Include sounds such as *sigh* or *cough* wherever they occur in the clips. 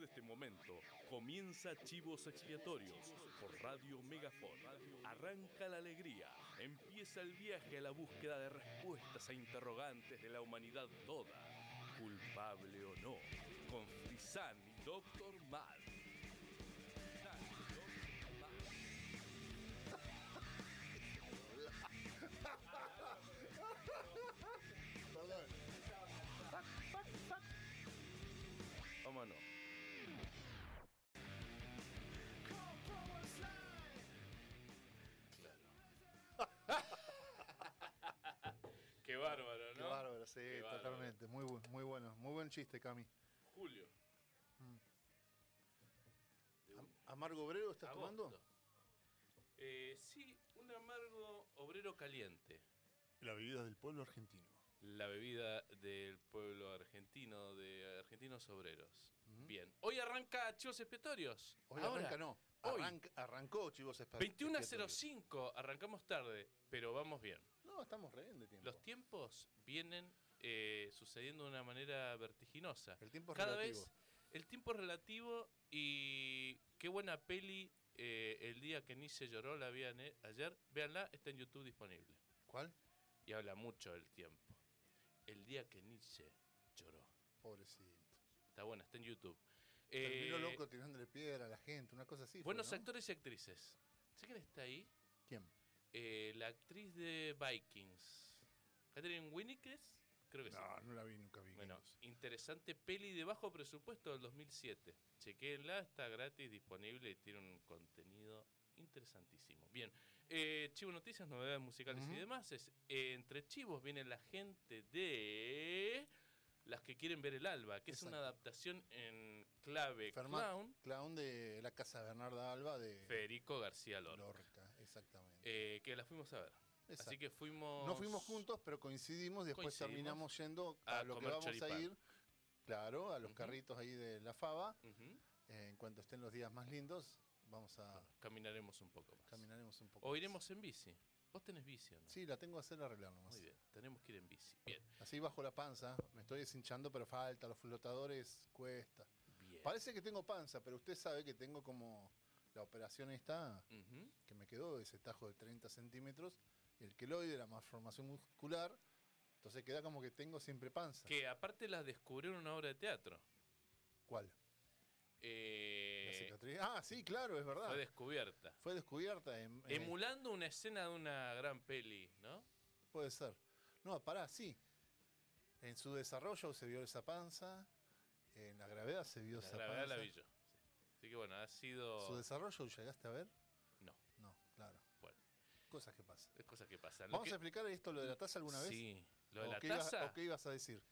de este momento comienza Chivos Expiatorios por Radio Megafon. Arranca la alegría, empieza el viaje a la búsqueda de respuestas a interrogantes de la humanidad toda, culpable o no, con Frisán y Doctor Mal. Perdón. Vámonos. Sí, Qué totalmente. Muy, bu- muy bueno, muy buen chiste, Cami. Julio. ¿Amargo Obrero estás agosto. tomando? Eh, sí, un amargo obrero caliente. La bebida del pueblo argentino. La bebida del pueblo argentino, de argentinos obreros. Bien. Hoy arranca Chivos Expiatorios. Hoy Ahora, arranca, no. Hoy, Arranca- arrancó, chicos. 21 a 05. Arrancamos tarde, pero vamos bien. No, estamos re bien de tiempo. Los tiempos vienen eh, sucediendo de una manera vertiginosa. El tiempo es Cada relativo. vez el tiempo es relativo y qué buena peli eh, el día que Nietzsche lloró la vi ayer. Véanla, está en YouTube disponible. ¿Cuál? Y habla mucho del tiempo. El día que Nietzsche lloró. Pobrecito. Está buena, está en YouTube. Terminó Eh, loco tirándole piedra a la gente, una cosa así. fue, buenos ¿no? actores y actrices. ¿Sé quién está ahí? ¿Quién? Eh, la actriz de Vikings. Catherine Winnickes, creo que sí. No, no la vi, nunca vi. Bueno, interesante peli de bajo presupuesto del 2007. Chequenla, está gratis, disponible y tiene un contenido interesantísimo. Bien, eh, Chivo Noticias, novedades musicales y demás. Es, eh, entre chivos viene la gente de Las que quieren ver el alba, que es una adaptación en clave Fermat- clown. Clown de la casa de Bernarda Alba de Federico García Lorca, Lorca, exactamente. eh, que la fuimos a ver. Exacto. Así que fuimos... No fuimos juntos, pero coincidimos. Después Coincidimos terminamos yendo a, a lo que vamos a ir. Claro, a los carritos ahí de la Fava. Eh, en cuanto estén los días más lindos, vamos a Caminaremos un poco más. caminaremos un poco. O más. iremos en bici. ¿Vos tenés bici no? Sí, la tengo que hacer arreglar nomás. Muy bien, tenemos que ir en bici. Bien, Así bajo la panza, estoy deshinchando, pero falta, los flotadores cuesta. bien. Parece que tengo panza, pero usted sabe que tengo como la operación esta que me quedó, ese tajo de 30 centímetros, el queloide, la malformación muscular. Entonces queda como que tengo siempre panza. Que aparte las descubrió en una obra de teatro. ¿Cuál? Eh, La cicatriz. Ah, sí, claro, es verdad. fue descubierta. Fue descubierta. En, Emulando una escena de una gran peli, ¿no? Puede ser. No, pará, sí. En su desarrollo se vio esa panza. En la gravedad se vio La esa gravedad panza. la vi yo. sí. Así que bueno, ha sido... ¿Su desarrollo llegaste a ver? No, No, claro. bueno, Cosas que pasan. cosas que pasan. ¿Vamos que- a explicar esto, lo de la taza, alguna vez? Sí, lo de ¿O la taza... ¿O qué ibas a decir?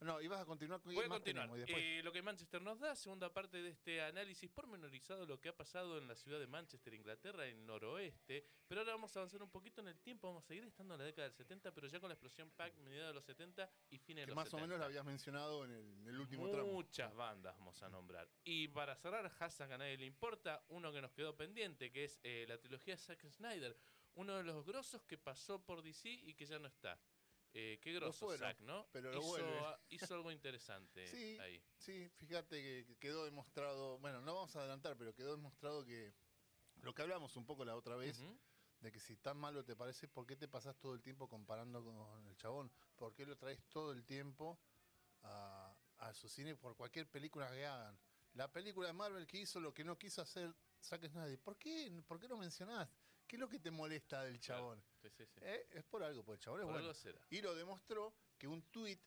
No, ibas a continuar con Voy a más continuar. tenemos Eh, lo que Manchester nos da, segunda parte de este análisis pormenorizado de lo que ha pasado en la ciudad de Manchester, Inglaterra, en el noroeste. Pero ahora vamos a avanzar un poquito en el tiempo, vamos a seguir estando en la década del 70, pero ya con la explosión PAC, mediados de los 70 y fines de que los más 70. o menos la habías mencionado en el, en el último tramo. Muchas bandas vamos a nombrar. Y para cerrar, hashtag a nadie le importa, uno que nos quedó pendiente, que es eh, la trilogía de Zack Snyder. Uno de los grosos que pasó por DC y que ya no está. Eh, qué grosso ¿no? pero lo hizo, hizo algo interesante Sí, ahí. sí, fíjate que quedó demostrado, bueno, no vamos a adelantar, pero quedó demostrado que lo que hablamos un poco la otra vez, de que si tan malo te parece, ¿por qué te pasás todo el tiempo comparando con el chabón? ¿Por qué lo traes todo el tiempo a, a su cine por cualquier película que hagan? La película de Marvel que hizo lo que no quiso hacer Zack Snyder, ¿por qué, ¿por qué no mencionás? ¿Qué es lo que te molesta del chabón? Claro. Sí, sí, sí. Eh, es por algo, porque el chabón es bueno. algo será. Y lo demostró que un tuit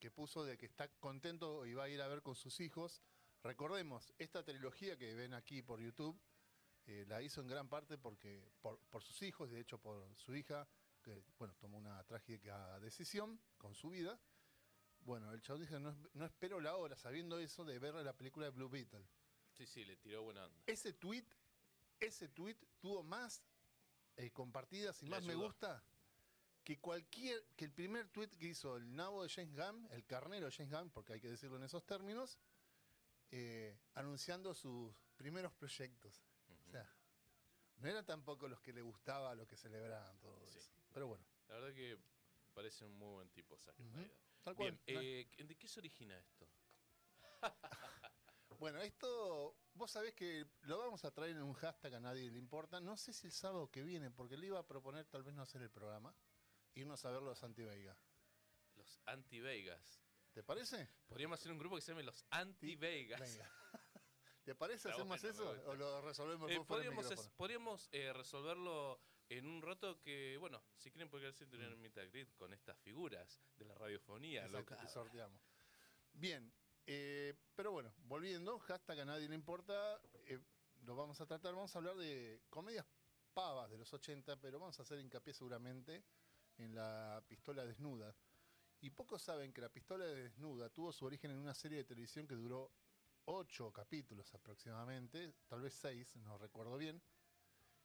que puso de que está contento y va a ir a ver con sus hijos. Recordemos, esta trilogía que ven aquí por YouTube eh, la hizo en gran parte porque por, por sus hijos, de hecho por su hija, que bueno, tomó una trágica decisión con su vida. Bueno, el chabón dijo, no, no espero la hora, sabiendo eso, de ver la película de Blue Beetle. Sí, sí, le tiró buena onda. Ese tweet, ese tweet tuvo más eh, compartidas y Le más me gusta que cualquier, que el primer tweet que hizo el nabo de James Gunn, el carnero de James Gunn, porque hay que decirlo en esos términos, eh, anunciando sus primeros proyectos. O sea, no eran tampoco los que le gustaba, los que celebraban todo Sí. eso. Pero bueno, La verdad que parece un muy buen tipo Zack Snyder. Tal cual. Bien, eh, ¿de qué se origina esto? *laughs* Bueno, esto, vos sabés que lo vamos a traer en un hashtag a nadie le importa. No sé si el sábado que viene, porque le iba a proponer tal vez no hacer el programa, irnos a ver los anti-Veiga. Los anti-Vegas. ¿Te parece? Podríamos hacer un grupo que se llame los anti-Vegas. Venga. *laughs* ¿Te parece Está hacemos bueno, eso o lo resolvemos Eh, podríamos es- podríamos, eh, resolverlo en un rato que, bueno, si quieren pueden quedarse Mm. and Greet con estas figuras de la radiofonía Exacto, local. que sorteamos. Bien, eh, pero bueno, volviendo, hashtag a nadie le importa, eh, vamos a tratar, vamos a hablar de comedias pavas de los 80, pero vamos a hacer hincapié seguramente en la pistola desnuda. Y pocos saben que la pistola desnuda tuvo su origen en una serie de televisión que duró ocho capítulos aproximadamente, tal vez seis, no recuerdo bien,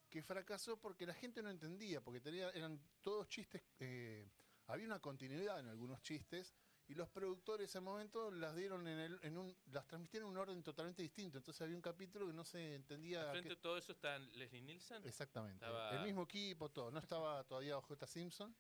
que fracasó porque la gente no entendía, porque tenía, eran todos chistes, eh, había una continuidad en algunos chistes, y los productores en ese momento las dieron en, el, en un, las transmitieron en un orden totalmente distinto, entonces había un capítulo que no se entendía. Al frente de todo eso está Leslie Nielsen. Exactamente. Estaba- El mismo equipo, todo. No estaba todavía J. Simpson,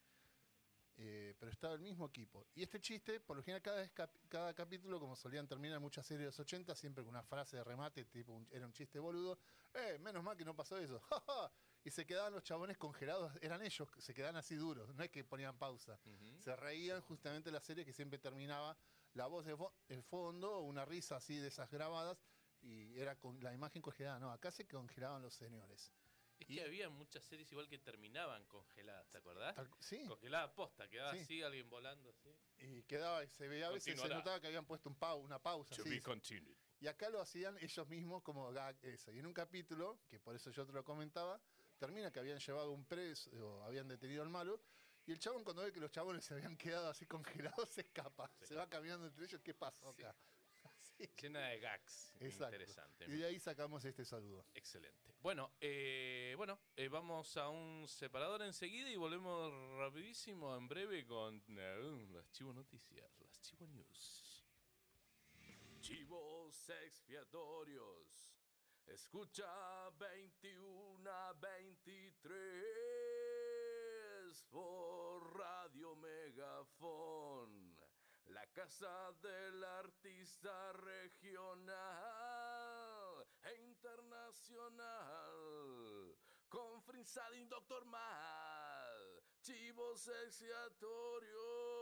eh, pero estaba el mismo equipo. Y este chiste, por lo general, cada, vez cada capítulo, como solían terminar muchas series de los 80, siempre con una frase de remate, tipo un- era un chiste boludo. Eh, menos mal que no pasó eso. *laughs* ja, ja". y se quedaban los chabones congelados. Eran ellos, se quedaban así duros. No es que ponían pausa. Ujú. Se reían justamente la serie que siempre terminaba la voz de, fo- de fondo, una risa así de esas grabadas. Y era con la imagen congelada. No, acá se congelaban los señores. Es y- que había muchas series igual que terminaban congeladas, ¿te acordás? Tal- sí. Congelada posta, quedaba Sí. así, alguien volando así. Y quedaba, se veía a veces, se notaba que habían puesto un pau, una pausa. To así. be continued. Y acá lo hacían ellos mismos como gag eso. Y en un capítulo, que por eso yo te lo comentaba, termina que habían llevado un preso, o habían detenido al malo, y el chabón cuando ve que los chabones se habían quedado así congelados, *laughs* se escapa. Se, Se va caminando entre ellos, ¿qué pasó Sí. acá? *laughs* Así. Llena de gags. Exacto. Interesante. Y de ahí sacamos este saludo. Excelente. Bueno, eh, bueno, eh, vamos a un separador enseguida y volvemos rapidísimo en breve con eh, las Chivo Noticias, las Chivo News. Chivos expiatorios. Escucha 21 a 23 por Radio Megafon. La casa del artista regional e internacional. Con Frinzadin Doctor Mal. Chivos expiatorios.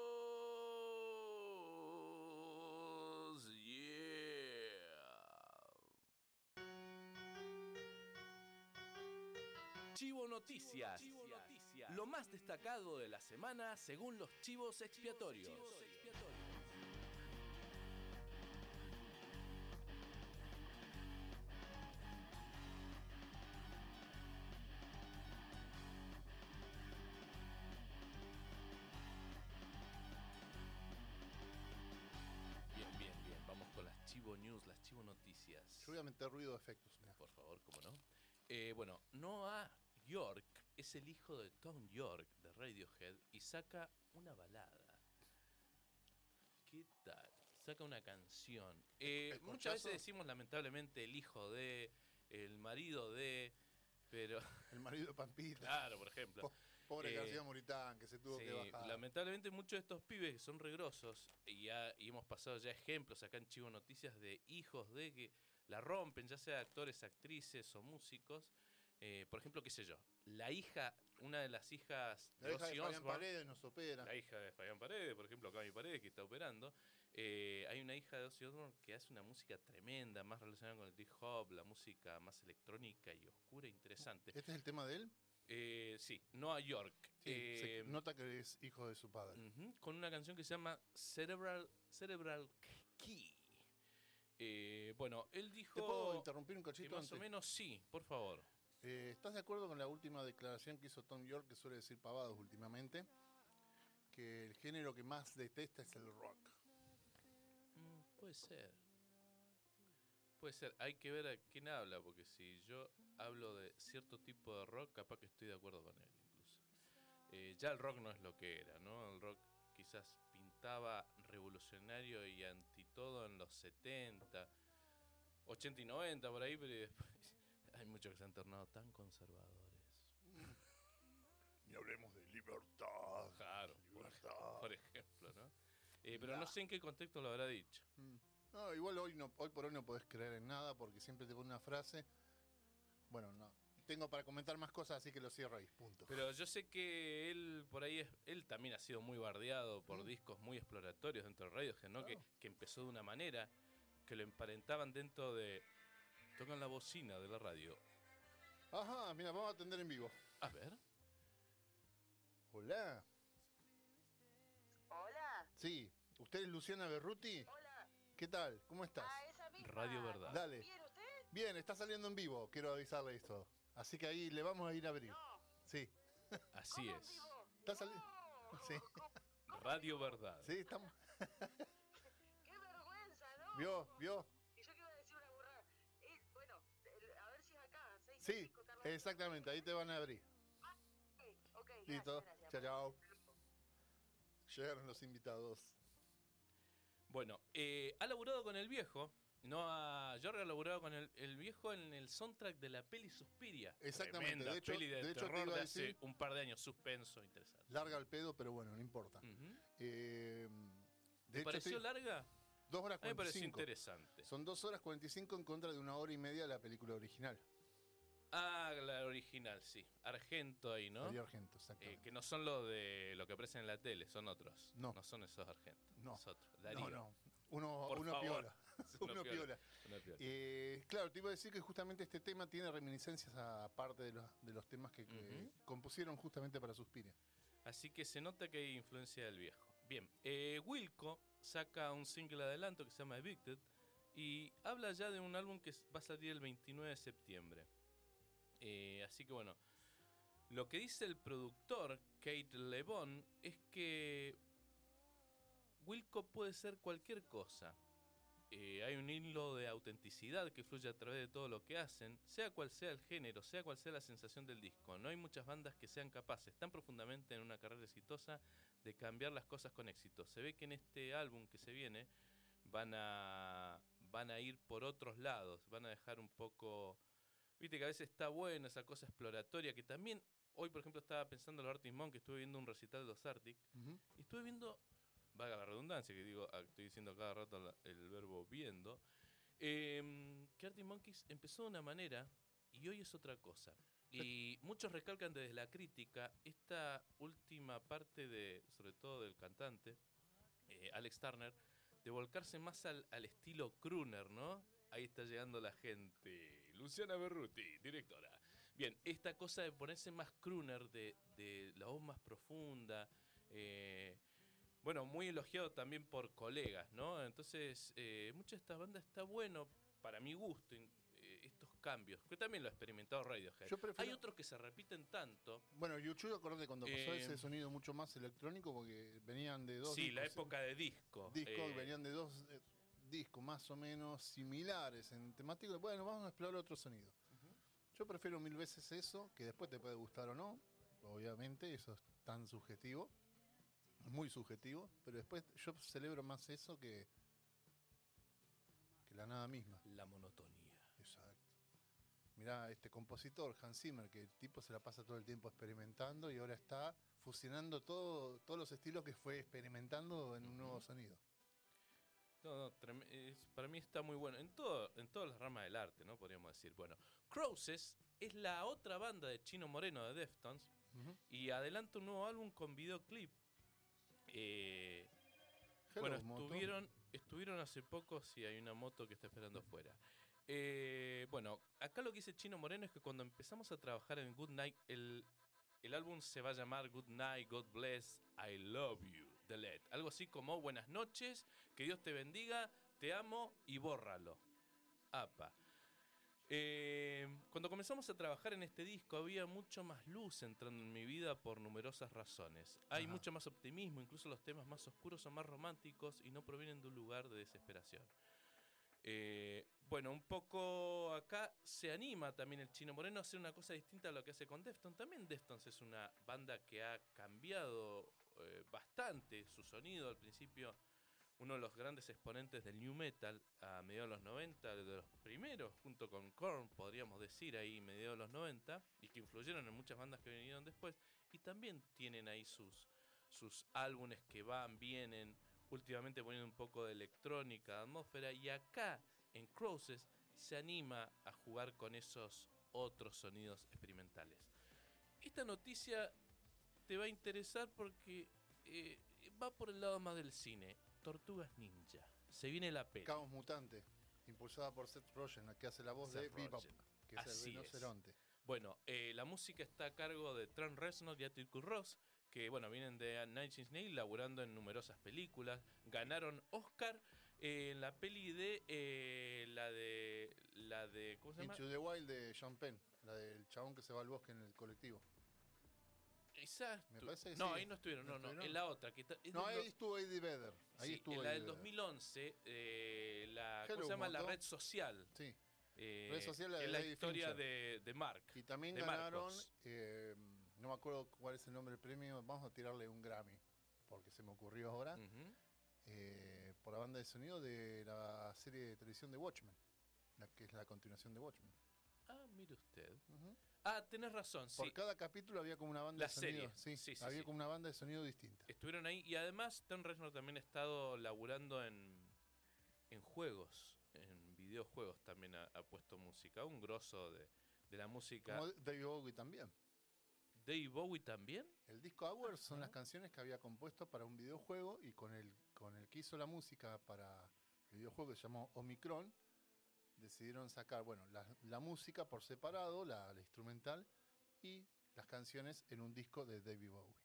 Chivo Noticias. Lo más destacado de la semana según los chivos expiatorios. Bien, bien, bien. Vamos con las Chivo News, las Chivo Noticias. Yo voy a meter ruido de efectos. mirá. Por favor, cómo no. Eh, bueno, Noah York es el hijo de Tom York de Radiohead y saca una balada. ¿Qué tal? Saca una canción. Eh, ¿El muchas veces decimos lamentablemente el hijo de, el marido de, pero *laughs* El marido de Pampita. claro, por ejemplo. Po- Pobre Eh, García Moritán, que se tuvo Sí, que bajar. lamentablemente muchos de estos pibes que son regrosos y, ya, y hemos pasado ya ejemplos acá en Chivo Noticias de hijos de que la rompen, ya sea actores, actrices o músicos. Eh, por ejemplo, qué sé yo, la hija, una de las hijas La de hija de Fabián Paredes nos opera. la hija de Fabián Paredes, por ejemplo, Cami Paredes, que está operando. eh, hay una hija de Ozzy Osbourne que hace una música tremenda, más relacionada con el hip hop, la música más electrónica y oscura e interesante. ¿Este es el tema de él? Eh, sí, Nueva York. Sí, se Eh, nota que es hijo de su padre. Con una canción que se llama Cerebral, Cerebral Key. Eh, bueno, él ¿Te puedo dijo interrumpir un cachito más antes? o menos sí, por favor. Eh, ¿Estás de acuerdo con la última declaración que hizo Tom York, que suele decir pavados últimamente? Que el género que más detesta es el rock. Mm, puede ser. Puede ser. Hay que ver a quién habla, porque si yo hablo de cierto tipo de rock, capaz que estoy de acuerdo con él incluso. Eh, ya el rock no es lo que era, ¿no? El rock quizás pintaba revolucionario y anti todo en los 70, 80 y 90 por ahí, pero *laughs* después hay muchos que se han tornado tan conservadores. Ni hablemos de libertad. Claro, Libertad. *laughs* por ejemplo, ¿no? Eh, pero no sé en qué contexto lo habrá dicho. Mm. No, igual hoy, no, hoy por hoy no podés creer en nada porque siempre te pone una frase. Bueno, no. Tengo para comentar más cosas, así que lo cierro ahí. Punto. Pero yo sé que él por ahí es, él también ha sido muy bardeado por Mm. discos muy exploratorios dentro de Radiohead, ¿no? Que empezó de una manera que lo emparentaban dentro de tocan la bocina de la radio. Ajá, mira, vamos a atender en vivo. A ver. Hola. Hola, Sí, ¿usted es Luciana Berruti? hola. ¿Qué tal? ¿Cómo estás? Ah, esa misma. Radio Verdad. Dale. ¿Bien usted? Bien, está saliendo en vivo, quiero avisarle esto. Así que ahí le vamos a ir a abrir. No. Sí, Así ¿cómo es. vivo? Está sali- No. *laughs* sí, Radio Verdad. sí, estamos. *laughs* Qué vergüenza, ¿no? ¿Vio? ¿Vio? Sí, exactamente, ahí te van a abrir. Ok, ok, Listo, gracias, chao, gracias. chao. Llegaron los invitados. Bueno, eh, ha laburado con el viejo. No ha, Jorge ha laburado con el, el viejo en el soundtrack de la peli Suspiria. Exactamente, Tremenda de hecho- peli de, de hecho te terror iba a de hace decir- un par de años, suspenso, interesante. Larga el pedo, pero bueno, no importa. Eh, de ¿Te hecho, pareció larga? dos horas A mí me pareció 45. interesante. Son dos horas 45 en contra de una hora y media de la película original. Ah, la original, sí. Argento ahí, ¿no? Darío Argento, Eh, exactamente. que no son los de lo que aparecen en la tele, son otros. No. No son esos argentos. No. Es otro. Darío. no, no. Uno, Por uno favor. piola. *laughs* Uno uno piola. piola. Una piola. Eh, claro, te iba a decir que justamente este tema tiene reminiscencias a parte de los, de los temas que, compusieron justamente para Suspiria. Así que se nota que hay influencia del viejo. Bien, eh, Wilco saca un single adelanto que se llama Evicted y habla ya de un álbum que va a salir el 29 de septiembre. Eh, así que bueno, lo que dice el productor, Kate LeBon, es que Wilco puede ser cualquier cosa. Eh, hay un hilo de autenticidad que fluye a través de todo lo que hacen, sea cual sea el género, sea cual sea la sensación del disco. No hay muchas bandas que sean capaces tan profundamente en una carrera exitosa de cambiar las cosas con éxito. Se ve que en este álbum que se viene van a, van a ir por otros lados, van a dejar un poco... Viste que a veces está buena esa cosa exploratoria que también... Hoy, por ejemplo, estaba pensando en los Arctic Monkeys, estuve viendo un recital de los Arctic y estuve viendo, valga la redundancia, que digo, ah, estoy diciendo cada rato el verbo viendo, em, que Arctic Monkeys empezó de una manera y hoy es otra cosa. Y muchos recalcan desde la crítica esta última parte de, sobre todo del cantante, eh, Alex Turner, de volcarse más al, al estilo crooner, ¿no? Ahí está llegando la gente. Luciana Berruti, directora. Bien, esta cosa de ponerse más crooner, de, de la voz más profunda, eh, bueno, muy elogiado también por colegas, ¿no? Entonces, eh, muchas de estas bandas está bueno, para mi gusto, eh, estos cambios, que también lo ha experimentado Radiohead. Yo prefiero- Hay otros que se repiten tanto. Bueno, YouTube, acordate cuando pasó Eh, ese sonido mucho más electrónico porque venían de dos Sí, la época de disco. discos, eh, venían de dos discos más o menos similares en temática. Bueno, vamos a explorar otro sonido. Yo prefiero mil veces eso, que después te puede gustar o no. Obviamente, eso es tan subjetivo. Muy subjetivo. Pero después yo celebro más eso que, que la nada misma. La monotonía. Exacto. Mirá, este compositor, Hans Zimmer, que el tipo se la pasa todo el tiempo experimentando y ahora está fusionando todo, todos los estilos que fue experimentando en un nuevo sonido. No, no, es- para mí está muy bueno. En, todo, en todas las ramas del arte, ¿no? Podríamos decir. Bueno, Crosses es la otra banda de Chino Moreno de Deftones y adelanta un nuevo álbum con videoclip. Eh, bueno, estuvieron, estuvieron hace poco, sí, hay una moto que está esperando afuera. Eh, bueno, acá lo que dice Chino Moreno es que cuando empezamos a trabajar en Good Night, el, el álbum se va a llamar Good Night, God Bless, I Love You, The Let. Algo así como Buenas noches, que Dios te bendiga, te amo y bórralo. Apa. Eh, cuando comenzamos a trabajar en este disco había mucho más luz entrando en mi vida por numerosas razones. Hay Ajá. mucho más optimismo, incluso los temas más oscuros son más románticos y no provienen de un lugar de desesperación. Eh, bueno, un poco acá se anima también el Chino Moreno a hacer una cosa distinta a lo que hace con Deftones. También Deftones es una banda que ha cambiado eh, bastante su sonido. Al principio, uno de los grandes exponentes del new metal a mediados de los 90, de los primeros, junto con Korn, podríamos decir ahí, mediados de los 90, y que influyeron en muchas bandas que vinieron después. Y también tienen ahí sus, sus álbumes que van, vienen, últimamente poniendo un poco de electrónica, de atmósfera, y acá en Crosses se anima a jugar con esos otros sonidos experimentales. Esta noticia te va a interesar porque eh, va por el lado más del cine. Tortugas Ninja. Se viene la peli. Caos Mutante, impulsada por Seth Rogen, que hace la voz de Bebop, que es Así el es. rinoceronte. Bueno, eh, la música está a cargo de Trent Reznor y Atticus Ross, que bueno, vienen de Nine Inch Nails, laburando en numerosas películas. Ganaron Oscar eh, en la peli de eh, la de la de ¿cómo se llama? Into the Wild de Sean Penn, la del chabón que se va al bosque en el colectivo. Esa Me estu- parece que no, sí. ahí no estuvieron, ¿No no, estuvieron? en la otra que es No, ahí estuvo Eddie Vedder. Ahí sí, estuvo en la Eddie del Vedder. 2011, eh, la ¿cómo se llama? La red social. Sí. eh, Red social, la de la historia de, de Mark. Y también ganaron, eh, no me acuerdo cuál es el nombre del premio, vamos a tirarle un Grammy, porque se me ocurrió ahora, eh, por la banda de sonido de la serie de televisión de Watchmen, la que es la continuación de Watchmen. Ah, mire usted. Ah, tenés razón, sí. Por cada capítulo había como una banda La de sonido. serie. Sí, Sí, sí, había como una banda de sonido distinta. Estuvieron ahí y además Tom Reznor también ha estado laburando en, en juegos, en videojuegos también ha, ha puesto música, un grosso de, de la música. Como David Bowie también. Dave Bowie también. El disco Hours son las canciones que había compuesto para un videojuego y con el, con el que hizo la música para el videojuego que se llamó Omicron, decidieron sacar, bueno, la, la música por separado, la, la instrumental y las canciones en un disco de David Bowie.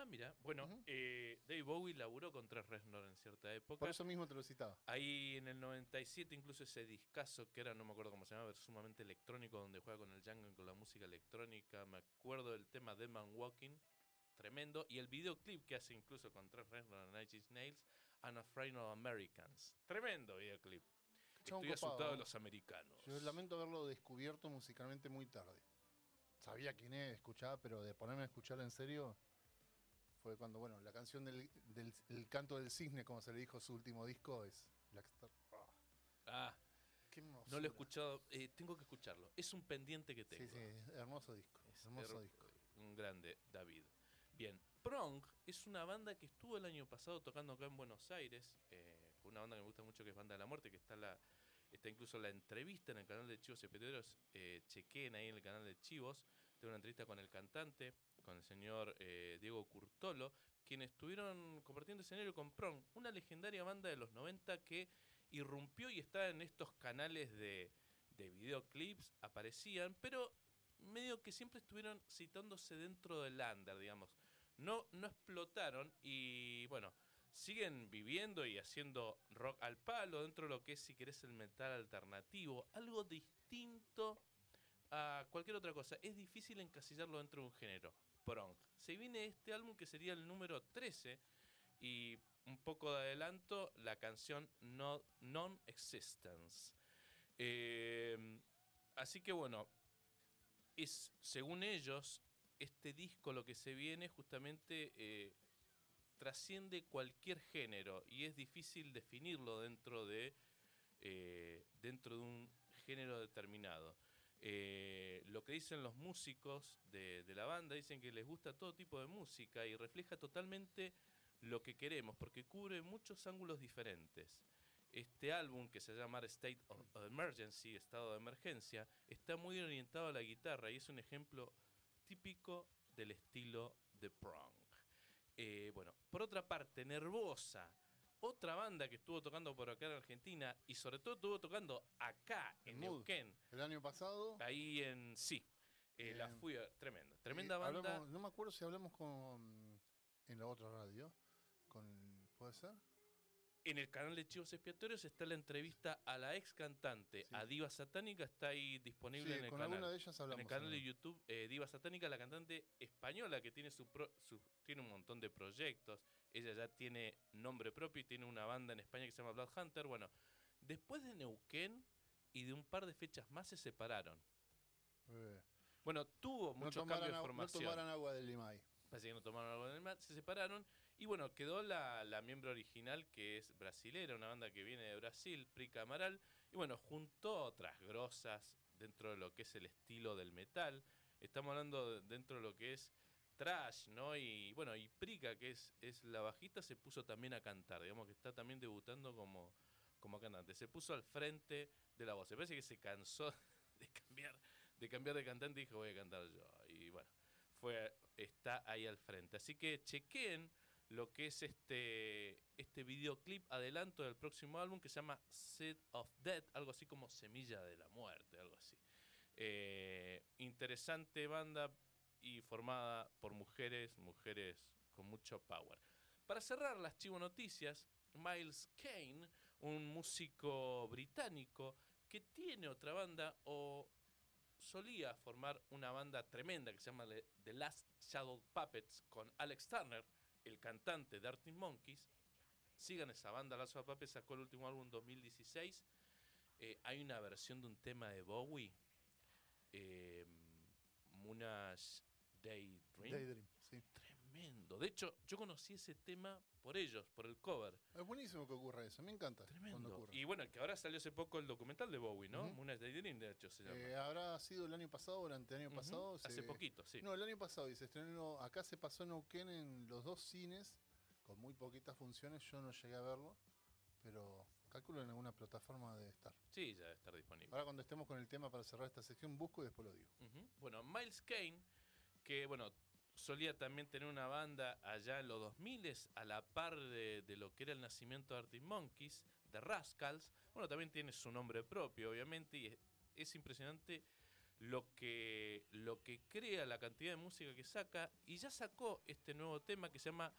Ah, mira, bueno, Ujú. eh, Dave Bowie laburó con Tres Reznor en cierta época. Por eso mismo te lo citaba. Ahí en el 97 incluso ese discazo que era, no me acuerdo cómo se llama, pero sumamente electrónico, donde juega con el Jungle, con la música electrónica. Me acuerdo del tema Dead Man Walking, tremendo. Y el videoclip que hace incluso con tres Reznor en Inch Nails, I'm Afraid of Americans. Tremendo videoclip. Chabón Estoy copado, asustado de los americanos. Yo lamento haberlo descubierto musicalmente muy tarde. Sabía quién es, escuchaba, pero de ponerme a escuchar en serio fue cuando, bueno, la canción del, del el canto del cisne, como se le dijo su último disco, es Blackstar. Ah, Ah, qué no lo he escuchado, eh, tengo que escucharlo. Es un pendiente que tengo. Sí, sí, hermoso disco. Es hermoso her- disco. Un grande, David. Bien, Prong es una banda que estuvo el año pasado tocando acá en Buenos Aires, eh, una banda que me gusta mucho que es Banda de la Muerte, que está la está incluso la entrevista en el canal de Chivos Expiatorios, eh, chequen ahí en el canal de Chivos, tengo una entrevista con el cantante, con el señor eh, Diego Curtolo, quienes estuvieron compartiendo escenario con Prong, una legendaria banda de los 90 que irrumpió y está en estos canales de, de videoclips, aparecían, pero medio que siempre estuvieron citándose dentro del under, digamos. No, no explotaron y bueno, siguen viviendo y haciendo rock al palo dentro de lo que es, si querés, el metal alternativo. Algo distinto a cualquier otra cosa. Es difícil encasillarlo dentro de un género. Prong. Se viene este álbum que sería el número 13 y un poco de adelanto, la canción no, Non-Existence. Eh, así que bueno, es, según ellos, este disco lo que se viene justamente eh, trasciende cualquier género y es difícil definirlo dentro de, eh, dentro de un género determinado. Eh, lo que dicen los músicos de, de la banda, dicen que les gusta todo tipo de música y refleja totalmente lo que queremos, porque cubre muchos ángulos diferentes. Este álbum, que se llama State of Emergency, estado de emergencia, está muy orientado a la guitarra y es un ejemplo típico del estilo de Prong. Eh, bueno, por otra parte, Nervosa, otra banda que estuvo tocando por acá en Argentina y sobre todo estuvo tocando acá en Mood. Neuquén, El año pasado. ahí en sí. Eh, la fui a, tremenda, tremenda banda. hablamos- no me acuerdo si hablamos con. En la otra radio. Con. ¿Puede ser? En el canal de Chivos Expiatorios está la entrevista a la ex cantante, Sí. a Diva Satánica, está ahí disponible Sí, en el con canal. alguna de ellas en hablamos. el canal de. YouTube, eh, Diva Satánica, la cantante española que tiene su, pro- su- tiene un montón de proyectos. Ella ya tiene nombre propio y tiene una banda en España que se llama Blood Hunter. Bueno, después de Neuquén y de un par de fechas más se separaron. Eh, Bueno, tuvo no, mucho tomaran cambio de agua- no formación. tomaran agua del Limay. Parece que no tomaron algo en el mar, se separaron y bueno, quedó la, la miembro original que es brasilera, una banda que viene de Brasil, Prica Amaral, y bueno, juntó otras grosas dentro de lo que es el estilo del metal. Estamos hablando de- dentro de lo que es trash, ¿no? Y bueno, y Prica, que es, es la bajista, se puso también a cantar, digamos que está también debutando como, como cantante. Se puso al frente de la voz. Me parece que se cansó *laughs* de cambiar, de cambiar de cantante y dijo voy a cantar yo. Y bueno, fue, está ahí al frente. Así que chequen lo que es este, este videoclip adelanto del próximo álbum que se llama Seed of Death, algo así como Semilla de la Muerte, algo así. Eh, interesante banda y formada por mujeres, mujeres con mucho power. Para cerrar las chivo noticias, Miles Kane, un músico británico que tiene otra banda o solía formar una banda tremenda que se llama The Last Shadow Puppets con Alex Turner, el cantante de Arctic Monkeys. Sigan esa banda, Last Shadow Puppets sacó el último álbum en 2016. Eh, hay una versión de un tema de Bowie, eh, Daydream. Daydream, sí. Tremendo. De hecho, yo conocí ese tema por ellos, por el cover. Es buenísimo que ocurra eso, me encanta. cuando Tremendo. ocurre. Y bueno, que ahora salió hace poco el documental de Bowie, ¿no? Ujú. Moonage Daydream, de hecho, se llama. Eh, habrá sido el año pasado o el Ujú, pasado. Hace se- poquito, sí. No, el año pasado y se estrenó, acá se pasó en Neuquén en los dos cines, con muy poquitas funciones, yo no llegué a verlo, pero calculo en alguna plataforma de estar. Sí, ya debe estar disponible. Ahora cuando estemos con el tema para cerrar esta sección, busco y después lo digo. Bueno, Miles Kane, que bueno, solía también tener una banda allá en los 2000 a la par de, lo que era el nacimiento de Arctic Monkeys, de Rascals. Bueno, también tiene su nombre propio, obviamente, y es, es impresionante lo que, lo que crea, la cantidad de música que saca, y ya sacó este nuevo tema que se llama,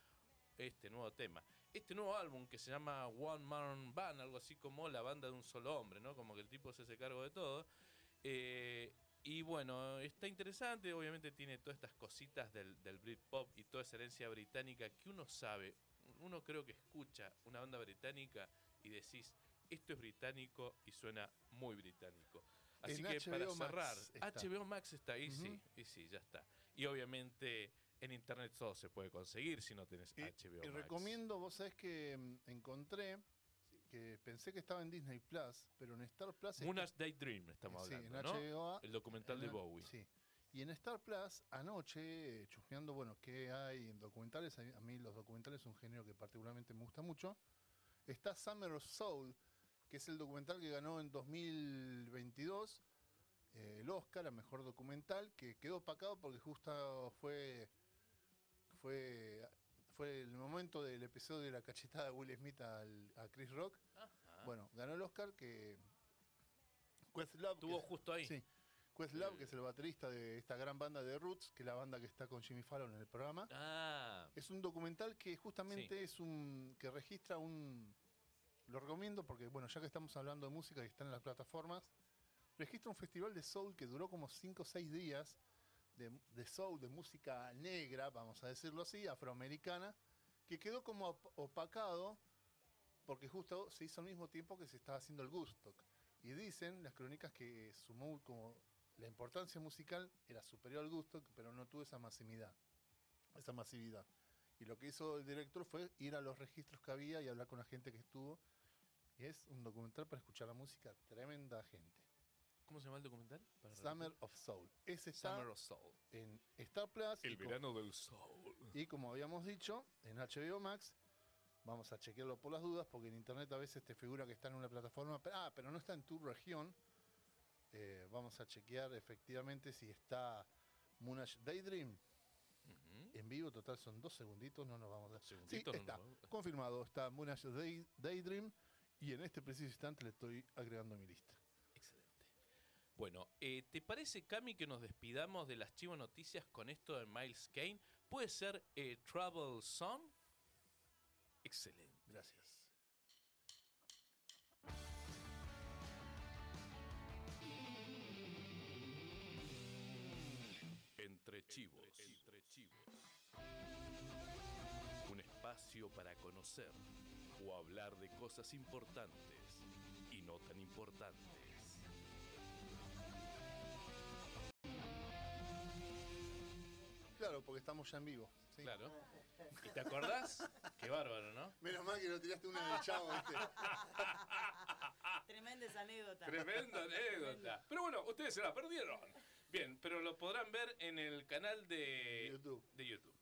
este nuevo tema, este nuevo álbum que se llama One Man Band, algo así como la banda de un solo hombre, ¿no? Como que el tipo se hace cargo de todo. Eh, y bueno, está interesante, obviamente tiene todas estas cositas del, del Britpop y toda esa herencia británica que uno sabe, uno creo que escucha una banda británica y decís, esto es británico y suena muy británico. Así En que para HBO cerrar. HBO Max está ahí, sí, y sí, ya está. Y obviamente en internet todo se puede conseguir si no tenés Y, HBO y Max. recomiendo, vos sabés que mm, encontré, que pensé que estaba en Disney Plus, pero en Star Plus... está- Moonage Daydream estamos sí, hablando, en ¿no? HBO, El documental en de Bowie. Sí. Y en Star Plus, anoche, eh, chusmeando, bueno, qué hay en documentales, a mí- a mí los documentales es un género que particularmente me gusta mucho, está Summer of Soul, que es el documental que ganó en 2022 eh, el Oscar a Mejor Documental, que quedó opacado porque justo fue, fue, fue el momento del episodio de la cachetada de Will Smith al- a Chris Rock. Ajá. Bueno, ganó el Oscar que... Questlove, que Estuvo es- justo ahí. Sí. Questlove, El- que es el baterista de esta gran banda de Roots, que es la banda que está con Jimmy Fallon en el programa. Ah, Es un documental que justamente es un. que registra un. Lo recomiendo porque, bueno, ya que estamos hablando de música y está en las plataformas, registra un festival de soul que duró como 5 o 6 días de, de soul, de música negra, vamos a decirlo así, afroamericana, que quedó como op- opacado porque justo se hizo al mismo tiempo que se estaba haciendo el Gustock. Y dicen las crónicas que sumó como la importancia musical era superior al Gustock, pero no tuvo esa masividad. Esa masividad. Y lo que hizo el director fue ir a los registros que había y hablar con la gente que estuvo. Y es un documental para escuchar la música, tremenda gente. ¿Cómo se llama el documental? Para Summer repetir. of Soul. Ese está Summer of Soul. en Star Plus. y como- del soul. y como habíamos dicho, en HBO Max, vamos a chequearlo por las dudas, porque en internet a veces te figura que está en una plataforma, pero, ah, pero no está en tu región. Eh, vamos a chequear efectivamente si está Moonage Daydream en vivo. Total, son dos segunditos, no nos vamos a dar. Sí, Segunditos, no está. nos Confirmado, está Moonage Day- Daydream. Y en este preciso instante le estoy agregando a mi lista. Bueno, eh, ¿te parece, Cami, que nos despidamos de las chivo noticias con esto de Miles Kane? ¿Puede ser eh, Trouble Song? Excelente. Gracias. Entre chivos. Entre chivos. Un espacio para conocer o hablar de cosas importantes y no tan importantes. Claro, porque estamos ya en vivo. sí. Claro. ¿Y te acordás? Qué bárbaro, ¿no? Menos mal que no tiraste una del chavo, ¿viste? *laughs* Tremenda esa anécdota. Tremenda *laughs* anécdota. Pero bueno, ustedes se la perdieron. Bien, pero lo podrán ver en el canal de YouTube. De YouTube.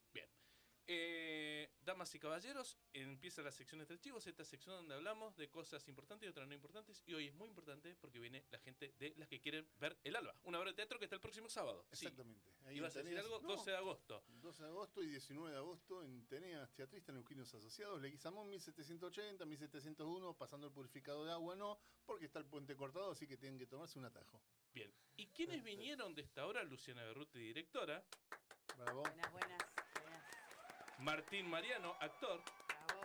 Eh, damas y caballeros, empieza la sección de archivos, esta sección donde hablamos de cosas importantes y otras no importantes. Y hoy es muy importante porque viene la gente de las que quieren ver el Alba, una obra de teatro que está el próximo sábado. Sí. Exactamente. Ahí ¿Ibas a decir algo? No, 12 de agosto. 12 de agosto y 19 de agosto en Teneas Teatrista Neuquinos Asociados, Leguizamón 1780, 1701, pasando el purificado de agua no, porque está el puente cortado, así que tienen que tomarse un atajo. Bien. ¿Y quiénes vinieron de esta hora? Luciana Berruti, directora. Bravo. Buenas, buenas. Martín Mariano, actor. Bravo.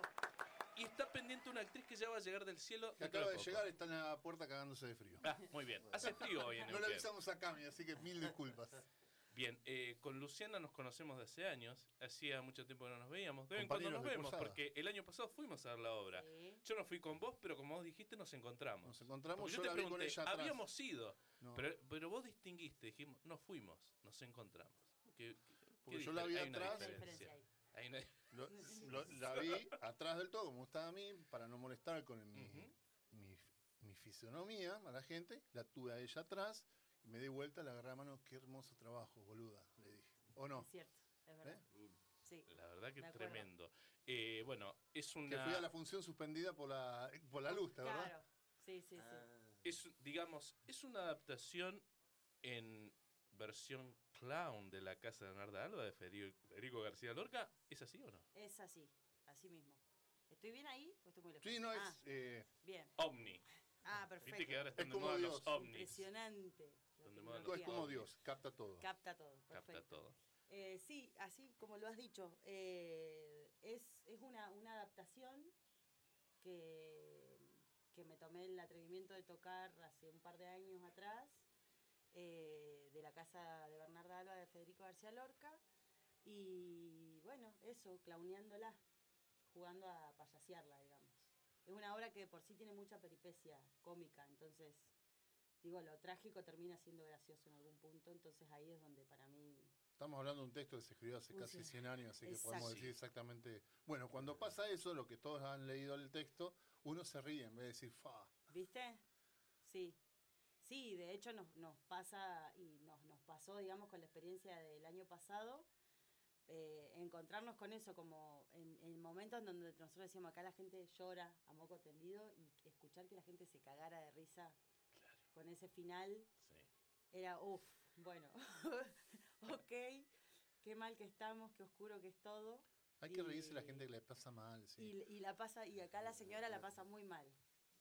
Y está pendiente una actriz que ya va a llegar del cielo. Que acaba de poco. llegar, está en la puerta cagándose de frío. Ah, muy bien. Hace frío hoy en No le Neuquén. avisamos a Cami, así que mil disculpas. Bien, eh, con Luciana nos conocemos de hace años. Hacía mucho tiempo que no nos veíamos. De vez en cuando nos vemos, cursada. porque el año pasado fuimos a ver la obra. Sí. Yo no fui con vos, pero como vos dijiste, nos encontramos. Nos encontramos, yo, yo te la vi con ella atrás. habíamos ido, No, pero, pero vos distinguiste, dijimos, no fuimos, nos encontramos. ¿Qué- qué- Porque qué yo la vi atrás. Diferencia. Ahí. Hay una- lo- lo- la vi atrás del todo, como estaba a mí, para no molestar con mi, mi fisonomía a la gente. La tuve a ella atrás y me di vuelta, la agarré a mano. Qué hermoso trabajo, boluda, le dije. ¿O no? Es cierto, es verdad. Sí. La verdad que es tremendo. Eh, bueno, es Que una... fui a la función suspendida por la, por la luz, ¿te verdad? Claro. Sí, sí, sí. es, digamos, es una adaptación en versión clown de la casa de Bernarda Alba de Federico, Federico García Lorca. ¿Es así o no? Es así, así mismo. ¿Estoy bien ahí o estoy muy lejos? Sí, no, Ah, es. eh, bien. Ovni. Ah, Viste perfecto. que ahora están Es de como moda los Dios. ovnis. Impresionante. la Donde moda los es como ovnis. Dios, capta todo. Capta todo, Capta perfecto. todo. Eh, sí, así como lo has dicho, eh, es, es una, una adaptación que, que me tomé el atrevimiento de tocar hace un par de años atrás, eh, de la casa de Bernarda Alba de Federico García Lorca, y bueno, eso, clowneándola, jugando a payasearla, digamos. Es una obra que por sí tiene mucha peripecia cómica, entonces, digo, lo trágico termina siendo gracioso en algún punto, entonces ahí es donde para mí Estamos hablando de un texto que se escribió hace Uy, casi sí. 100 años, así que podemos decir exactamente. Bueno, cuando pasa eso, lo que todos han leído el texto, uno se ríe en vez de decir, fa. ¿Viste? Sí. Sí, de hecho nos, nos pasa y nos, nos pasó, digamos, con la experiencia del año pasado, eh, encontrarnos con eso, como en, en momentos en donde nosotros decíamos acá la gente llora a moco tendido y escuchar que la gente se cagara de risa con ese final Sí. era, uff, bueno, *laughs* ok, qué mal que estamos, qué oscuro que es todo. Hay que reírse la gente que le pasa mal, sí. Y, y la pasa, y acá la señora la pasa muy mal.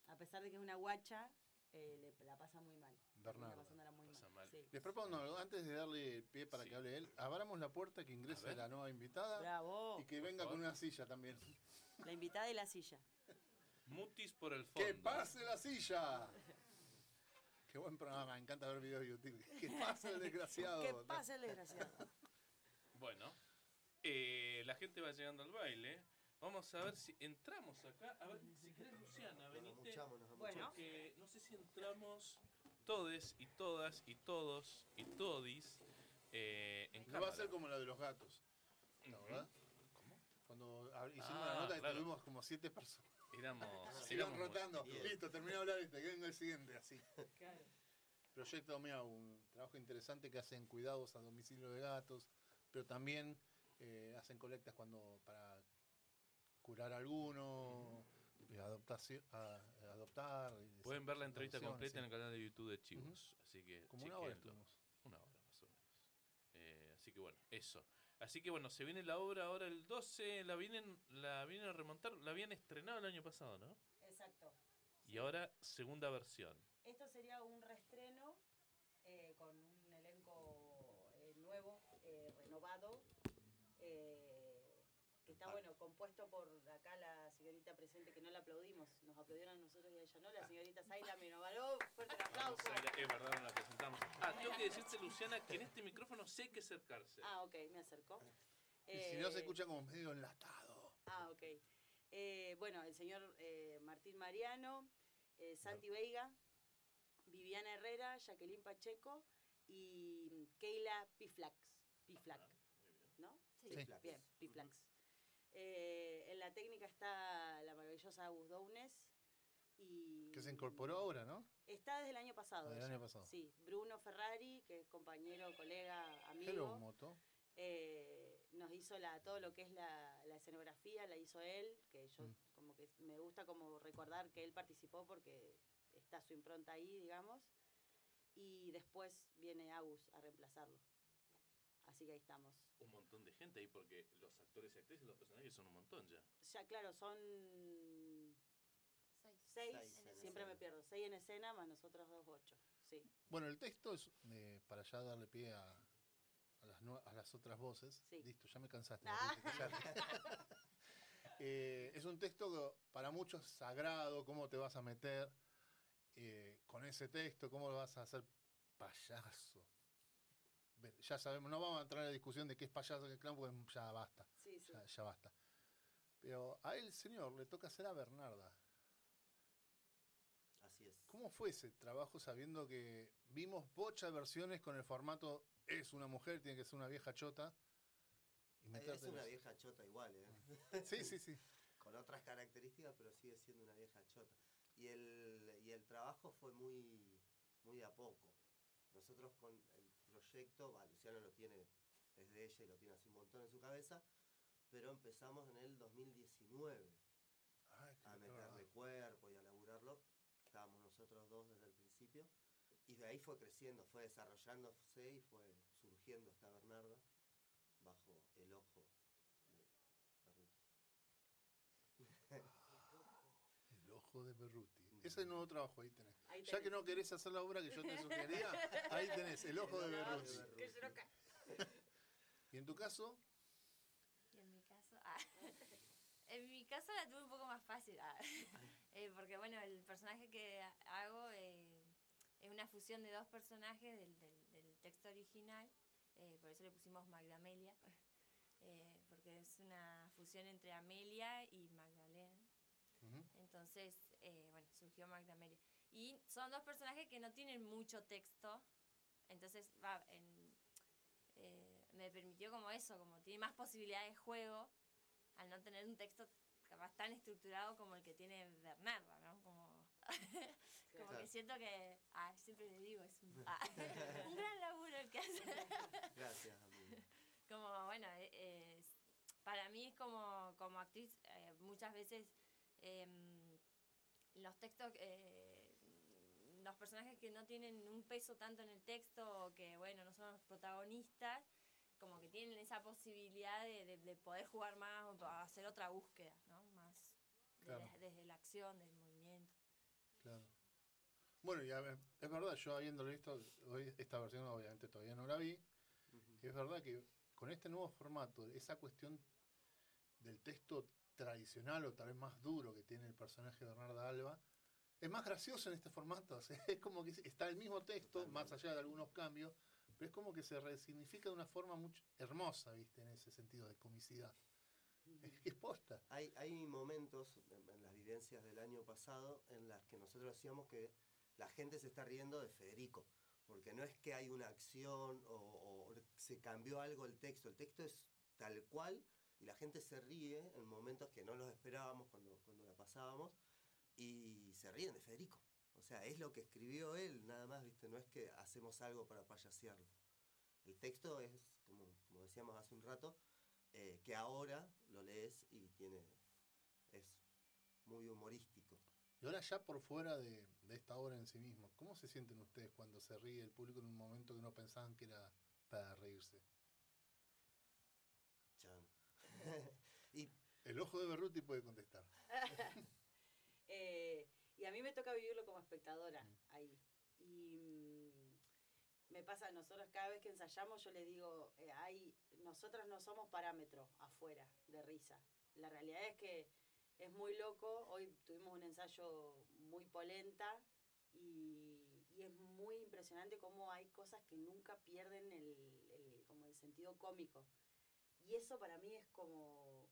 A pesar de que es una guacha, eh, le- la pasa muy mal. Pasándola muy Pasa mal. mal. sí. Les propongo, antes de darle pie para Sí. que hable él, abramos la puerta que ingrese la nueva invitada Bravo. y que Por venga favor. con una silla también. *laughs* La invitada y la silla. Mutis por el fondo. ¡Que pase la silla! Qué buen programa, me encanta ver videos de YouTube. ¡Que pase el desgraciado! *laughs* ¿Qué pasa el desgraciado? Bueno, eh, la gente va llegando al baile. Vamos a ver si entramos acá. A ver, si querés, Luciana, venite. Bueno. Porque no sé si entramos todes y todas y todos y todis eh, en No va a cámara. ser como la de los gatos, ¿no, verdad? ¿Cómo? Cuando hicimos Ah, la nota y claro. tuvimos como siete personas. Éramos. *laughs* Rotando. muy- Listo, terminé de hablar este, que venga el siguiente, así. Claro. Proyecto Miau, un trabajo interesante que hacen cuidados a domicilio de gatos, pero también eh, hacen colectas cuando para curar a alguno, eh, adoptación, a- adoptar. y Pueden ver la entrevista completa en el canal de YouTube de Chivos. Así que. Como una hora. Una hora más o menos. Eh, así que bueno, eso. Así que bueno, se viene la obra ahora el 12, la vienen, la vienen a remontar, la habían estrenado el año pasado, ¿no? Exacto. Y ahora segunda versión. Esto sería un reestreno eh, con un elenco eh, nuevo, eh, renovado, eh, está bueno, compuesto por acá la señorita presente, que no la aplaudimos, nos aplaudieron a nosotros y a ella no, la señorita Zaila Minovaló, fuerte el aplauso. es verdad, no la presentamos. Ah, tengo que decirte, Luciana, que en este micrófono sí hay que acercarse. Ah, ok, me acercó. Y si no se Eh, escucha como medio enlatado. Ah, ok. Eh, bueno, el señor eh, Martín Mariano, eh, Santi Veiga, Viviana Herrera, Jacqueline Pacheco y Keila Piflax. Piflac, ¿no? Sí. Bien, Piflax. Eh, en la técnica está la maravillosa Agus Dounes Y Que se incorporó ahora, ¿no? Está desde el año pasado. Desde el año pasado. Sí, Bruno Ferrari, que es compañero, colega, Hello, amigo. Moto. eh, nos hizo la, todo lo que es la, la escenografía, la hizo él, que yo Mm. como que me gusta como recordar que él participó porque está su impronta ahí, digamos. Y después viene Agus a reemplazarlo. Así que ahí estamos. Un montón de gente ahí porque los actores y actrices, los personajes son un montón ya. Ya, claro, son Seis. seis, Seis en siempre me escena. pierdo, seis en escena más nosotros dos, ocho. Sí, Bueno, el texto es eh, para ya darle pie a, a las, nue- a las otras voces. Sí. Listo, ya me cansaste. Ah. *laughs* Eh, es un texto que para muchos es sagrado, cómo te vas a meter eh, con ese texto, cómo lo vas a hacer payaso. Ya sabemos, no vamos a entrar en la discusión de qué es payaso, qué es clown, porque ya basta, sí, sí. ya, ya basta. Pero a él, señor, le toca hacer a Bernarda. Así es. ¿Cómo fue ese trabajo sabiendo que vimos bocha versiones con el formato es una mujer, tiene que ser una vieja chota? Y Es una vieja chota igual, ¿eh? *laughs* Sí, sí, sí. *laughs* con otras características, pero sigue siendo una vieja chota. Y el, y el trabajo fue muy, muy a poco. Nosotros con proyecto, va, Luciano lo tiene, es de ella y lo tiene hace un montón en su cabeza, pero empezamos en el 2019 Ay, qué a meterle cuerpo y a laburarlo. Estábamos nosotros dos desde el principio. Y de ahí fue creciendo, fue desarrollándose y fue surgiendo esta Bernarda bajo el ojo de Barruti. El ojo de Berruti. Ese nuevo trabajo, ahí tenés. Ahí Ya que no querés hacer la obra que yo te sugería, ahí tenés, el ojo de Berruti. *laughs* Y en tu caso, Y en mi caso, ah, *laughs* en mi caso la tuve un poco más fácil, ah, *laughs* eh, porque bueno, el personaje que hago eh, es una fusión de dos personajes del, del- del texto original, eh, por eso le pusimos Magdamelia, eh, porque es una fusión entre Amelia y Magdalena. Entonces, eh, bueno, surgió Magdamelia. Y son dos personajes que no tienen mucho texto. Entonces, va, en- eh, me permitió como eso, como tiene más posibilidades de juego, al no tener un texto capaz tan estructurado como el que tiene Bernarda, ¿no? Como, *laughs* como que siento que, ah, siempre le digo, es un, ah, *laughs* un gran laburo el que hace. Gracias, *laughs* amigo. como bueno eh, para mí es como como actriz eh, muchas veces em, los textos eh, los personajes que no tienen un peso tanto en el texto o que bueno no son los protagonistas como que tienen esa posibilidad de, de- de poder jugar más o hacer otra búsqueda no más de- desde la acción del movimiento. Claro. Bueno, ya es es verdad, yo habiéndolo visto, hoy esta versión obviamente todavía no la vi, y es verdad que con este nuevo formato, esa cuestión del texto tradicional o tal vez más duro que tiene el personaje de Bernarda Alba, es más gracioso en este formato. *laughs* o sea, es como que está el mismo texto, Totalmente. más allá de algunos cambios, pero es como que se resignifica de una forma muy hermosa, ¿viste? En ese sentido de comicidad. Es posta. Hay, hay momentos en, en las vivencias del año pasado en las que nosotros decíamos que la gente se está riendo de Federico, porque no es que hay una acción o, o se cambió algo el texto, el texto es tal cual y la gente se ríe en momentos que no los esperábamos cuando, cuando la pasábamos y se ríen de Federico. O sea, es lo que escribió él, nada más, ¿viste? No es que hacemos algo para payasearlo. El texto es, como, como decíamos hace un rato, eh, que ahora lo lees y tiene es muy humorístico. Y ahora ya por fuera de, de esta obra en sí mismo, ¿cómo se sienten ustedes cuando se ríe el público en un momento que no pensaban que era para reírse? *laughs* Y El ojo de Berruti puede contestar. *laughs* Eh, y a mí me toca vivirlo como espectadora Mm. ahí. Y mm, me pasa, nosotros cada vez que ensayamos yo les digo, eh, hay, nosotras no somos parámetro afuera de risa. La realidad es que es muy loco, hoy tuvimos un ensayo muy polenta y, y es muy impresionante cómo hay cosas que nunca pierden el, el- como el sentido cómico. Y eso para mí es como,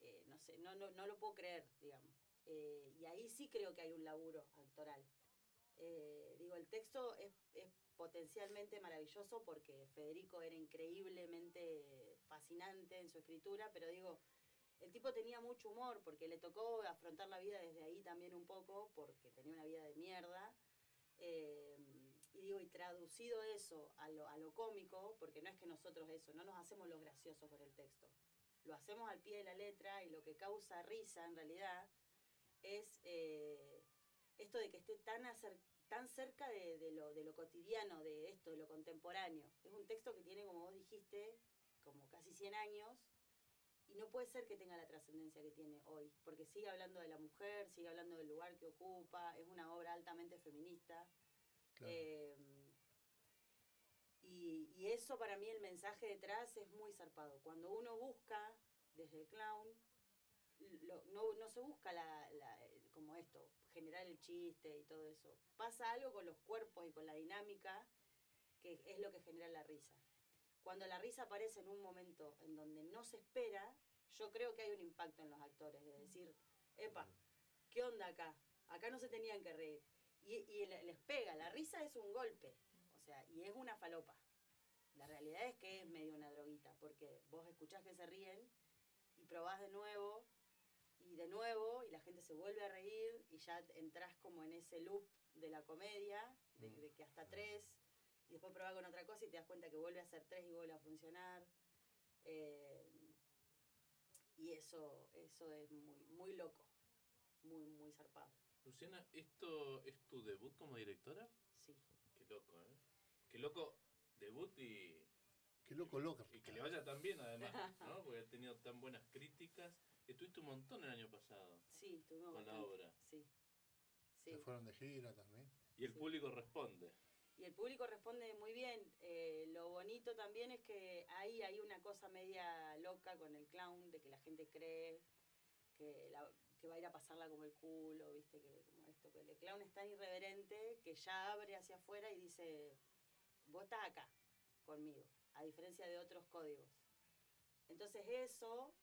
eh, no sé, no, no, no lo puedo creer, digamos. Eh, y ahí sí creo que hay un laburo actoral. Eh, digo, el texto es, potencialmente maravilloso porque Federico era increíblemente fascinante en su escritura, pero digo, el tipo tenía mucho humor porque le tocó afrontar la vida desde ahí también un poco, porque tenía una vida de mierda. Y digo, y traducido eso a lo, a lo cómico, porque no es que nosotros eso, no nos hacemos los graciosos con el texto. Lo hacemos al pie de la letra y lo que causa risa en realidad es eh, esto de que esté tan, acer- tan cerca de, lo, de lo cotidiano, de esto, de lo contemporáneo. Es un texto que tiene, como vos dijiste, como casi 100 años y no puede ser que tenga la trascendencia que tiene hoy, porque sigue hablando de la mujer, sigue hablando del lugar que ocupa, es una obra altamente feminista. Claro. Eh, y, y eso para mí el mensaje detrás es muy zarpado. Cuando uno busca desde el clown, lo- no, no se busca la, la- como esto, generar el chiste y todo eso. Pasa algo con los cuerpos y con la dinámica que es lo que genera la risa. Cuando la risa aparece en un momento en donde no se espera, yo creo que hay un impacto en los actores, de decir, epa, ¿qué onda acá? Acá no se tenían que reír. Y, y le- les pega, la risa es un golpe, o sea, y es una falopa. La realidad es que es medio una droguita, porque vos escuchás que se ríen y probás de nuevo y de nuevo y la gente se vuelve a reír y ya entras como en ese loop de la comedia, de, de que hasta tres, y después probás con otra cosa y te das cuenta que vuelve a ser tres y vuelve a funcionar. Eh, y eso, eso es muy, muy loco, muy, muy zarpado. Luciana, ¿esto es tu debut como directora? Sí. Qué loco, ¿eh? Qué loco debut y, Qué loco, loco. y que le vaya tan bien además, *laughs* ¿no? Porque ha tenido tan buenas críticas. Estuviste un montón el año pasado Sí, estuvimos con la obra. Sí. Se Sí. fueron de gira también. Y el Sí. público responde. Y el público responde muy bien. Eh, lo bonito también es que ahí hay una cosa media loca con el clown, de que la gente cree que, la- va a ir a pasarla como el culo, viste, que como esto, que el clown es tan irreverente que ya abre hacia afuera y dice, vos estás acá conmigo, a diferencia de otros códigos. Entonces eso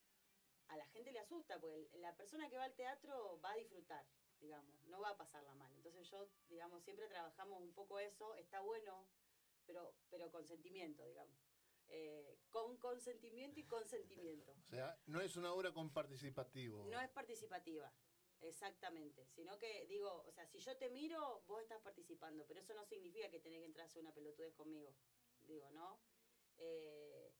a la gente le asusta, porque la persona que va al teatro va a disfrutar, digamos, no va a pasarla mal. Entonces yo, digamos, siempre trabajamos un poco eso, está bueno, pero, pero con sentimiento, digamos. Eh, con consentimiento y consentimiento. O sea, no es una obra con participativo. No es participativa, exactamente. Sino que, digo, o sea, si yo te miro, vos estás participando, pero eso no significa que tenés que entrar a hacer una pelotudez conmigo. Digo, ¿no? Eh,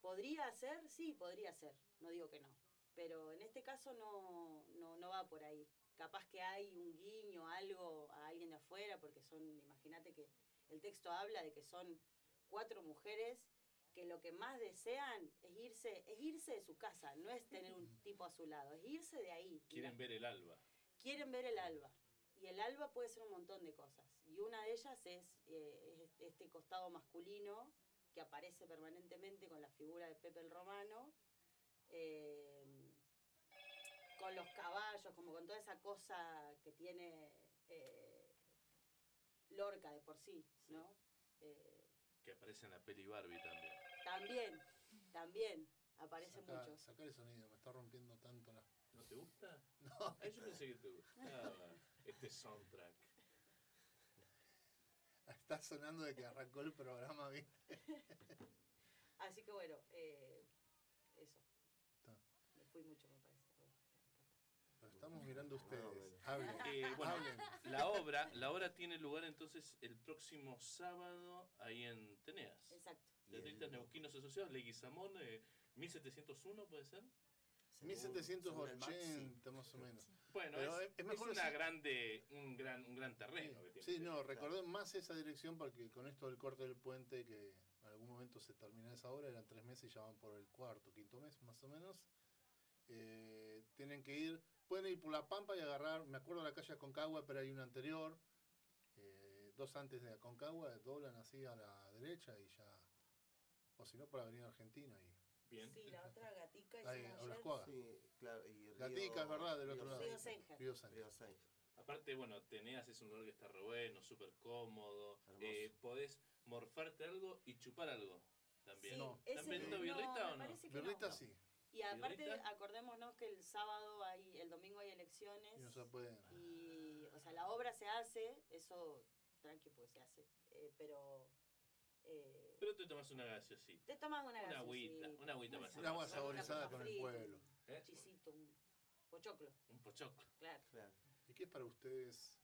¿Podría ser? Sí, podría ser. No digo que no. Pero en este caso no, no, no va por ahí. Capaz que hay un guiño, algo a alguien de afuera, porque son, imagínate que el texto habla de que son cuatro mujeres que lo que más desean es irse, es irse de su casa, no es tener un *laughs* tipo a su lado, es irse de ahí. Quieren ver el alba. quieren ver el alba. Y el alba puede ser un montón de cosas. Y una de ellas es, eh, es este costado masculino que aparece permanentemente con la figura de Pepe el Romano, eh, con los caballos, como con toda esa cosa que tiene eh, Lorca de por sí, ¿no? Eh, Que aparece en la peli Barbie también. También, también aparece Sacá- mucho. Sacar el sonido, me está rompiendo tanto la. ¿No te gusta? No, Ah, yo pensé que te gustaba este soundtrack. *laughs* está sonando de que arrancó el programa, ¿viste? Así que bueno, eh, eso. Está. Me fui mucho, estamos mirando ustedes. menos. Hablen. Eh, bueno, Hablen. la obra, la obra tiene lugar entonces el próximo sábado ahí en Teneas. Exacto. Teatristas Neuquinos Asociados, Leguizamón, eh, 1701, ¿puede ser? según- según el Max, sí. 1780 más o menos. Bueno, Pero es, es- es mejor una así. grande, un gran, un gran terreno que tiene. Sí, no, recordé más esa dirección porque con esto del corte del puente, que en algún momento se termina esa obra, eran tres meses y ya van por el cuarto, quinto mes más o menos. Eh, tienen que ir, pueden ir por la Pampa y agarrar, me acuerdo de la calle Aconcagua, pero hay una anterior, eh, dos antes de Aconcagua, doblan así a la derecha y ya, o si no, por Avenida Argentina. Y, Bien. Sí, la otra gatica Ahí, ayer. Cuadras. Sí, claro. Y Río- Gatica, es verdad, del otro lado. Río. Sánger. Río Sánchez. Río Sánger. Aparte, bueno, Teneas es un lugar que está re bueno, súper cómodo. Eh, podés morfarte algo y chupar algo también. Sí, No. ese- ¿Están vendiendo no, birrita o no? no. sí, Y aparte, acordémonos que el sábado hay, el domingo hay elecciones. y no se pueden. Y, o sea, la obra se hace, eso, tranqui, pues se hace. eh, pero eh, Pero te tomas una gaseosita. te tomas una Una gaseosita. agüita, una agüita más Un agua Una saborizada con el pueblo. ¿Eh? chisito, un pochoclo, Un pochoclo. claro. Claro. ¿Y qué es para ustedes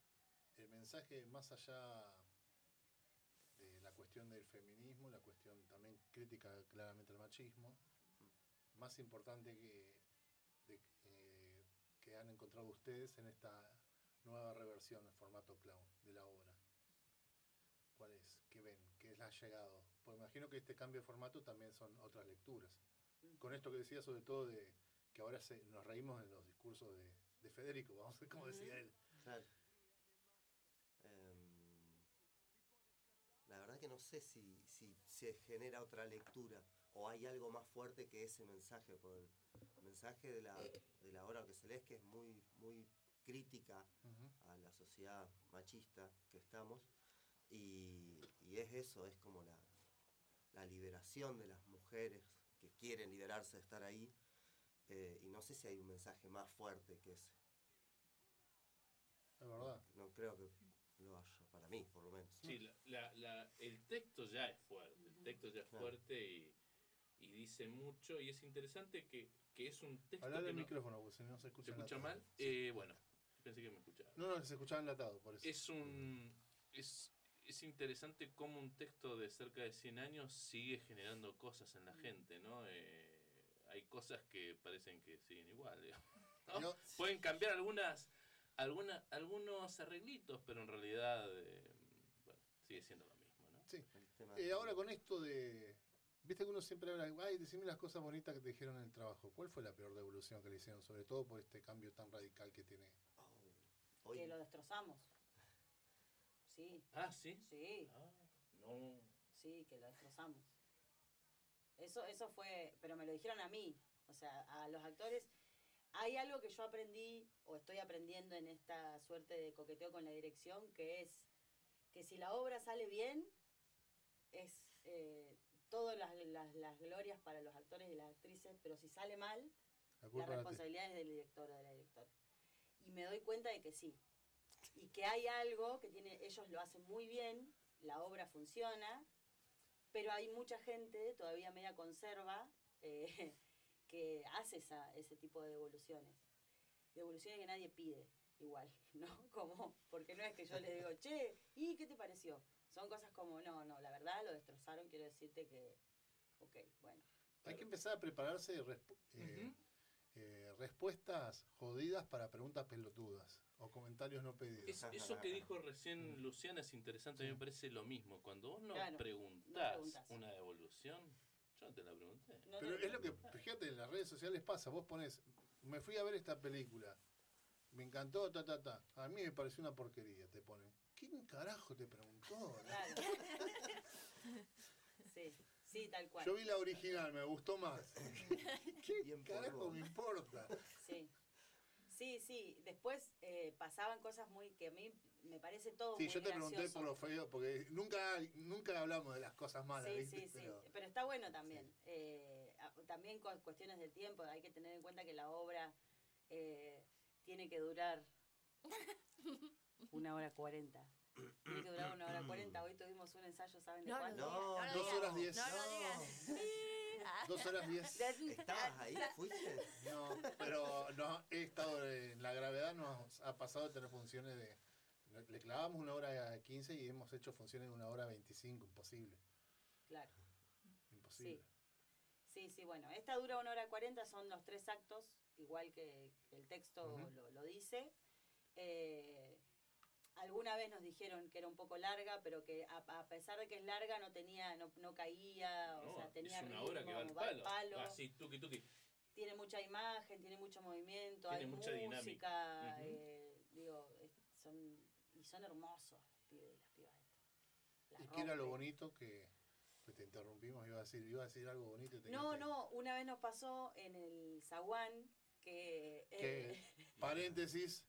el mensaje más allá de la cuestión del feminismo, la cuestión también crítica claramente al machismo, más importante que, de- eh, que han encontrado ustedes en esta nueva reversión en formato clown de la obra? ¿Cuál es? ¿Qué ven? ¿Qué les ha llegado? Pues imagino que este cambio de formato también son otras lecturas. Con esto que decía sobre todo de que ahora se, nos reímos en los discursos de, de Federico, vamos a ver cómo decía él. Claro. Em, la verdad que no sé si, si se genera otra lectura o hay algo más fuerte que ese mensaje, por el mensaje de la, de la obra que se lee es que es muy, muy crítica a la sociedad machista que estamos y, y es eso, es como la, la liberación de las mujeres que quieren liberarse de estar ahí eh, y no sé si hay un mensaje más fuerte que ese. Es verdad. No creo que lo haya, para mí por lo menos. Sí, la, la- la- el texto ya es fuerte, el texto ya es Claro. fuerte y, y dice mucho y es interesante que, que es un texto Hablar que del no- micrófono, porque si no se escucha ¿Se escucha enlatado. mal? Eh, bueno, pensé que me escuchaba. No, no, se escuchaba enlatado, por eso. Es un es, es interesante cómo un texto de cerca de 100 años sigue generando cosas en la gente, ¿no? Eh, hay cosas que parecen que siguen igual, Pueden cambiar algunas, alguna, algunos arreglitos, pero en realidad, eh, bueno, sigue siendo lo mismo, ¿no? Sí. El tema Eh, ahora con esto de... Viste que uno siempre habla, ay, decime las cosas bonitas que te dijeron en el trabajo. ¿Cuál fue la peor devolución que le hicieron? Sobre todo por este cambio tan radical que tiene. Oh, Que lo destrozamos. Sí, Ah, sí. sí, Ah, no. sí, que lo destrozamos. Eso, eso fue, pero me lo dijeron a mí, o sea, a los actores. Hay algo que yo aprendí o estoy aprendiendo en esta suerte de coqueteo con la dirección, que es que si la obra sale bien, es eh, todas las, las- las glorias para los actores y las actrices, pero si sale mal, La responsabilidad es del director o de la directora. Y me doy cuenta de que sí. Y que hay algo que tiene, ellos lo hacen muy bien, la obra funciona, pero hay mucha gente todavía media conserva eh, *laughs* que hace esa, ese tipo de devoluciones. Devoluciones que nadie pide, igual, *laughs* ¿no? Como, porque no es que yo le digo, che, ¿y qué te pareció? Son cosas como, no, no, la verdad lo destrozaron, quiero decirte que, ok, bueno. Hay que empezar a prepararse respu- eh, eh, respuestas jodidas para preguntas pelotudas o comentarios no pedidos. Es- eso que dijo recién Luciana es interesante, a mí me parece lo mismo. Cuando vos no Claro, preguntás no preguntás. una devolución, yo no te la pregunté. No, Pero no, es lo que, fíjate, en las redes sociales pasa. Vos pones, me fui a ver esta película, me encantó, ta, ta, ta. A mí me pareció una porquería, te ponen. ¿Quién carajo te preguntó? *laughs* Claro. *laughs* sí, sí, tal cual. Yo vi la original, me gustó más. *laughs* ¿Qué Bien carajo polvo. me importa? Sí. Sí, sí. Después eh, pasaban cosas muy que a mí me parece todo Sí, muy yo te pregunté por lo feo, porque nunca, nunca hablamos de las cosas malas, Sí, ¿viste? sí, sí. Pero- Pero está bueno también. Eh, también con cuestiones del tiempo, hay que tener en cuenta que la obra eh, tiene que durar una hora cuarenta. Tiene que durar una hora cuarenta. Hoy tuvimos un ensayo, ¿saben de No, cuánto? no, dos digas. horas diez. No No. digas. Ah. Dos horas diez. ¿Estabas ahí? ¿Fuiste? No, pero no, he estado en la gravedad, nos ha pasado de tener funciones de. Le clavamos una hora 15 y hemos hecho funciones de una hora 25, imposible. Claro. Imposible. Sí, sí, bueno, esta dura una hora cuarenta, son los tres actos, igual que el texto lo dice. Eh, alguna vez nos dijeron que era un poco larga, pero que a, a pesar de que es larga no tenía, no, no caía, o sea, tenía es una ritmo, hora que va al va al palo. palo. Así, tuki tuki. tiene mucha imagen, tiene mucho movimiento, Tiene hay mucha música, eh, digo, son y son hermosos los pibes y las pibas estas. Las ¿Y qué era lo bonito que, te interrumpimos? Iba a decir, iba a decir algo bonito y te No, no, una vez nos pasó en el Zaguán que, Que, eh, *laughs* paréntesis,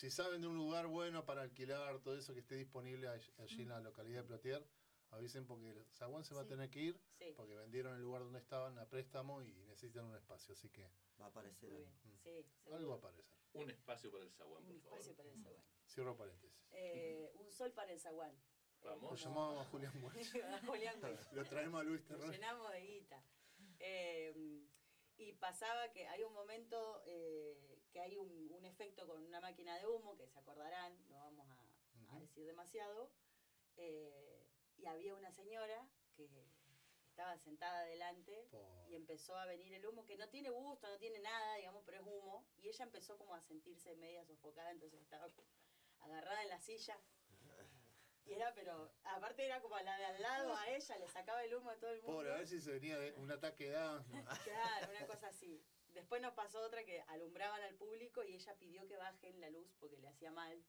si saben de un lugar bueno para alquilar todo eso que esté disponible all- allí en la localidad de Plotier, avisen porque el Zaguán se va Sí. a tener que ir sí, porque vendieron el lugar donde estaban a préstamo y necesitan un espacio, así que Va a aparecer algo. bien, Mm. sí, algo va a aparecer. Un espacio para el zaguán, un por favor. espacio para el Zaguán. Cierro paréntesis. Eh, un sol para el Zaguán. Vamos. Lo llamábamos a Julián. *laughs* A Julián. *laughs* Lo traemos a Luis Nos Terror. llenamos de guita. Eh, Y pasaba que hay un momento eh, que hay un, un efecto con una máquina de humo, que se acordarán, no vamos a, decir demasiado. eh, y había una señora que estaba sentada adelante Por- y empezó a venir el humo, que no tiene gusto, no tiene nada, digamos, pero es humo. Y ella empezó como a sentirse media sofocada, entonces estaba agarrada en la silla. Y era, pero aparte era como a la de al lado, a ella, le sacaba el humo a todo el mundo. Pobre, a ver si se venía de un ataque de asma. Claro, una cosa así. Después nos pasó otra que alumbraban al público y ella pidió que bajen la luz porque le hacía mal.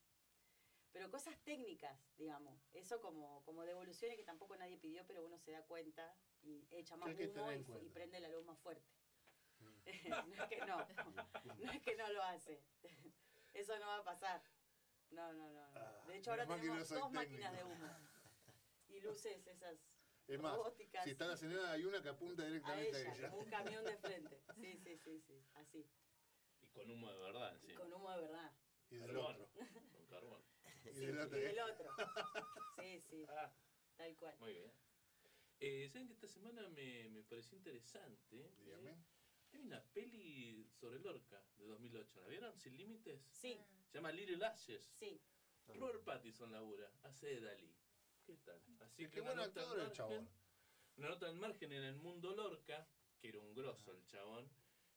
Pero cosas técnicas, digamos. Eso como, como devoluciones que tampoco nadie pidió, pero uno se da cuenta y echa más humo y, prende la luz más fuerte. *laughs* no es que no, no es que no lo hace. Eso no va a pasar. No, no, no. no. Ah, De hecho, ahora no tenemos dos máquinas de humo. Y luces esas Es más, si está la señora, hay una que apunta a directamente a ella, ella. como un camión de *laughs* frente. Sí, sí, sí, sí, así. Y con humo de verdad, Y sí. con humo de verdad. Y del Carbón. otro. Con carbón. *laughs* Y Sí, del otro. y del otro. *laughs* Sí, sí, Ah, tal cual. muy bien. Eh, ¿Saben que esta semana me, me pareció interesante? Dígame. Hay una peli sobre Lorca de 2008. ¿La vieron? Sin límites. Sí, Se llama Little Ashes. sí. Robert Pattinson labura. Hace de Dalí. ¿Qué tal? Así Qué una buen nota al actor el margen- chabón. Una nota al margen en el mundo Lorca, que era un grosso el chabón.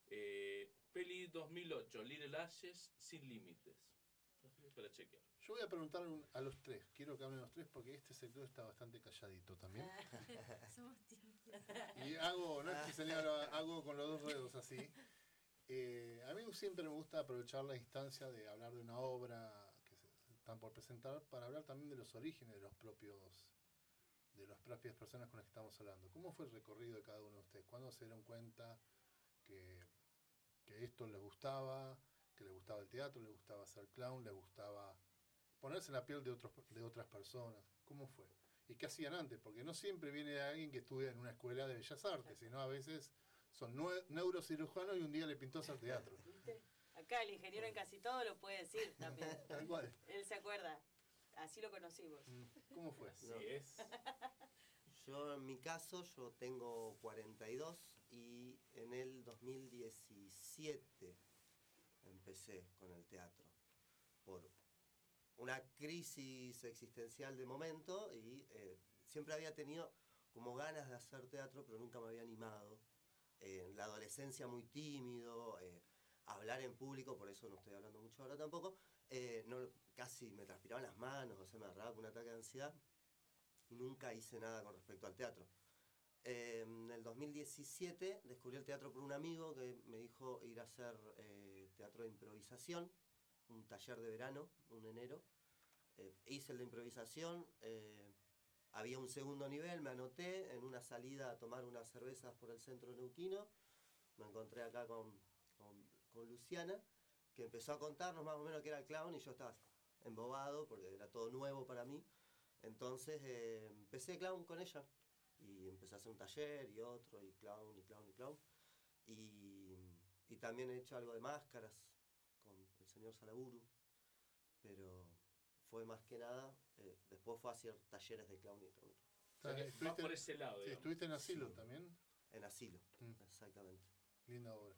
Eh, peli 2008, Little Ashes, Sin límites. Que para chequear. Yo voy a preguntar un- a los tres. Quiero que hablen los tres porque este sector está bastante calladito también. *laughs* Somos tímidos. Y hago, no es que señalo, hago con los dos dedos así. Eh, a mí siempre me gusta aprovechar la instancia de hablar de una obra que están por presentar para hablar también de los orígenes de los propios de las propias personas con las que estamos hablando. ¿Cómo fue el recorrido de cada uno de ustedes? ¿Cuándo se dieron cuenta que, que esto les gustaba, que les gustaba el teatro, les gustaba ser clown, les gustaba ponerse en la piel de, otros, de otras personas? ¿Cómo fue? ¿Y qué hacían antes? Porque no siempre viene alguien que estudia en una escuela de bellas artes, sino a veces son neurocirujanos y un día le pintó hacer teatro. El ingeniero en casi todo lo puede decir también. *laughs* Tal cual. Él se acuerda. Así lo conocimos. ¿Cómo fue? Así No. es. Yo en mi caso, yo tengo 42 y en el 2017 empecé con el teatro. Por una crisis existencial de momento y eh, siempre había tenido como ganas de hacer teatro, pero nunca me había animado. Eh, en la adolescencia muy tímido, eh, hablar en público, por eso no estoy hablando mucho ahora tampoco, eh, no, casi me transpiraban las manos, o sea, me agarraba un ataque de ansiedad y nunca hice nada con respecto al teatro. Eh, en el 2017 descubrí el teatro por un amigo que me dijo ir a hacer eh, teatro de improvisación, un taller de verano, un enero. Eh, hice el de improvisación, eh, había un segundo nivel, me anoté en una salida a tomar unas cervezas por el centro neuquino. Me encontré acá con, con- Luciana, que empezó a contarnos más o menos que era el clown y yo estaba embobado porque era todo nuevo para mí. Entonces eh, empecé clown con ella y empecé a hacer un taller y otro y clown y clown y clown. Y, y también he hecho algo de máscaras con el señor Salaburu, pero fue más que nada, eh, después fue a hacer talleres de clown y clown O sea, que por ese lado, sí, estuviste en asilo Sí. también. en asilo, Mm. exactamente. Linda obra.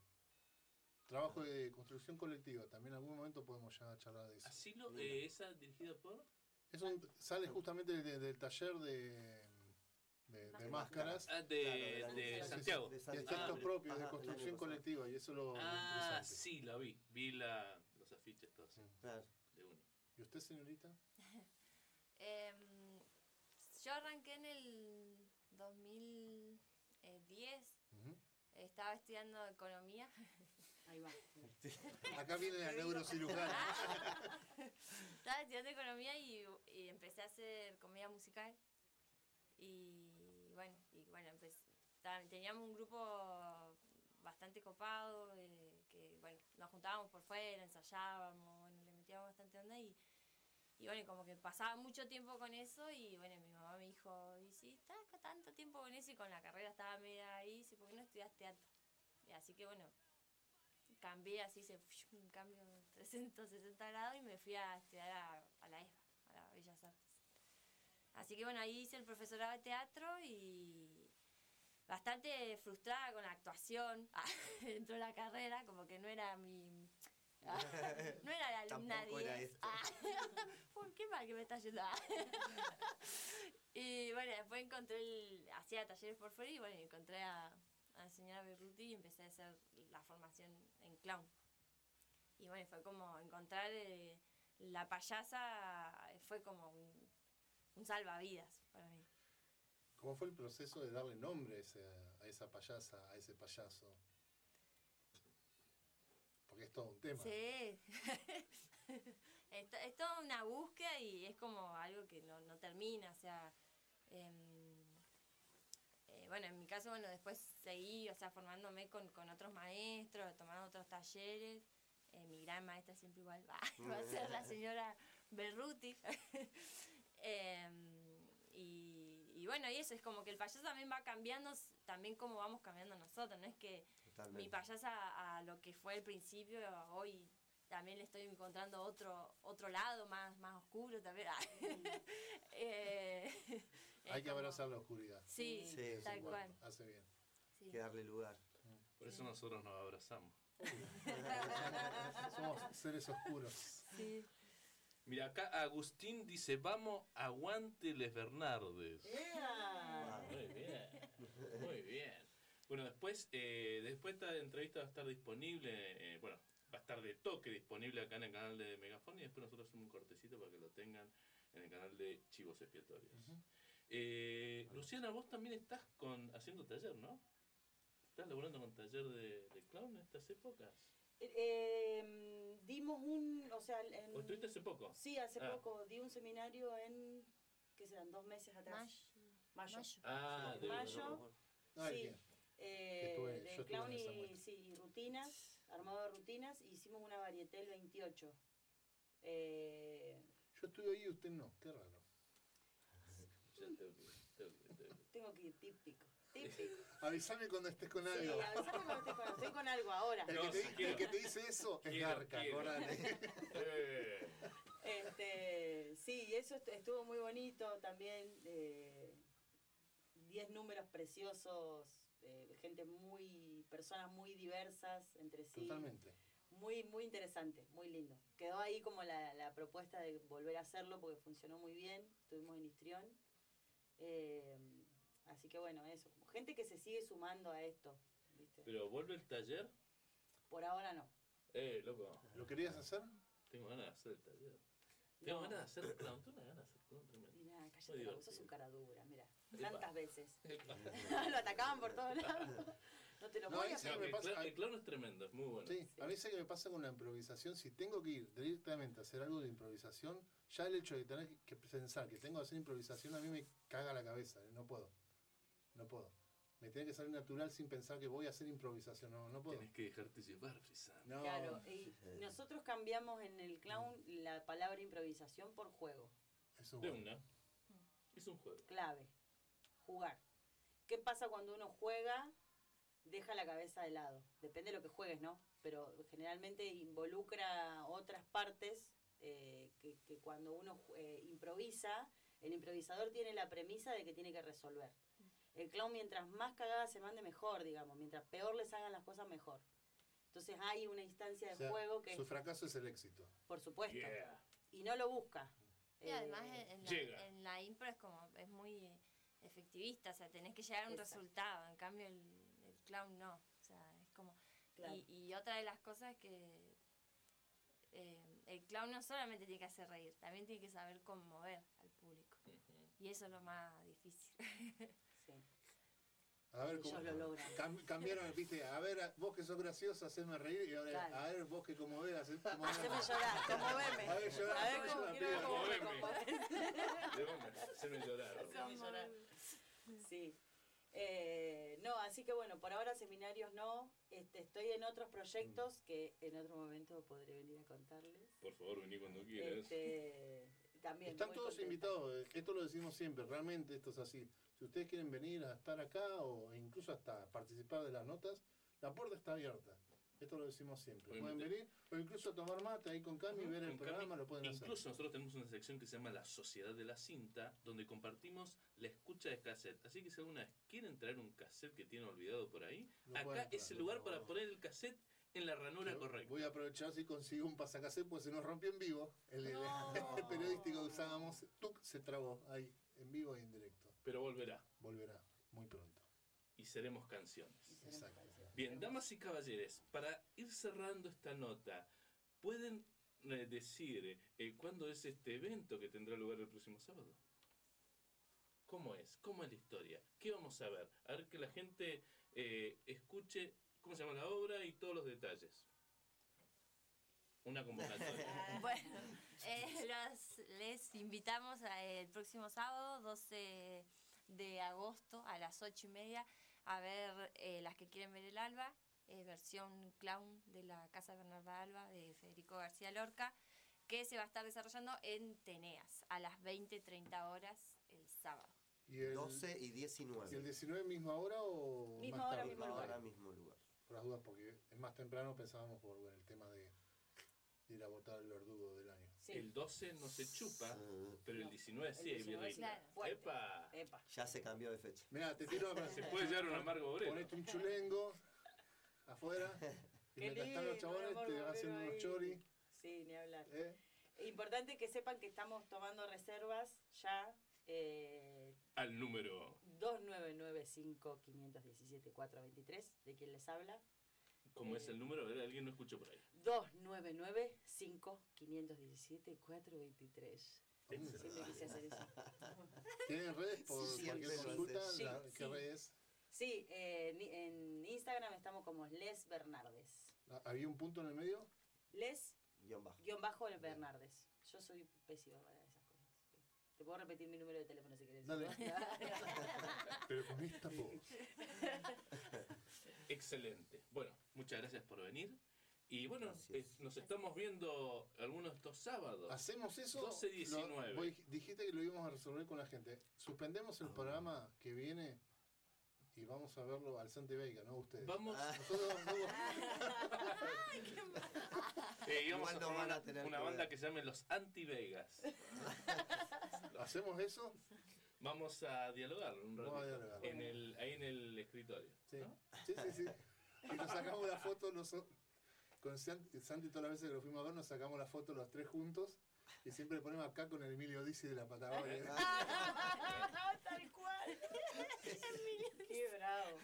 Trabajo de construcción colectiva. También en algún momento podemos ya charlar de eso. Asilo, eh, esa dirigida por. Es un- sale justamente de- del taller de, de, de máscaras. Ah, de, Claro, de Santiago. de Y Santiago. el texto Ah, propio Ajá, de construcción colectiva. Y eso es lo, Ah, sí, la vi. Vi la, los afiches todos. sí, Claro. De uno. ¿Y usted, señorita? *laughs* Em, yo arranqué en el 2010. Ujú. Estaba estudiando economía. Ahí va. *laughs* Acá viene la neurocirujana. *laughs* Estaba estudiando economía y, y empecé a hacer comedia musical. Y bueno, y bueno, empe- ta- teníamos un grupo bastante copado, eh, que bueno, nos juntábamos por fuera, ensayábamos, bueno, le metíamos bastante onda y, y bueno, como que pasaba mucho tiempo con eso y bueno, mi mamá me dijo, y si estás tanto tiempo con eso y con la carrera estaba media ahí, ¿por qué no estudias teatro? Y así que bueno, cambié así, se un cambio de 360 grados y me fui a estudiar a, a la ESPA, a la Bellas Artes. Así que bueno, ahí hice el profesorado de teatro y, bastante frustrada con la actuación *laughs* dentro de la carrera, como que no era mi... *laughs* no era la alumna Tampoco era 10. esto. Ah, *laughs* qué mal que me está yendo. y bueno, después encontré el... Hacía talleres por fuera y bueno, encontré a, a la señora Berruti y empecé a hacer la formación en clown. Y bueno, fue como encontrar eh, la payasa, eh, fue como un, un salvavidas para mí. ¿Cómo fue el proceso de darle nombre a, ese- a esa payasa, a ese payaso? Porque es todo un tema. Sí. *laughs* es, es toda una búsqueda y es como algo que no, no termina. O sea, em, eh, bueno, en mi caso, bueno, después seguí, o sea, formándome con, con otros maestros, tomando otros talleres. Eh, mi gran maestra siempre igual va, *laughs* va a ser la señora Berruti. *laughs* Em, y, y bueno, y eso es como que el payaso también va cambiando, también como vamos cambiando nosotros. No es que mi payasa a lo que fue al principio, hoy también le estoy encontrando otro otro lado más, más oscuro también. *laughs* Eh, Hay que como- abrazar la oscuridad. Sí, Sí, sí, tal Bueno, cual. hace bien. sí. Hay que darle lugar. Por eso nosotros nos abrazamos. *laughs* Somos seres oscuros. Sí. Mira, acá Agustín dice, vamos, aguante les Bernardes. ¡Ea! Muy bien, muy bien. Bueno, después, eh, después esta entrevista va a estar disponible, eh, bueno, va a estar de toque disponible acá en el canal de Megafon y después nosotros hacemos un cortecito para que lo tengan en el canal de Chivos Expiatorios. Eh, Luciana, vos también estás con haciendo taller, ¿no? ¿Estás laburando con taller de, de clown en estas épocas? Eh, dimos un, o sea, en- ¿O estuviste hace poco? sí, hace Ah. poco di un seminario en, ¿qué serán? Dos meses atrás. Mayo. Mayo. Ah, Sí, de Mayo. Ay, Sí. Eh, Estuve- de clown y, sí, y rutinas, armado de rutinas, y hicimos una varieté el 28. Eh, Yo estuve ahí y usted no. Qué raro. Ya tengo que- tengo que- tengo que- tengo que ir típico, típico. *laughs* Avísame cuando estés con Sí, algo. avísame cuando estés con, estoy con algo ahora. El, No, que te, sí di- quiero. el que te dice eso es Garca, acordate. Eh, Este, sí, eso est- estuvo muy bonito también. eh, Diez números preciosos, eh, gente muy, personas muy diversas entre sí. Totalmente. Muy, muy interesante, muy lindo. Quedó ahí como la, la propuesta de volver a hacerlo porque funcionó muy bien. Estuvimos en Istrión. Eh, así que bueno, eso, como gente que se sigue sumando a esto. ¿viste? Pero vuelve el taller. Por ahora no. Eh, loco, ¿Lo querías hacer? tengo ganas de hacer el taller. Tengo No. ganas de hacer clown. Tengo ganas de hacer clown tremendo. Muy cállate, la voz, sos un cara dura, mira. Epa. Tantas veces. *laughs* Lo atacaban por todos lados. *laughs* No te lo No, voy a el, pasa- clown, el clown es tremendo, es muy bueno. Sí, a veces que me pasa con la improvisación, si tengo que ir directamente a hacer algo de improvisación, ya el hecho de tener que pensar que tengo que hacer improvisación a mí me caga la cabeza, no puedo. No puedo. Me tiene que salir natural sin pensar que voy a hacer improvisación, no, no puedo. Tienes que dejarte llevar, Frisan. No. Claro, y nosotros cambiamos en el clown la palabra improvisación por juego. Es De bueno. una. Es un juego. Clave. Jugar. ¿Qué pasa cuando uno juega? Deja la cabeza de lado. Depende de lo que juegues, ¿no? Pero generalmente involucra otras partes eh, que, que cuando uno eh, improvisa, el improvisador tiene la premisa de que tiene que resolver. El clown, mientras más cagada se mande, mejor, digamos. Mientras peor les hagan las cosas, mejor. Entonces hay una instancia de O sea, juego que, Su fracaso es el éxito. por supuesto, Yeah. y no lo busca. Y además Eh, en, la, en la impro es como, es muy efectivista, o sea, tenés que llegar a un Exacto. resultado, en cambio el clown no, o sea, es como... Claro. Y, y otra de las cosas es que eh, el clown no solamente tiene que hacer reír, también tiene que saber conmover al público. Y eso es lo más difícil. *laughs* sí. A ver Ellos cómo. lo logran. Cam- cambiaron, viste, a ver, vos que sos gracioso, haceme reír, y ahora, Claro. a ver, vos que como *laughs* Haceme llorar, conmoveme. A ver, llorar, A ver cómo llorar, quiero ver cómo me llorar. Haceme llorar. Sí. Eh, no, así que bueno, por ahora seminarios no. Este, estoy en otros proyectos que en otro momento podré venir a contarles. Por favor, vení cuando quieras. Este, también Están todos contenta. invitados, eh, esto lo decimos siempre, realmente esto es así. Si ustedes quieren venir a estar acá o incluso hasta participar de las notas, la puerta está abierta. Esto lo decimos siempre. Obviamente. Pueden venir o incluso tomar mate ahí con Cami, ver el Con programa, Cami. lo pueden hacer. Incluso nosotros tenemos una sección que se llama La Sociedad de la Cinta, donde compartimos la escucha de cassette. Así que si alguna vez quieren traer un cassette que tienen olvidado por ahí, acá es el lugar para poner el cassette en la ranura Yo correcta. Voy a aprovechar si consigo un pasacasé, pues se nos rompió en vivo. El, el- *laughs* el periodístico que usábamos, ¡tuc! se trabó ahí, en vivo y en directo. Pero volverá Volverá muy pronto. y seremos canciones. Exacto. Bien, damas y caballeros, para ir cerrando esta nota, ¿pueden eh, decir eh, cuándo es este evento que tendrá lugar el próximo sábado? ¿Cómo es? ¿Cómo es la historia? ¿Qué vamos a ver? A ver que la gente eh, escuche cómo se llama la obra y todos los detalles. Una convocatoria. *laughs* Bueno, eh, les invitamos a- el próximo sábado, 12 de agosto, a las 8 y media, a ver eh, las que quieren ver el Alba, eh, versión clown de la Casa Bernarda Alba de Federico García Lorca, que se va a estar desarrollando en Teneas a las 20-30 horas el sábado. ¿Y el, 12 y ¿y el 19. 19 misma hora o Misma más hora, tarde? mismo lugar. hora, mismo lugar. Por las dudas, porque es más temprano pensábamos por bueno, el tema de, de ir a votar el verdugo del año. Sí. El 12 no se chupa, Sí. pero el No. 19 sí El hay 19 sí. birrita. Claro. Fuerte. ¡Epa! Epa. Ya se cambió de fecha. Mira, te tiro *laughs* Se puede llevar un amargo obrero. Ponete un chulengo afuera *laughs* y Qué mientras están los chabones te obrero unos ahí. choris. Sí, ni hablar. ¿eh? Importante que sepan que estamos tomando reservas ya. Eh, Al número, 2995-517-423, de quien les habla. ¿Cómo es el número? A ver, alguien no escuchó por ahí. 299-5-517-423. Excelente. Siempre quise hacer eso. ¿Tienen redes por Siempre cualquier consulta? La- Sí, ¿Qué sí. redes? Sí, eh, en Instagram estamos como Les Bernardes. Ah, ¿Había un punto en el medio? Les Guión bajo. guion bajo Bernardes. Yo soy pésima para esas cosas. sí. Te puedo repetir mi número de teléfono si querés. Dale. *laughs* Pero con esta voz. *laughs* Excelente. Bueno, muchas gracias por venir. Y bueno, es- nos estamos viendo algunos de estos sábados. ¿Hacemos eso? 12, Lo- 19. voy- dijiste que lo íbamos a resolver con la gente. Suspendemos el programa que viene y vamos a verlo al Santi Veiga, ¿no? Ustedes. Vamos, Ah. Nosotros vamos- eh, íbamos a *laughs* una, banda que se llame Los Anti-Vegas. *laughs* *laughs* ¿Hacemos eso? Vamos a dialogar un Vamos a ratito. dialogar. En el, ahí en el escritorio. Sí, ¿no? sí, sí. sí. Y nos sacamos la foto nosotros. Con Santi, Santi todas las veces que lo fuimos a ver nos sacamos la foto los tres juntos y siempre le ponemos acá con el Emilio Dizzi de la Patagonia. *laughs* Tal cual. Qué bravo.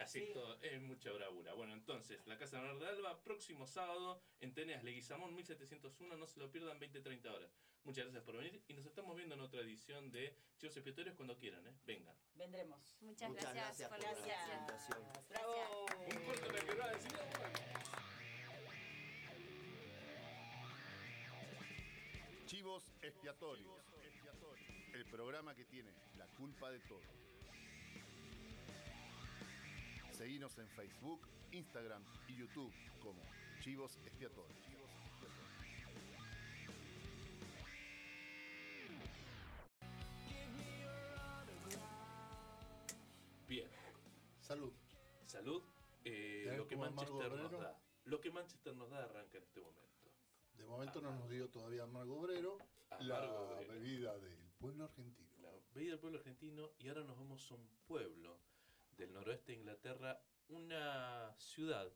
Así Sí. todo, es mucha bravura. Bueno, entonces, la Casa Bernarda de Alba, próximo sábado en Teneas, Leguizamón 1701, no se lo pierdan, 20-30 horas. Muchas gracias por venir y nos estamos viendo en otra edición de Chivos Expiatorios cuando quieran, ¿eh? Vengan. Vendremos. Muchas, Muchas gracias, gracias por la la invitación. invitación. Bravo. Un corto el que va a decir, Chivos expiatorios. El programa que tiene la culpa de todo. Seguinos en Facebook, Instagram y YouTube como Chivos Expiatorios. Bien, Salud. salud. Eh, ¿Tenés lo que Manchester nos da. Lo que Manchester nos da arranca en este momento. De momento no nos dio todavía Amargo Obrero, la Obrero. bebida del pueblo argentino. La bebida del pueblo argentino y ahora nos vamos a un pueblo del noroeste de Inglaterra, una ciudad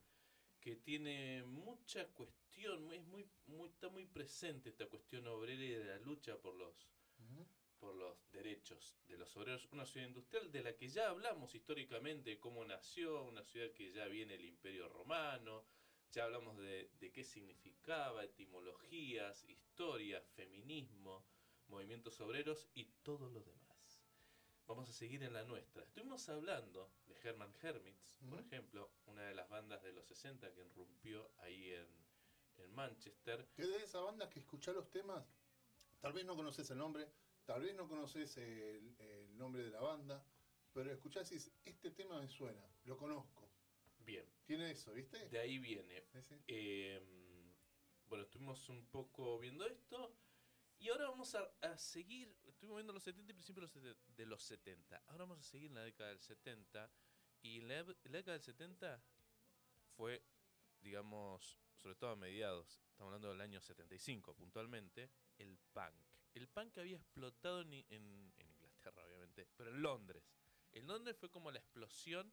que tiene mucha cuestión, es muy, muy, está muy presente esta cuestión obrera y de la lucha por los, por los derechos de los obreros. Una ciudad industrial de la que ya hablamos históricamente, cómo nació, una ciudad que ya viene el Imperio Romano, ya hablamos de, de qué significaba, etimologías, historia, feminismo, movimientos obreros y todo lo demás. Vamos a seguir en la nuestra. Estuvimos hablando de Herman Hermits, por ejemplo, una de las bandas de los 60 que irrumpió ahí en, en Manchester. Que de esa banda que escuchá los temas, tal vez no conoces el nombre, tal vez no conoces el, el nombre de la banda, pero escuchás y dices, este tema me suena, lo conozco. Bien, Tiene eso, ¿viste? de ahí viene. Sí, sí. Eh, bueno, estuvimos un poco viendo esto. Y ahora vamos a, seguir. Estuvimos viendo los 70 y principios de los sete- de los 70. Ahora vamos a seguir en la década del 70. Y la, la década del 70 fue digamos, sobre todo a mediados, estamos hablando del año 75 puntualmente, el punk. El punk había explotado en Inglaterra, obviamente, pero en Londres. En Londres fue como la explosión.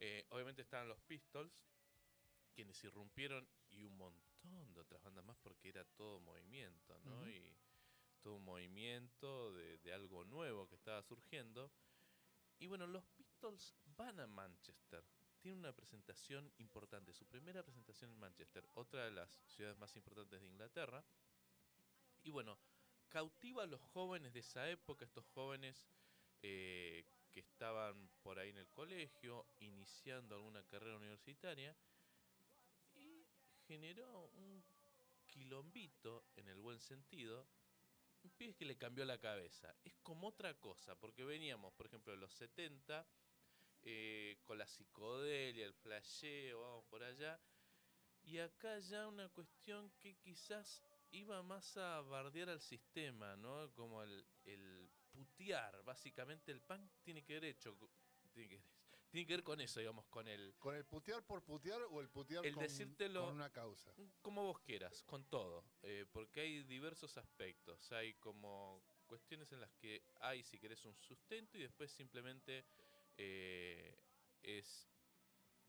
eh, obviamente estaban los Pistols, quienes irrumpieron, y un montón de otras bandas más, porque era todo movimiento, ¿no? Y todo un movimiento de, de algo nuevo que estaba surgiendo. Y bueno, los Pistols van a Manchester. Tienen una presentación importante, su primera presentación en Manchester, otra de las ciudades más importantes de Inglaterra. Y bueno, cautiva a los jóvenes de esa época, estos jóvenes eh, que estaban por ahí en el colegio, iniciando alguna carrera universitaria, generó un quilombito, en el buen sentido, un pibe que le cambió la cabeza. Es como otra cosa, porque veníamos, por ejemplo, de los 70, eh, con la psicodelia, el flasheo, vamos por allá, y acá ya una cuestión que quizás iba más a bardear al sistema, ¿no? Como el, el putear, básicamente el punk tiene que ver hecho, tiene que ver con eso, digamos, con el, ¿Con el putear por putear o el putear El con, decírtelo- con una causa? como vos quieras, con todo, eh, porque hay diversos aspectos, hay como cuestiones en las que hay, si querés, un sustento y después simplemente eh, es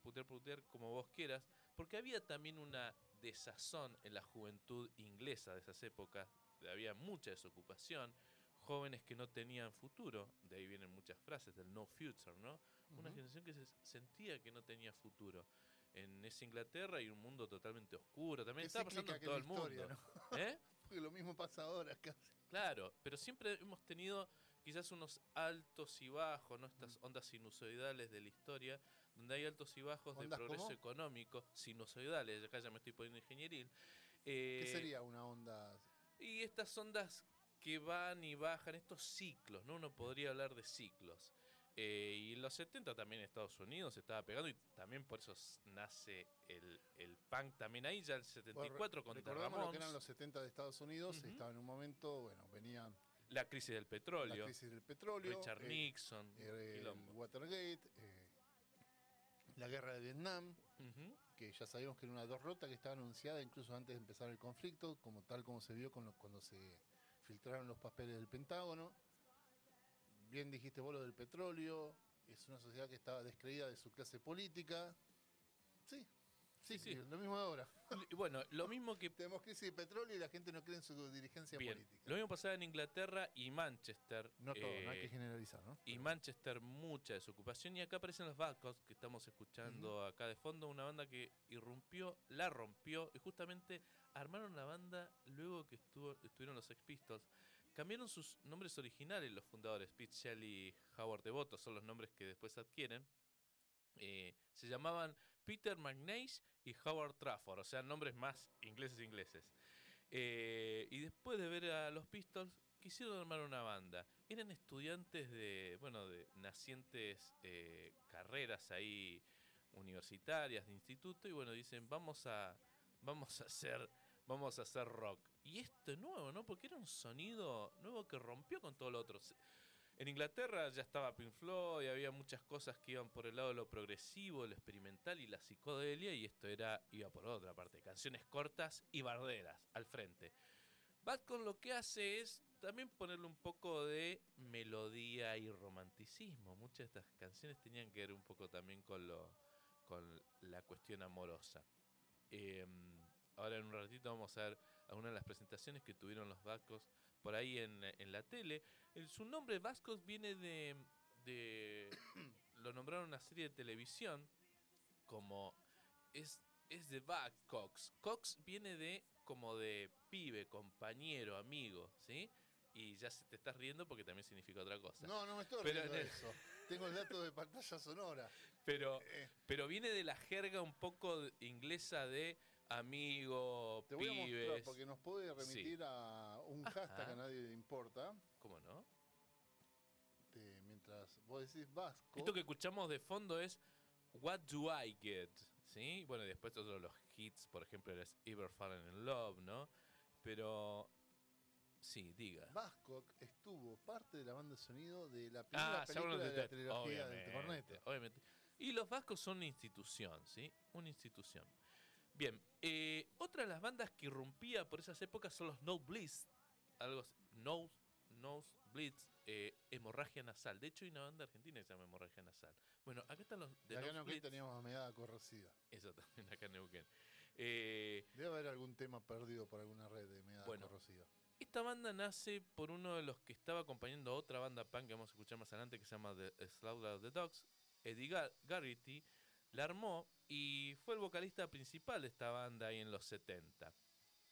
putear, putear como vos quieras, porque había también una desazón en la juventud inglesa de esas épocas, había mucha desocupación, jóvenes que no tenían futuro, de ahí vienen muchas frases del no future, ¿no? Una generación que se sentía que no tenía futuro. En esa Inglaterra hay un mundo totalmente oscuro, también Qué está pasando en todo el mundo. ¿Eh? *laughs* Porque lo mismo pasa ahora casi. Claro, pero siempre hemos tenido quizás unos altos y bajos, ¿no? Estas Mm. ondas sinusoidales de la historia, donde hay altos y bajos de ¿Ondas progreso cómo? económico, sinusoidales, acá ya me estoy poniendo ingenieril. ¿Qué eh, sería una onda? Y estas ondas que van y bajan, estos ciclos, ¿no? Uno podría hablar de ciclos. Eh, y en los 70 también Estados Unidos estaba pegando y también por eso nace el, el punk también ahí, ya el 74 con The Recordamos lo que eran Ramones, los 70 de Estados Unidos. Ujú. Estaba en un momento, bueno, venían la crisis del la petróleo, crisis del petróleo, Richard eh, Nixon, eh, Watergate, eh, la guerra de Vietnam, Ujú. que ya sabíamos que era una derrota que estaba anunciada incluso antes de empezar el conflicto, como tal como se vio con lo- cuando se filtraron los papeles del Pentágono. Bien dijiste vos lo del petróleo, es una sociedad que estaba descreída de su clase política. Sí, sí, Sí, lo mismo de ahora. Bueno, lo mismo que Tenemos crisis de petróleo y la gente no cree en su dirigencia bien, política. lo mismo pasaba en Inglaterra y Manchester. No todo, no hay eh, que generalizar, ¿no? y Manchester mucha desocupación y acá aparecen los Badcocks que estamos escuchando acá de fondo, una banda que irrumpió, la rompió y justamente armaron la banda luego que estuvo, estuvieron los Sex Pistols. Cambiaron sus nombres originales los fundadores, Pete Shelley y Howard Devoto, son los nombres que después adquieren. Eh, se llamaban Peter McNeish y Howard Trafford, o sea, nombres más ingleses ingleses. Eh, y después de ver a los Pistols, quisieron armar una banda. Eran estudiantes de, bueno, de nacientes eh, carreras ahí universitarias, de instituto, y bueno, dicen, vamos a, vamos a hacer, vamos a hacer rock. Y esto es nuevo, ¿no? Porque era un sonido nuevo que rompió con todo lo otro. En Inglaterra ya estaba Pink Floyd, había muchas cosas que iban por el lado de lo progresivo, lo experimental y la psicodelia, y esto era, iba por otra parte, canciones cortas y barderas al frente. Batcon lo que hace es también ponerle un poco de melodía y romanticismo. Muchas de estas canciones tenían que ver un poco también con, lo, con la cuestión amorosa. Em, ahora en un ratito vamos a ver algunas de las presentaciones que tuvieron los vascos por ahí en, en la tele. El- su nombre Vascos viene de, de *coughs* lo nombraron una serie de televisión como es es de Buck Cox. Cox viene de como de pibe, compañero, amigo, ¿sí? Y ya se te estás riendo porque también significa otra cosa. No, no me estoy Pero riendo de *laughs* eso. Tengo el dato de pantalla sonora. Pero, Eh. pero viene de la jerga un poco inglesa de amigo, Te voy a mostrar pibes. porque nos puede remitir a un hashtag que a nadie le importa. ¿Cómo no? mientras vos decís vasco. Esto que escuchamos de fondo es What Do I Get? ¿Sí? Bueno, y después todos los hits, por ejemplo, es Ever Fallen in Love, ¿no? Pero. Sí, diga. Bascock estuvo parte de la banda de sonido de la primera Ah, película de de la trilogía del obviamente, Corneta. obviamente. Y los vascos son una institución, ¿sí? Una institución. Bien, eh, otra de las bandas que irrumpía por esas épocas son los No Blitz. Algo así, Nose, Nose Blitz, eh, hemorragia nasal. De hecho, hay una banda argentina que se llama hemorragia nasal. Bueno, acá están los de acá en Neuquén teníamos meada corrosiva. Eso también acá en Neuquén. Eh, Debe haber algún tema perdido por alguna red de meada Bueno. corrosiva. Esta banda nace por uno de los que estaba acompañando a otra banda punk que vamos a escuchar más adelante que se llama The Slaughter of the Dogs. Eddie Gar- Garrity la armó y fue el vocalista principal de esta banda ahí en los 70.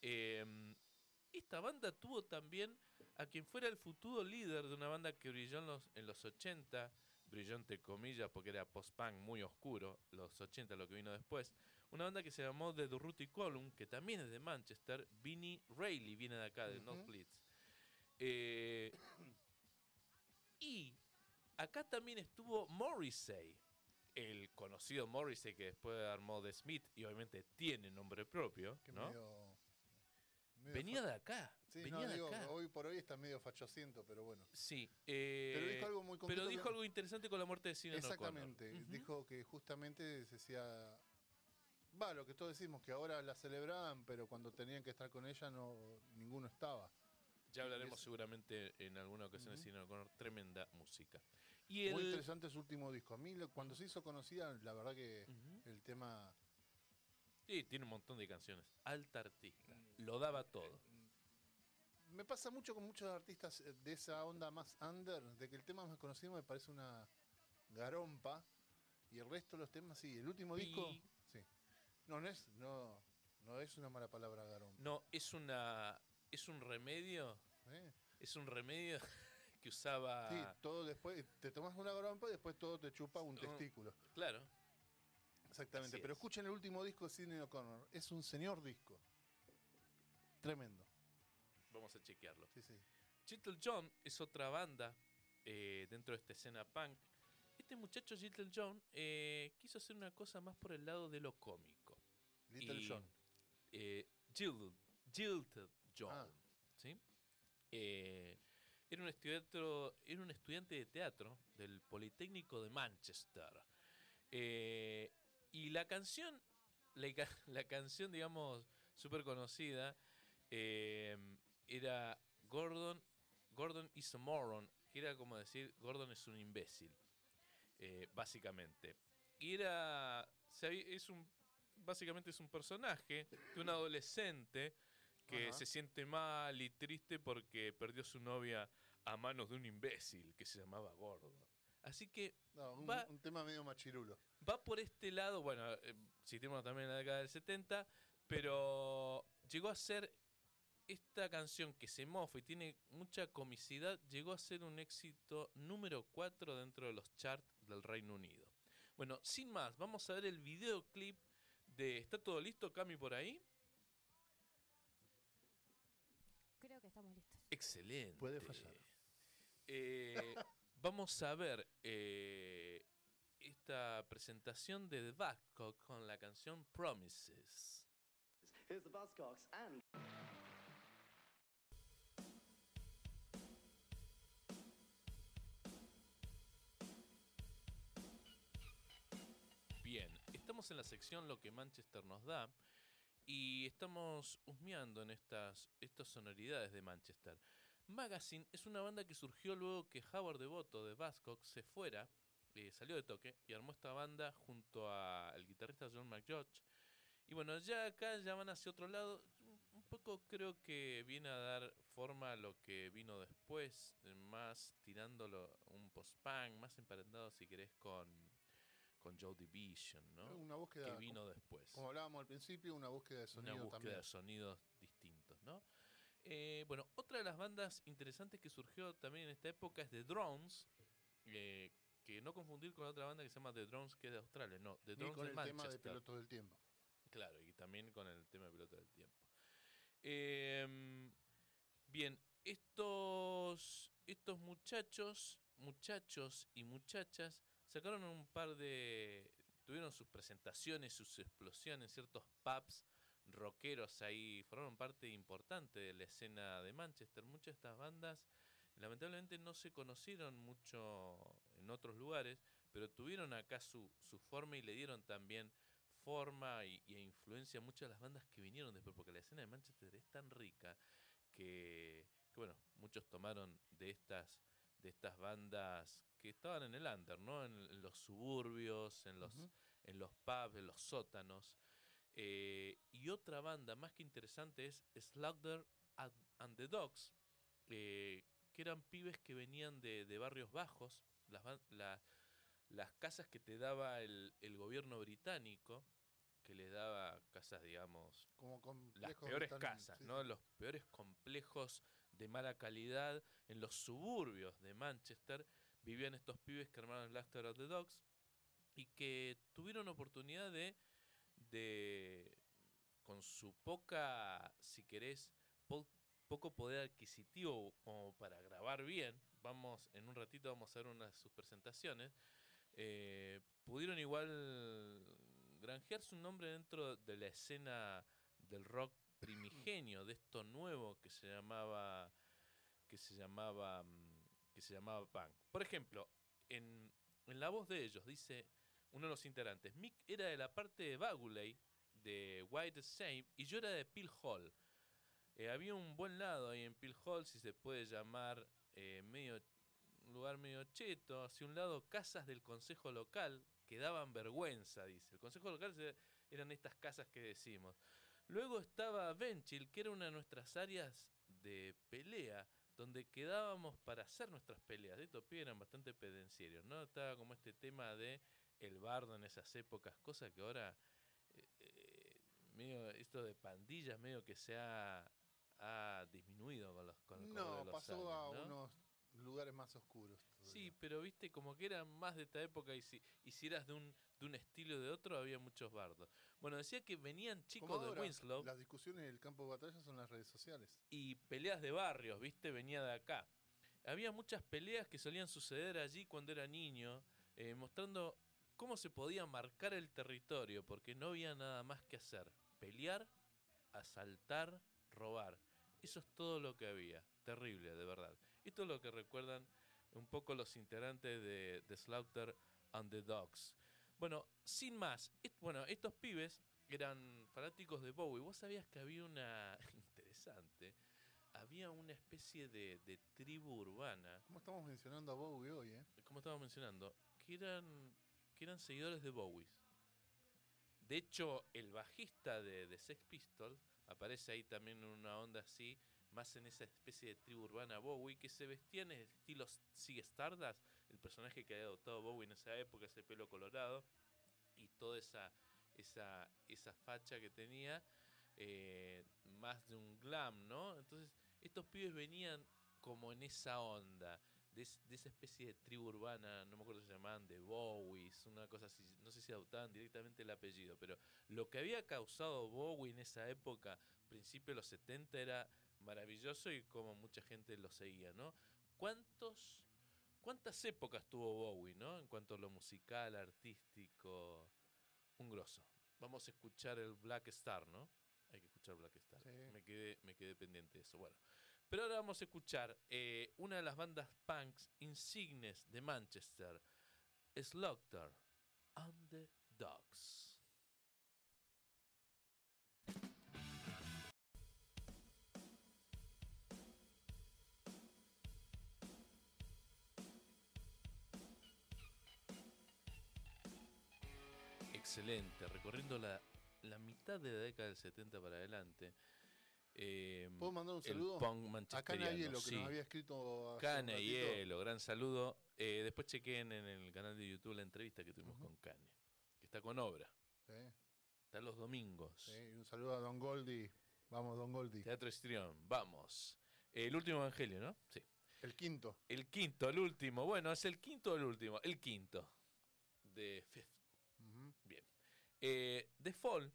Em, esta banda tuvo también a quien fuera el futuro líder de una banda que brilló en los, en los 80, brilló entre comillas porque era post-punk muy oscuro, los 80 lo que vino después, una banda que se llamó The Durruti Column, que también es de Manchester, Vinnie Rayleigh viene de acá, de. North Leeds. Eh, *coughs* y acá también estuvo Morrissey, el conocido Morrissey que después armó The Smith y obviamente tiene nombre propio, Que ¿no? medio- medio Venía de acá, Sí, venía no, de digo, acá. hoy por hoy está medio fachociento, pero bueno. Sí, eh, Pero dijo algo muy pero dijo que- algo interesante con la muerte de O'Connor. Exactamente. Dijo que justamente decía. Va, lo que todos decimos, que ahora la celebraban, pero cuando tenían que estar con ella, no ninguno estaba. Ya hablaremos Es- seguramente en alguna ocasión de Ujú. Sinead O'Connor, tremenda música. Y Muy el, interesante su último disco. A mí, cuando se hizo conocida, la verdad que el tema. Sí, tiene un montón de canciones. Alta artista. Lo daba todo. Me pasa mucho con muchos artistas eh, de esa onda más under, de que el tema más conocido me parece una garompa y el resto de los temas sí. El último disco, sí. No, no es, no, no es una mala palabra garompa. No, es una. Es un remedio. ¿eh? Es un remedio *laughs* que usaba. Sí, todo después, te tomas una garompa y después todo te chupa un No. testículo. Claro. Exactamente. Así Pero es. escuchen el último disco de Sidney O'Connor. Es un señor disco. Tremendo. Vamos a chequearlo. Sí, sí. Little John es otra banda eh, dentro de esta escena punk. Este muchacho Little John eh, quiso hacer una cosa más por el lado de lo cómico. Little Y, John. eh, Jill- John. Ah. ¿sí? Eh, era, un estudiante, era un estudiante de teatro del Politécnico de Manchester. Eh, y la canción, la, ca- *laughs* la canción, digamos, súper conocida, eh, era Gordon, Gordon is a moron, que era como decir, Gordon es un imbécil, eh, básicamente. Y era, es un, básicamente es un personaje de un adolescente que Ajá. se siente mal y triste porque perdió su novia a manos de un imbécil que se llamaba Gordon. Así que No, un, va- un tema medio machirulo. va por este lado, bueno, eh, situémonos también en la década del 70, pero llegó a ser esta canción que se mofa y tiene mucha comicidad, llegó a ser un éxito número 4 dentro de los charts del Reino Unido. Bueno, sin más, vamos a ver el videoclip de ¿Está todo listo, Cami, por ahí? Excelente. Puede fallar. Eh, *laughs* vamos a ver eh, esta presentación de The Buzzcock con la canción Promises. Here's the Buzzcocks and Bien, estamos en la sección Lo que Manchester nos da y estamos husmeando en estas, estas sonoridades de Manchester. Magazine es una banda que surgió luego que Howard Devoto de Buzzcock se fuera, eh, salió de toque y armó esta banda junto al guitarrista John McGeorge. Y bueno, ya acá ya van hacia otro lado. Un- Un poco creo que viene a dar forma a lo que vino después, eh, más tirándolo un post-punk, más emparentado si querés con, con Joe Division, ¿no? Una búsqueda, que como- vino después. como hablábamos al principio, una búsqueda de sonido Una búsqueda también. de sonidos distintos, ¿no? Eh, bueno, otra de las bandas interesantes que surgió también en esta época es The Drones, eh, que no confundir con otra banda que se llama The Drones, que es de Australia, no, The Drones con de el tema de pilotos del tiempo. Claro, y también con el tema de pelota del tiempo. Em, bien, estos, estos muchachos, muchachos y muchachas sacaron un par de... tuvieron sus presentaciones, sus explosiones, ciertos pubs rockeros ahí, formaron parte importante de la escena de Manchester. Muchas de estas bandas lamentablemente no se conocieron mucho en otros lugares, pero tuvieron acá su, su forma y le dieron también forma y, y influencia muchas de las bandas que vinieron después, porque la escena de Manchester es tan rica que, que, bueno, muchos tomaron de estas de estas bandas que estaban en el under, ¿no? En, en los suburbios, en los, Ujú. en los pubs, en los sótanos. Eh, y otra banda más que interesante es Slaughter and the Dogs, eh, que eran pibes que venían de, de barrios bajos, las, la- las casas que te daba el, el gobierno británico, que les daba casas, digamos, Como las peores casas, sí, ¿no? Los peores complejos de mala calidad en los suburbios de Manchester. Vivían estos pibes que armaron el Laughter of the Dogs y que tuvieron oportunidad de, de con su poca, si querés, po- poco poder adquisitivo como para grabar bien, vamos, en un ratito vamos a ver una de sus presentaciones, eh, pudieron igual granjearse un nombre dentro de la escena del rock primigenio, de esto nuevo que se llamaba que se llamaba mm, que se llamaba punk. Por ejemplo, en, en la voz de ellos dice uno de los integrantes, Mick era de la parte de Baguley de White Same y yo era de Pill Hall. Eh, había un buen lado ahí en Pill Hall, si se puede llamar eh, medio un lugar medio cheto, hacia un lado casas del consejo local que daban vergüenza, dice. El consejo local eran estas casas que decimos. Luego estaba Benchil, que era una de nuestras áreas de pelea, donde quedábamos para hacer nuestras peleas. De estos pibes eran bastante pedencieros, ¿no? Estaba como este tema de el bardo en esas épocas, cosa que ahora, eh, eh, medio, esto de pandillas, medio que se ha, ha disminuido con los con No, los pasó años, a ¿no? unos lugares más oscuros. Sí, pero viste, como que eran más de esta época y si, y si eras de un, de un estilo o de otro, había muchos bardos. Bueno, decía que venían chicos Como de ahora, Winslow Las discusiones del campo de batalla son las redes sociales. y peleas de barrios, viste, venía de acá. Había muchas peleas que solían suceder allí cuando era niño, eh, mostrando cómo se podía marcar el territorio, porque no había nada más que hacer. Pelear, asaltar, robar. Eso es todo lo que había. Terrible, de verdad. Esto es lo que recuerdan un poco los integrantes de, de Slaughter and the Dogs. Bueno, sin más, est- bueno, estos pibes eran fanáticos de Bowie. Vos sabías que había una *laughs* interesante, había una especie de, de tribu urbana, ¿Cómo estamos mencionando a Bowie hoy, eh? como estaba mencionando, que eran que eran seguidores de Bowie. De hecho, el bajista de, de Sex Pistols aparece ahí también en una onda así, más en esa especie de tribu urbana Bowie, que se vestían en el estilo Sigue Stardust, el personaje que había adoptado Bowie en esa época, ese pelo colorado, y toda esa, esa, esa facha que tenía, eh, más de un glam, ¿no? Entonces, estos pibes venían como en esa onda, de, de esa especie de tribu urbana, no me acuerdo si se llamaban, de Bowies, una cosa así, no sé si adoptaban directamente el apellido, pero lo que había causado Bowie en esa época, principio de los 70, era maravilloso y como mucha gente lo seguía, ¿no? ¿Cuántos, ¿Cuántas épocas tuvo Bowie, ¿no? En cuanto a lo musical, artístico, un grosso. Vamos a escuchar el Black Star, ¿no? Hay que escuchar Black Star. Sí. Me, quedé, me quedé pendiente de eso. Bueno, pero ahora vamos a escuchar eh, una de las bandas punks insignes de Manchester, Slaughter and the Dogs. Excelente, recorriendo la, la mitad de la década del 70 para adelante. eh, ¿Puedo mandar un saludo? A Cana Hielo, que nos había escrito Cana. Hielo, gran saludo. Eh, después chequen en el canal de YouTube la entrevista que tuvimos con Cane, que está con obra, Sí, está los domingos. sí, un saludo a Don Goldie. Vamos, Don Goldie. Teatro Histrión, vamos. El último evangelio, ¿no? Sí. El quinto. El quinto, el último. Bueno, es el quinto o el último. El quinto. De Fifth. Eh, The Fall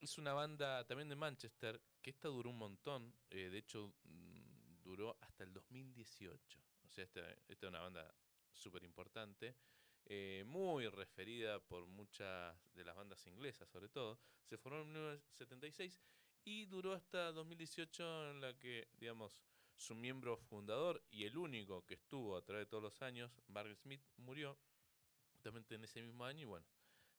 es una banda también de Manchester que esta duró un montón. eh, de hecho, mm, duró hasta el 2018. O sea, esta, esta es una banda súper importante. eh, muy referida por muchas de las bandas inglesas, sobre todo. Se formó en 1976 y duró hasta 2018 en la que, digamos, su miembro fundador y el único que estuvo a través de todos los años, Mark Smith, murió justamente en ese mismo año y bueno,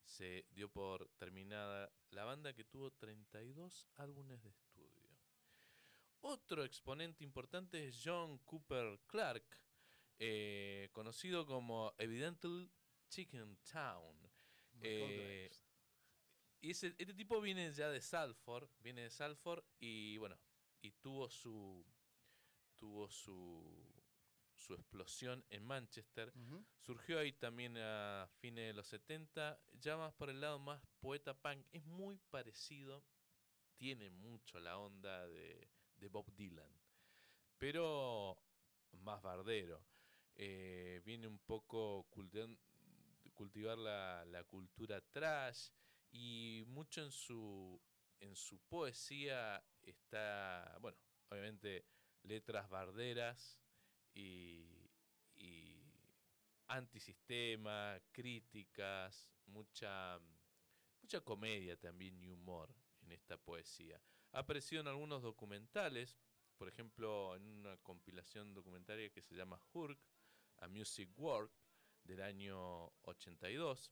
se dio por terminada la banda que tuvo 32 álbumes de estudio. Otro exponente importante es John Cooper Clark, eh, conocido como Evidently Chicken Town. Eh, y ese- este tipo viene ya de Salford, viene de Salford y bueno, y tuvo su tuvo su su explosión en Manchester. Surgió ahí también a fines de los 70, ya más por el lado más poeta punk. Es muy parecido, tiene mucho la onda de, de Bob Dylan, pero más bardero. Eh, viene un poco cultivar la, la cultura trash y mucho en su, en su poesía está, bueno, obviamente letras barderas y, y antisistema, críticas, mucha, mucha comedia también y humor en esta poesía. Ha aparecido en algunos documentales, por ejemplo, en una compilación documentaria que se llama Hurk, A Music Work, del año 82,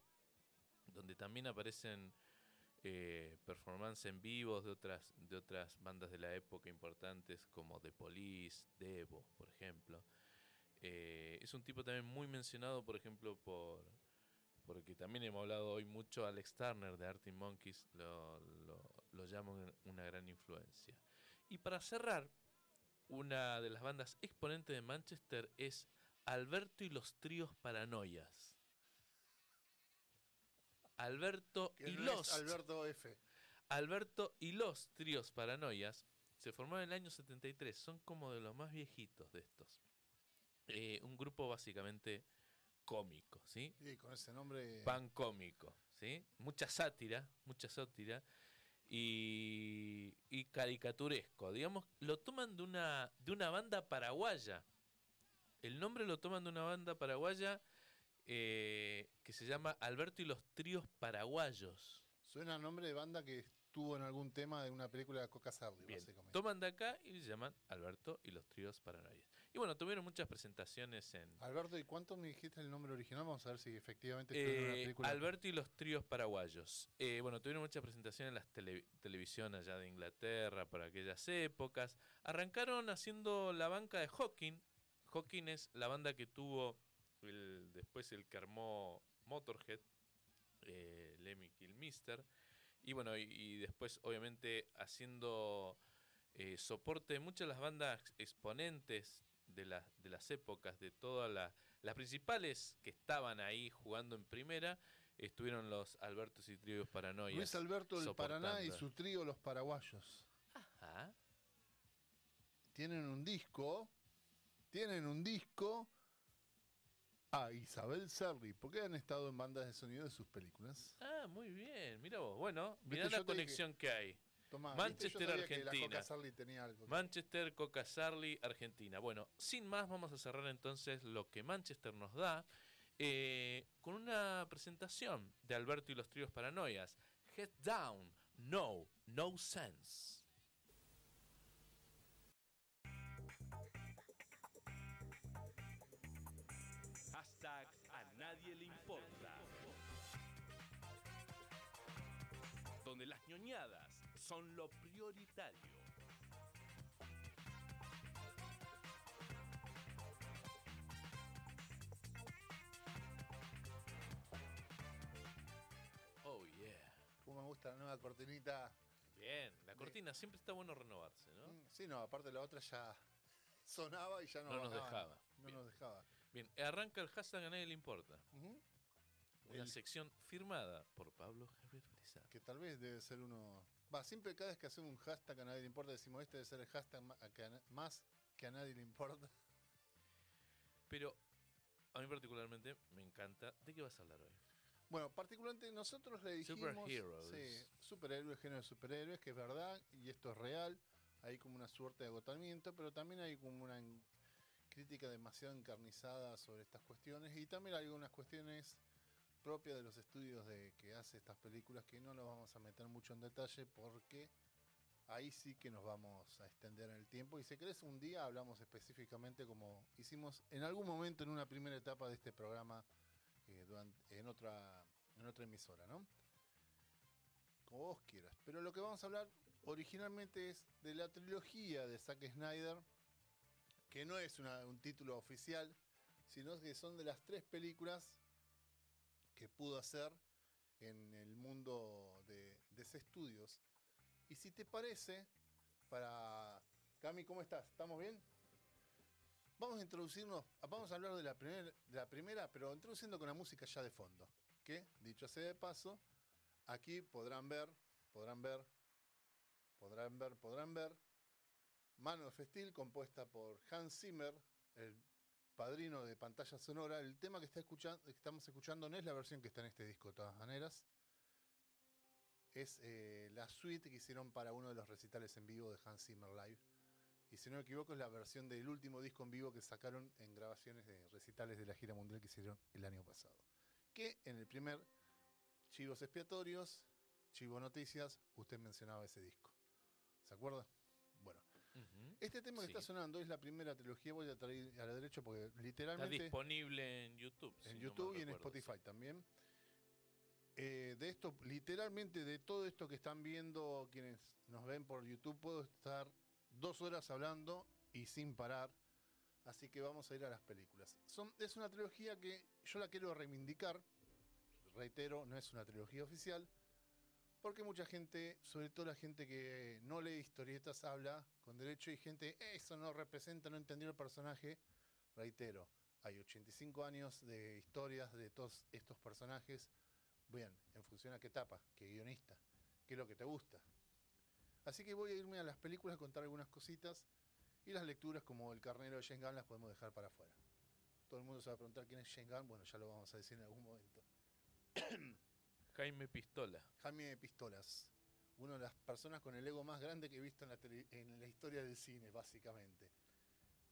donde también aparecen eh, performances en vivos de otras, de otras bandas de la época importantes como The Police, Devo, por ejemplo. Eh, es un tipo también muy mencionado, por ejemplo, por porque también hemos hablado hoy mucho, Alex Turner de Arctic Monkeys lo, lo, lo llama un- una gran influencia. Y para cerrar, una de las bandas exponentes de Manchester es Alberto y los tríos paranoias. Alberto y los Alberto F. Alberto y los tríos paranoias se formaron en el año 73. Son como de los más viejitos de estos. Eh, un grupo básicamente cómico, ¿sí? Y con ese nombre. Pan cómico, ¿sí? Mucha sátira, mucha sátira y, y caricaturesco. Digamos, lo toman de una, de una banda paraguaya. El nombre lo toman de una banda paraguaya eh, que se llama Alberto y los tríos paraguayos. Suena a nombre de banda que estuvo en algún tema de una película de Coca Sarli, Bien, básicamente. toman de acá y se llaman Alberto y los tríos paranoias. Y bueno, tuvieron muchas presentaciones en Alberto, ¿y cuánto me dijiste el nombre original? Vamos a ver si efectivamente estuvo en una eh, película. Alberto y los tríos paraguayos. Eh, bueno, tuvieron muchas presentaciones en las tele- televisión allá de Inglaterra por aquellas épocas. Arrancaron haciendo la banca de Hawking. Hawking es la banda que tuvo el- después el que armó Motorhead, eh, Lemmy Kilmister. Y bueno, y, y después obviamente haciendo eh, soporte de muchas de las bandas exponentes de, las de las épocas, de todas las, las principales que estaban ahí jugando en primera, estuvieron los Albertos y Tríos Paranoias. Luis Alberto del Paraná y su trío Los Paraguayos. Ajá. Tienen un disco. Tienen un disco. A Isabel Serri, porque han estado en bandas de sonido de sus películas. Ah, muy bien, mira vos. Bueno, mirá la conexión que hay. Tomá, Manchester, sabía que la Argentina. Coca Sarli tenía algo. Manchester, Coca Sarli, Argentina. Bueno, sin más, vamos a cerrar entonces lo que Manchester nos da eh, con una presentación de Alberto y los tríos paranoias. Head down, no, no sense. Donde las ñoñadas son lo prioritario. Oh, yeah. Como me gusta la nueva cortinita. Bien, la cortina siempre está bueno renovarse, ¿no? Mm, Sí, no, aparte la otra ya sonaba y ya no, No nos dejaba. No Bien. nos dejaba. Bien, arranca el hashtag a nadie le importa. Ujú. Una El- sección firmada por Pablo Javier Frisar. Que tal vez debe ser uno. Va, siempre cada vez que hacemos un hashtag a nadie le importa, decimos este debe ser el hashtag más que a nadie le importa. *laughs* Pero a mí particularmente me encanta. ¿De qué vas a hablar hoy? Bueno, particularmente nosotros le dijimos. Superheroes. Sí, superhéroes, género de superhéroes, que es verdad, y esto es real. Hay como una suerte de agotamiento, pero también hay como una crítica demasiado encarnizada sobre estas cuestiones. Y también hay algunas cuestiones propias de los estudios de que hace estas películas que no nos vamos a meter mucho en detalle porque ahí sí que nos vamos a extender en el tiempo. Y si querés, un día hablamos específicamente como hicimos en algún momento en una primera etapa de este programa, eh, durante- en, otra, en otra emisora, ¿no? Como vos quieras. Pero lo que vamos a hablar originalmente es de la trilogía de Zack Snyder, que no es una- un título oficial, sino que son de las tres películas que pudo hacer en el mundo de DC Studios. Y si te parece, para... Cami, ¿cómo estás? ¿Estamos bien? Vamos a introducirnos, vamos a hablar de la, primer- de la primera, pero introduciendo con la música ya de fondo. Que, dicho sea de paso, aquí podrán ver, podrán ver, podrán ver, podrán ver, Man of Steel, compuesta por Hans Zimmer, el padrino de pantalla sonora. El tema que, está escuchando, que estamos escuchando no es la versión que está en este disco, de todas maneras. Es eh, la suite que hicieron para uno de los recitales en vivo de Hans Zimmer Live. Y si no me equivoco, es la versión del último disco en vivo que sacaron en grabaciones de recitales de la gira mundial que hicieron el año pasado. Que en el primer Chivos Expiatorios, Chivo Noticias, usted mencionaba ese disco. ¿Se acuerda? Este tema que Sí. está sonando es la primera trilogía. Voy a traer a la derecha porque Está literalmente disponible en YouTube. en YouTube y en sí. Spotify también. Eh, de esto, literalmente de todo esto que están viendo quienes nos ven por YouTube, puedo estar dos horas hablando y sin parar. Así que vamos a ir a las películas. Son, es una trilogía que yo la quiero reivindicar. Reitero, no es una trilogía oficial. Porque mucha gente, sobre todo la gente que no lee historietas, habla con derecho y gente, eso no representa, no entendió el personaje. Reitero, hay 85 años de historias de todos estos personajes. Bien, en función a qué etapa, qué guionista, qué es lo que te gusta. Así que voy a irme a las películas a contar algunas cositas y las lecturas como El carnero de Gunn las podemos dejar para afuera. Todo el mundo se va a preguntar quién es Gunn, bueno, ya lo vamos a decir en algún momento. *clears throat* Jaime Pistola. Jaime Pistolas, una de las personas con el ego más grande que he visto en la, en la historia del cine, básicamente.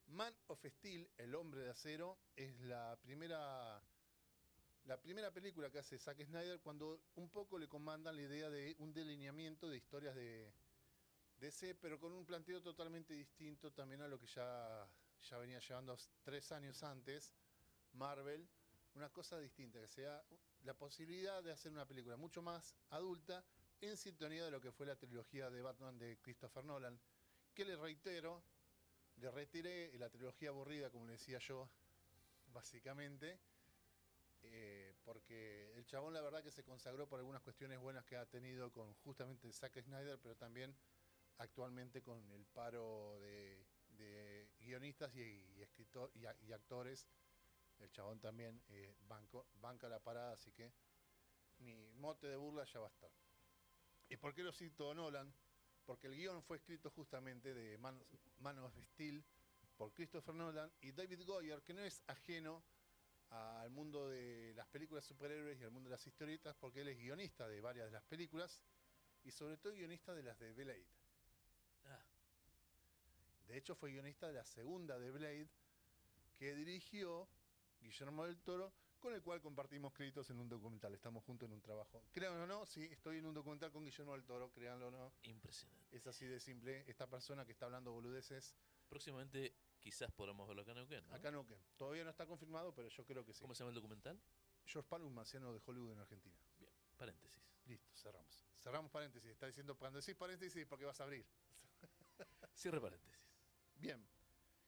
Man of Steel, El hombre de acero, es la primera, la primera película que hace Zack Snyder cuando un poco le comandan la idea de un delineamiento de historias de DC, pero con un planteo totalmente distinto también a lo que ya, ya venía llevando tres años antes Marvel, una cosa distinta, que sea la posibilidad de hacer una película mucho más adulta en sintonía de lo que fue la trilogía de Batman de Christopher Nolan, que le reitero, le retiré la trilogía aburrida, como le decía yo, básicamente, eh, porque el chabón la verdad que se consagró por algunas cuestiones buenas que ha tenido con justamente Zack Snyder, pero también actualmente con el paro de, de guionistas y, escritor- y actores el chabón también eh, banco- banca la parada, así que mi mote de burla ya va a estar. ¿Y por qué lo cito Nolan? Porque el guion fue escrito justamente de Man, Man of Steel por Christopher Nolan y David Goyer, que no es ajeno al mundo de las películas superhéroes y al mundo de las historietas, porque él es guionista de varias de las películas y sobre todo guionista de las de Blade. Ah, De hecho, fue guionista de la segunda de Blade, que dirigió Guillermo del Toro, con el cual compartimos créditos en un documental. Estamos juntos en un trabajo. Créanlo o no, sí, estoy en un documental con Guillermo del Toro, créanlo o no. impresionante. Es así de simple. Esta persona que está hablando boludeces, Próximamente quizás podamos verlo acá en Neuquén, ¿no? acá no que Todavía no está confirmado, pero yo creo que sí. ¿Cómo se llama el documental? George Pal, un marciano de Hollywood en Argentina. Bien, paréntesis. Listo, cerramos. Cerramos paréntesis. Está diciendo, cuando decís paréntesis, porque vas a abrir. Cierre paréntesis. Bien.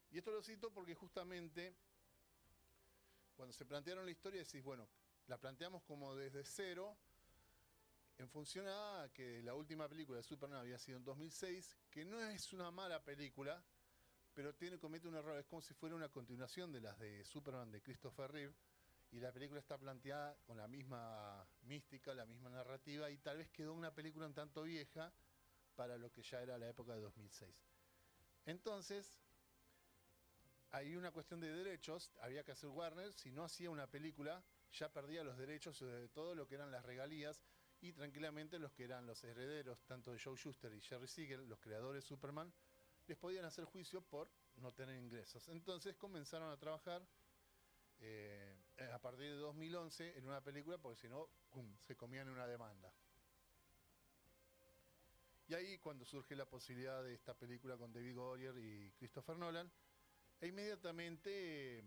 Y esto lo cito porque justamente cuando se plantearon la historia decís, bueno, la planteamos como desde cero en función a que la última película de Superman había sido en 2006, que no es una mala película, pero tiene comete un error, es como si fuera una continuación de las de Superman de Christopher Reeve y la película está planteada con la misma mística, la misma narrativa y tal vez quedó una película un tanto vieja para lo que ya era la época de 2006. Entonces, hay una cuestión de derechos, había que hacer Warner, si no hacía una película, ya perdía los derechos de todo lo que eran las regalías y tranquilamente los que eran los herederos, tanto de Joe Schuster y Jerry Siegel, los creadores de Superman, les podían hacer juicio por no tener ingresos. Entonces comenzaron a trabajar eh, a partir de 2011 en una película, porque si no, se comían una demanda. Y ahí cuando surge la posibilidad de esta película con David Goyer y Christopher Nolan, e inmediatamente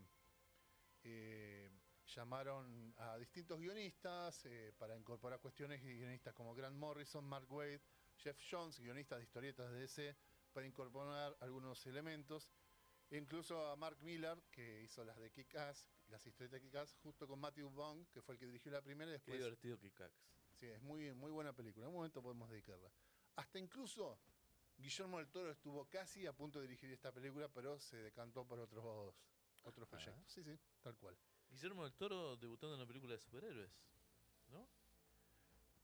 eh, llamaron a distintos guionistas eh, para incorporar cuestiones y guionistas como Grant Morrison, Mark Wade, Jeff Jones, guionistas de historietas de DC, para incorporar algunos elementos. E incluso a Mark Miller, que hizo las de Kick-Ass, las historietas de Kick-Ass, justo con Matthew Vaughn, que fue el que dirigió la primera y Qué después... divertido cax. Sí, es muy, muy buena película. En un momento podemos dedicarla. Hasta incluso Guillermo del Toro estuvo casi a punto de dirigir esta película, pero se decantó por otros, otros Ah. proyectos. Sí, sí, tal cual. Guillermo del Toro debutando en una película de superhéroes, ¿no?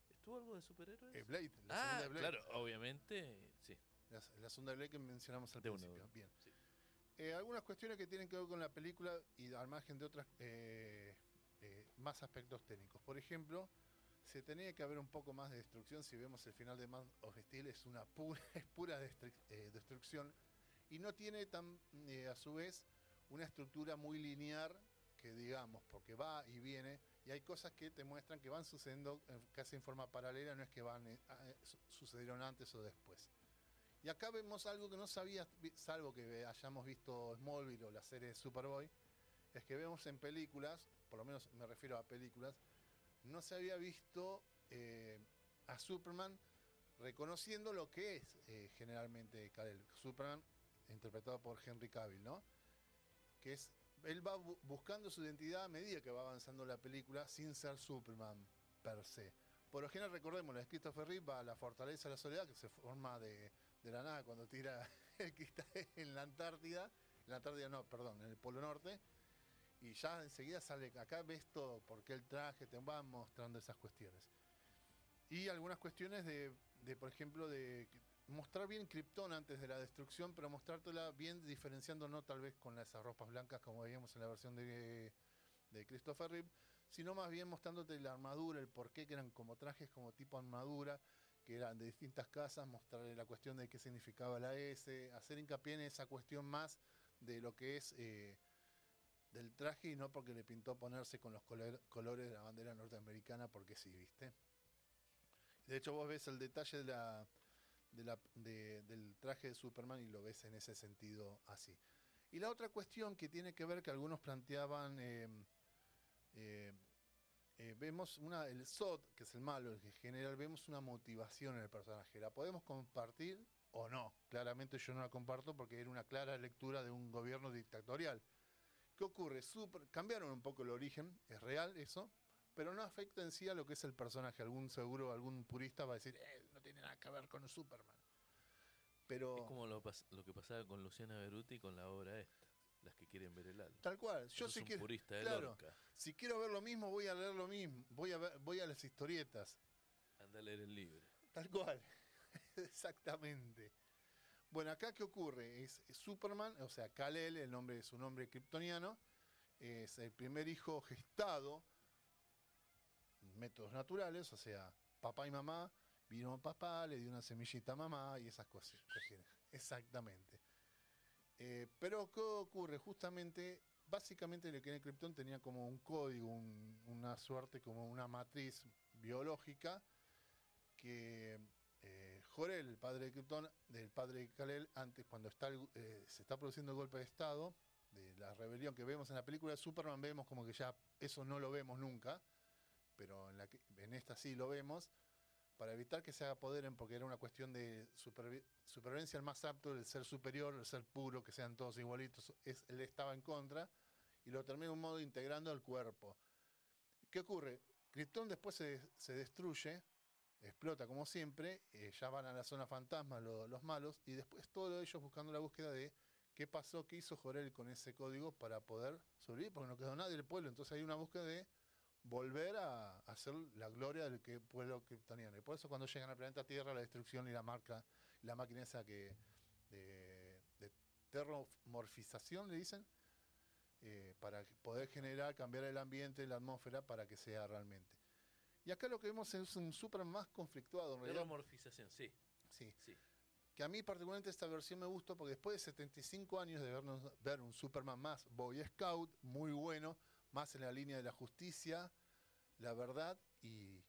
¿Estuvo algo de superhéroes? Eh, Blade, la ah, segunda de Blade. claro, obviamente, sí. La, la segunda de Blade que mencionamos al De principio. uno. Bien. Sí. Eh, algunas cuestiones que tienen que ver con la película y al margen de otras eh, eh, más aspectos técnicos. Por ejemplo, se tenía que haber un poco más de destrucción. Si vemos el final de Man of Steel, es una pura, *laughs* es pura destru- eh, destrucción y no tiene tan, eh, a su vez, una estructura muy lineal que digamos, porque va y viene, y hay cosas que te muestran que van sucediendo eh, casi en forma paralela, no es que van eh, eh, su- sucedieron antes o después. Y acá vemos algo que no sabías, vi- salvo que hayamos visto Smallville o la serie de Superboy, es que vemos en películas, por lo menos me refiero a películas, no se había visto eh, a Superman reconociendo lo que es eh, generalmente Kal-El. Superman, interpretado por Henry Cavill, ¿no? Que es, él va bu- buscando su identidad a medida que va avanzando la película sin ser Superman per se. Por lo general, recordemos, de Christopher Reeve va a la fortaleza de la soledad, que se forma de, de la nada cuando tira *laughs* el cristal en la Antártida, en la Antártida no, perdón, en el Polo Norte, y ya enseguida sale, acá ves todo, por qué el traje, te van mostrando esas cuestiones. Y algunas cuestiones de, de, por ejemplo, de mostrar bien Krypton antes de la destrucción, pero mostrártela bien diferenciando no tal vez con esas ropas blancas como veíamos en la versión de, de Christopher Reeve, sino más bien mostrándote la armadura, el por qué que eran como trajes, como tipo armadura, que eran de distintas casas, mostrarle la cuestión de qué significaba la S, hacer hincapié en esa cuestión más de lo que es eh, del traje y no porque le pintó ponerse con los color- colores de la bandera norteamericana, porque sí, ¿viste? De hecho, vos ves el detalle de la, de la- de- del traje de Superman y lo ves en ese sentido así. Y la otra cuestión que tiene que ver que algunos planteaban, eh, eh, eh, vemos una, el SOT, que es el malo, el que general, vemos una motivación en el personaje. ¿La podemos compartir o no? Claramente yo no la comparto porque era una clara lectura de un gobierno dictatorial. ¿Qué ocurre? Super- cambiaron un poco el origen, es real eso, pero no afecta en sí a lo que es el personaje. Algún seguro, algún purista va a decir, "Eh, no tiene nada que ver con Superman. Pero Es como lo, que pasaba con Luciana Beruti con la obra esta, las que quieren ver el alma. tal cual, yo un que purista claro, si quiero ver lo mismo, voy a leer lo mismo, voy a ver, voy a las historietas. Anda a leer el libro. Tal cual. *laughs* Exactamente. Bueno, acá qué ocurre? Es Superman, o sea, Kal-El, el nombre su nombre kryptoniano, es el primer hijo gestado, métodos naturales, o sea, papá y mamá, vino papá, le dio una semillita a mamá y esas cosas. Exactamente. Eh, pero ¿qué ocurre? Justamente, básicamente el que en Krypton tenía como un código, un- una suerte, como una matriz biológica que Jor-El, el padre de Krypton, del padre de Kal-El, antes cuando eh, se está produciendo el golpe de estado de la rebelión que vemos en la película de Superman vemos como que ya eso no lo vemos nunca, pero en, esta sí lo vemos para evitar que se haga poder en- porque era una cuestión de supervi- supervivencia al más apto, el ser superior, el ser puro, que sean todos igualitos, es, él estaba en contra y lo termina de un modo integrando al cuerpo. ¿Qué ocurre? Krypton después se, se destruye, explota como siempre, eh, ya van a la zona fantasma lo- los malos, y después todos ellos buscando la búsqueda de qué pasó, qué hizo Jorel con ese código para poder sobrevivir, porque no quedó nadie del pueblo. Entonces hay una búsqueda de volver a hacer la gloria del que pueblo kryptoniano. Y por eso cuando llegan al planeta Tierra, la destrucción y la marca, la máquina esa que de, terromorfización, le dicen, eh, para poder generar, cambiar el ambiente, la atmósfera, para que sea realmente. Y acá lo que vemos es un Superman más conflictuado, en realidad. Sí. Sí. sí. Que a mí particularmente esta versión me gustó porque después de 75 años de vernos, ver un Superman más Boy Scout, muy bueno, más en la línea de la justicia, la verdad y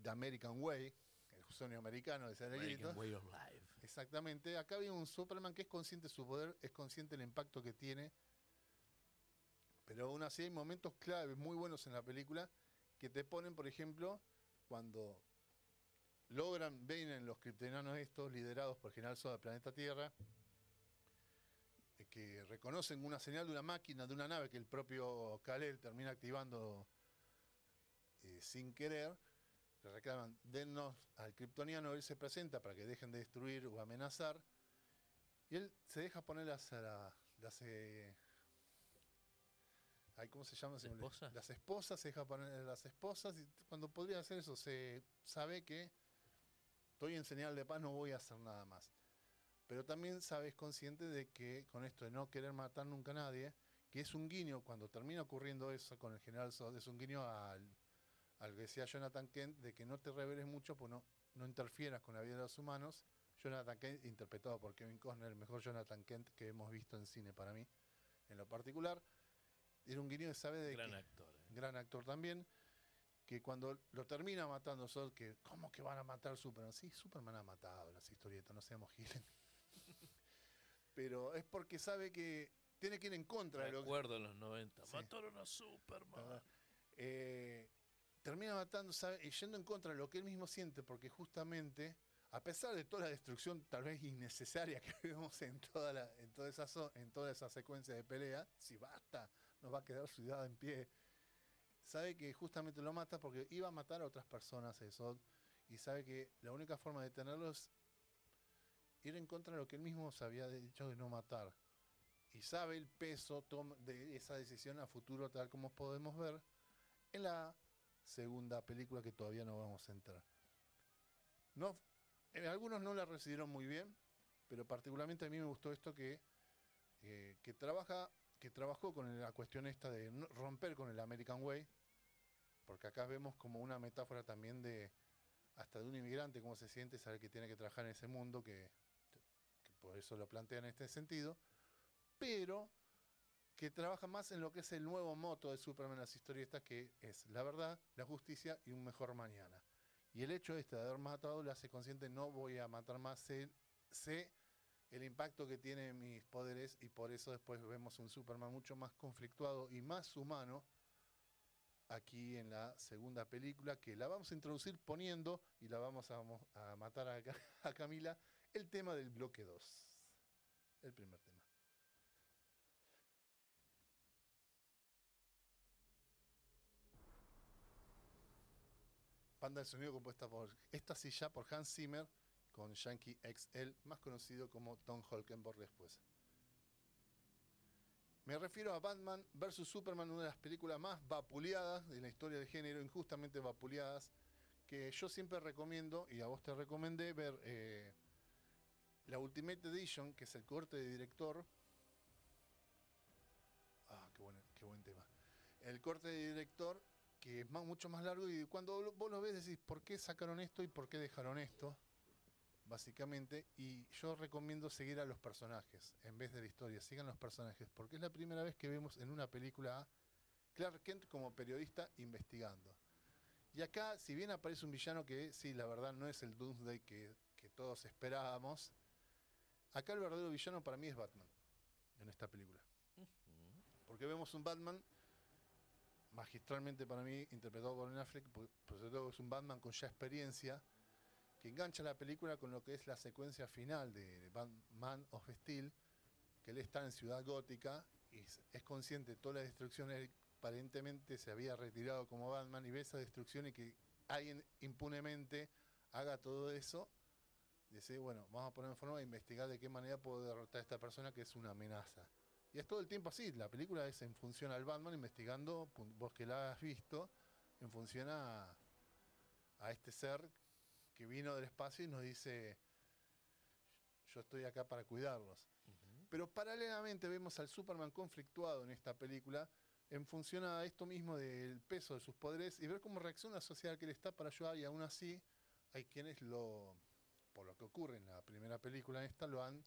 The American Way, el sueño americano de ser American Way of Life. Exactamente. Acá había un Superman que es consciente de su poder, es consciente del impacto que tiene, Pero aún así hay momentos claves muy buenos en la película que te ponen, por ejemplo, cuando logran, ven en los kryptonianos estos, liderados por General Soda planeta Tierra, que reconocen una señal de una máquina, de una nave que el propio Kalel termina activando eh, sin querer, le reclaman, dennos al kryptoniano, él se presenta para que dejen de destruir o amenazar, y él se deja poner las, la- las, eh, ay, ¿cómo se llama? Se me olvidó. ¿Esposas? Las esposas, se deja poner las esposas, y cuando podría hacer eso, se sabe que estoy en señal de paz, no voy a hacer nada más. Pero también sabes consciente de que con esto de no querer matar nunca a nadie, que es un guiño, cuando termina ocurriendo eso con el general Sod, es un guiño al, al que decía Jonathan Kent, de que no te reveles mucho, pues no, no interfieras con la vida de los humanos. Jonathan Kent, interpretado por Kevin Costner, el mejor Jonathan Kent que hemos visto en cine para mí, en lo particular. Era un guiño que sabe de Gran que- actor. eh. gran actor también, que cuando lo termina matando Sod, que ¿cómo que van a matar a Superman? Sí, Superman ha matado en las historietas, no seamos giles. *laughs* Pero es porque sabe que tiene que ir en contra de lo que... Recuerdo en los 90. Sí. Mataron a Superman. Eh, termina matando, sabe, y yendo en contra de lo que él mismo siente, porque justamente, a pesar de toda la destrucción tal vez innecesaria *laughs* que vemos en toda, la, en toda, esa, en toda esa secuencia de pelea, si basta, nos va a quedar ciudad en pie. Sabe que justamente lo mata porque iba a matar a otras personas eso, y sabe que la única forma de detenerlo es ir en contra de lo que él mismo se había dicho de no matar. Y sabe el peso de esa decisión a futuro, tal como podemos ver en la segunda película que todavía no vamos a entrar. No, algunos no la recibieron muy bien, pero particularmente a mí me gustó esto que, eh, que trabaja, que trabajó con la cuestión esta de romper con el American Way, porque acá vemos como una metáfora también de hasta de un inmigrante, cómo se siente, saber que tiene que trabajar en ese mundo, que, por eso lo plantean en este sentido, pero que trabaja más en lo que es el nuevo moto de Superman en las historietas, que es la verdad, la justicia y un mejor mañana. Y el hecho este de haber matado le hace consciente, no voy a matar más, sé, sé el impacto que tienen mis poderes y por eso después vemos un Superman mucho más conflictuado y más humano aquí en la segunda película, que la vamos a introducir poniendo, y la vamos a, matar a, *laughs* a Camila, el tema del bloque 2. El primer tema. Banda de sonido compuesta por esta silla por Hans Zimmer con Yankee XL, más conocido como Tom Holkenborg después. Me refiero a Batman vs. Superman, una de las películas más vapuleadas de la historia del género, injustamente vapuleadas, que yo siempre recomiendo, y a vos te recomendé, ver eh, la Ultimate Edition, que es el corte de director. Ah, qué, buen- qué buen tema. El corte de director, que es mucho más largo, y cuando vos lo ves decís, ¿por qué sacaron esto y por qué dejaron esto? Básicamente, y yo recomiendo seguir a los personajes en vez de la historia, sigan los personajes, porque es la primera vez que vemos en una película a Clark Kent como periodista investigando. Y acá, si bien aparece un villano que sí, la verdad no es el Doomsday que, que todos esperábamos, acá el verdadero villano para mí es Batman, en esta película. Porque vemos un Batman magistralmente para mí interpretado por Ben Affleck, por por sobre todo es un Batman con ya experiencia, que engancha la película con lo que es la secuencia final de Batman of Steel, que él está en Ciudad Gótica y es- consciente de toda la destrucción, él aparentemente se había retirado como Batman y ve esa destrucción y que alguien impunemente haga todo eso, dice, bueno, vamos a poner en forma de investigar de qué manera puedo derrotar a esta persona que es una amenaza. Y es todo el tiempo así, la película es en función al Batman investigando, vos que la has visto, en función a, a este ser que vino del espacio y nos dice, yo estoy acá para cuidarlos. Pero paralelamente vemos al Superman conflictuado en esta película en función a esto mismo del peso de sus poderes y ver cómo reacciona la sociedad que le está para ayudar y aún así hay quienes lo, por lo que ocurre en la primera película en esta, lo han,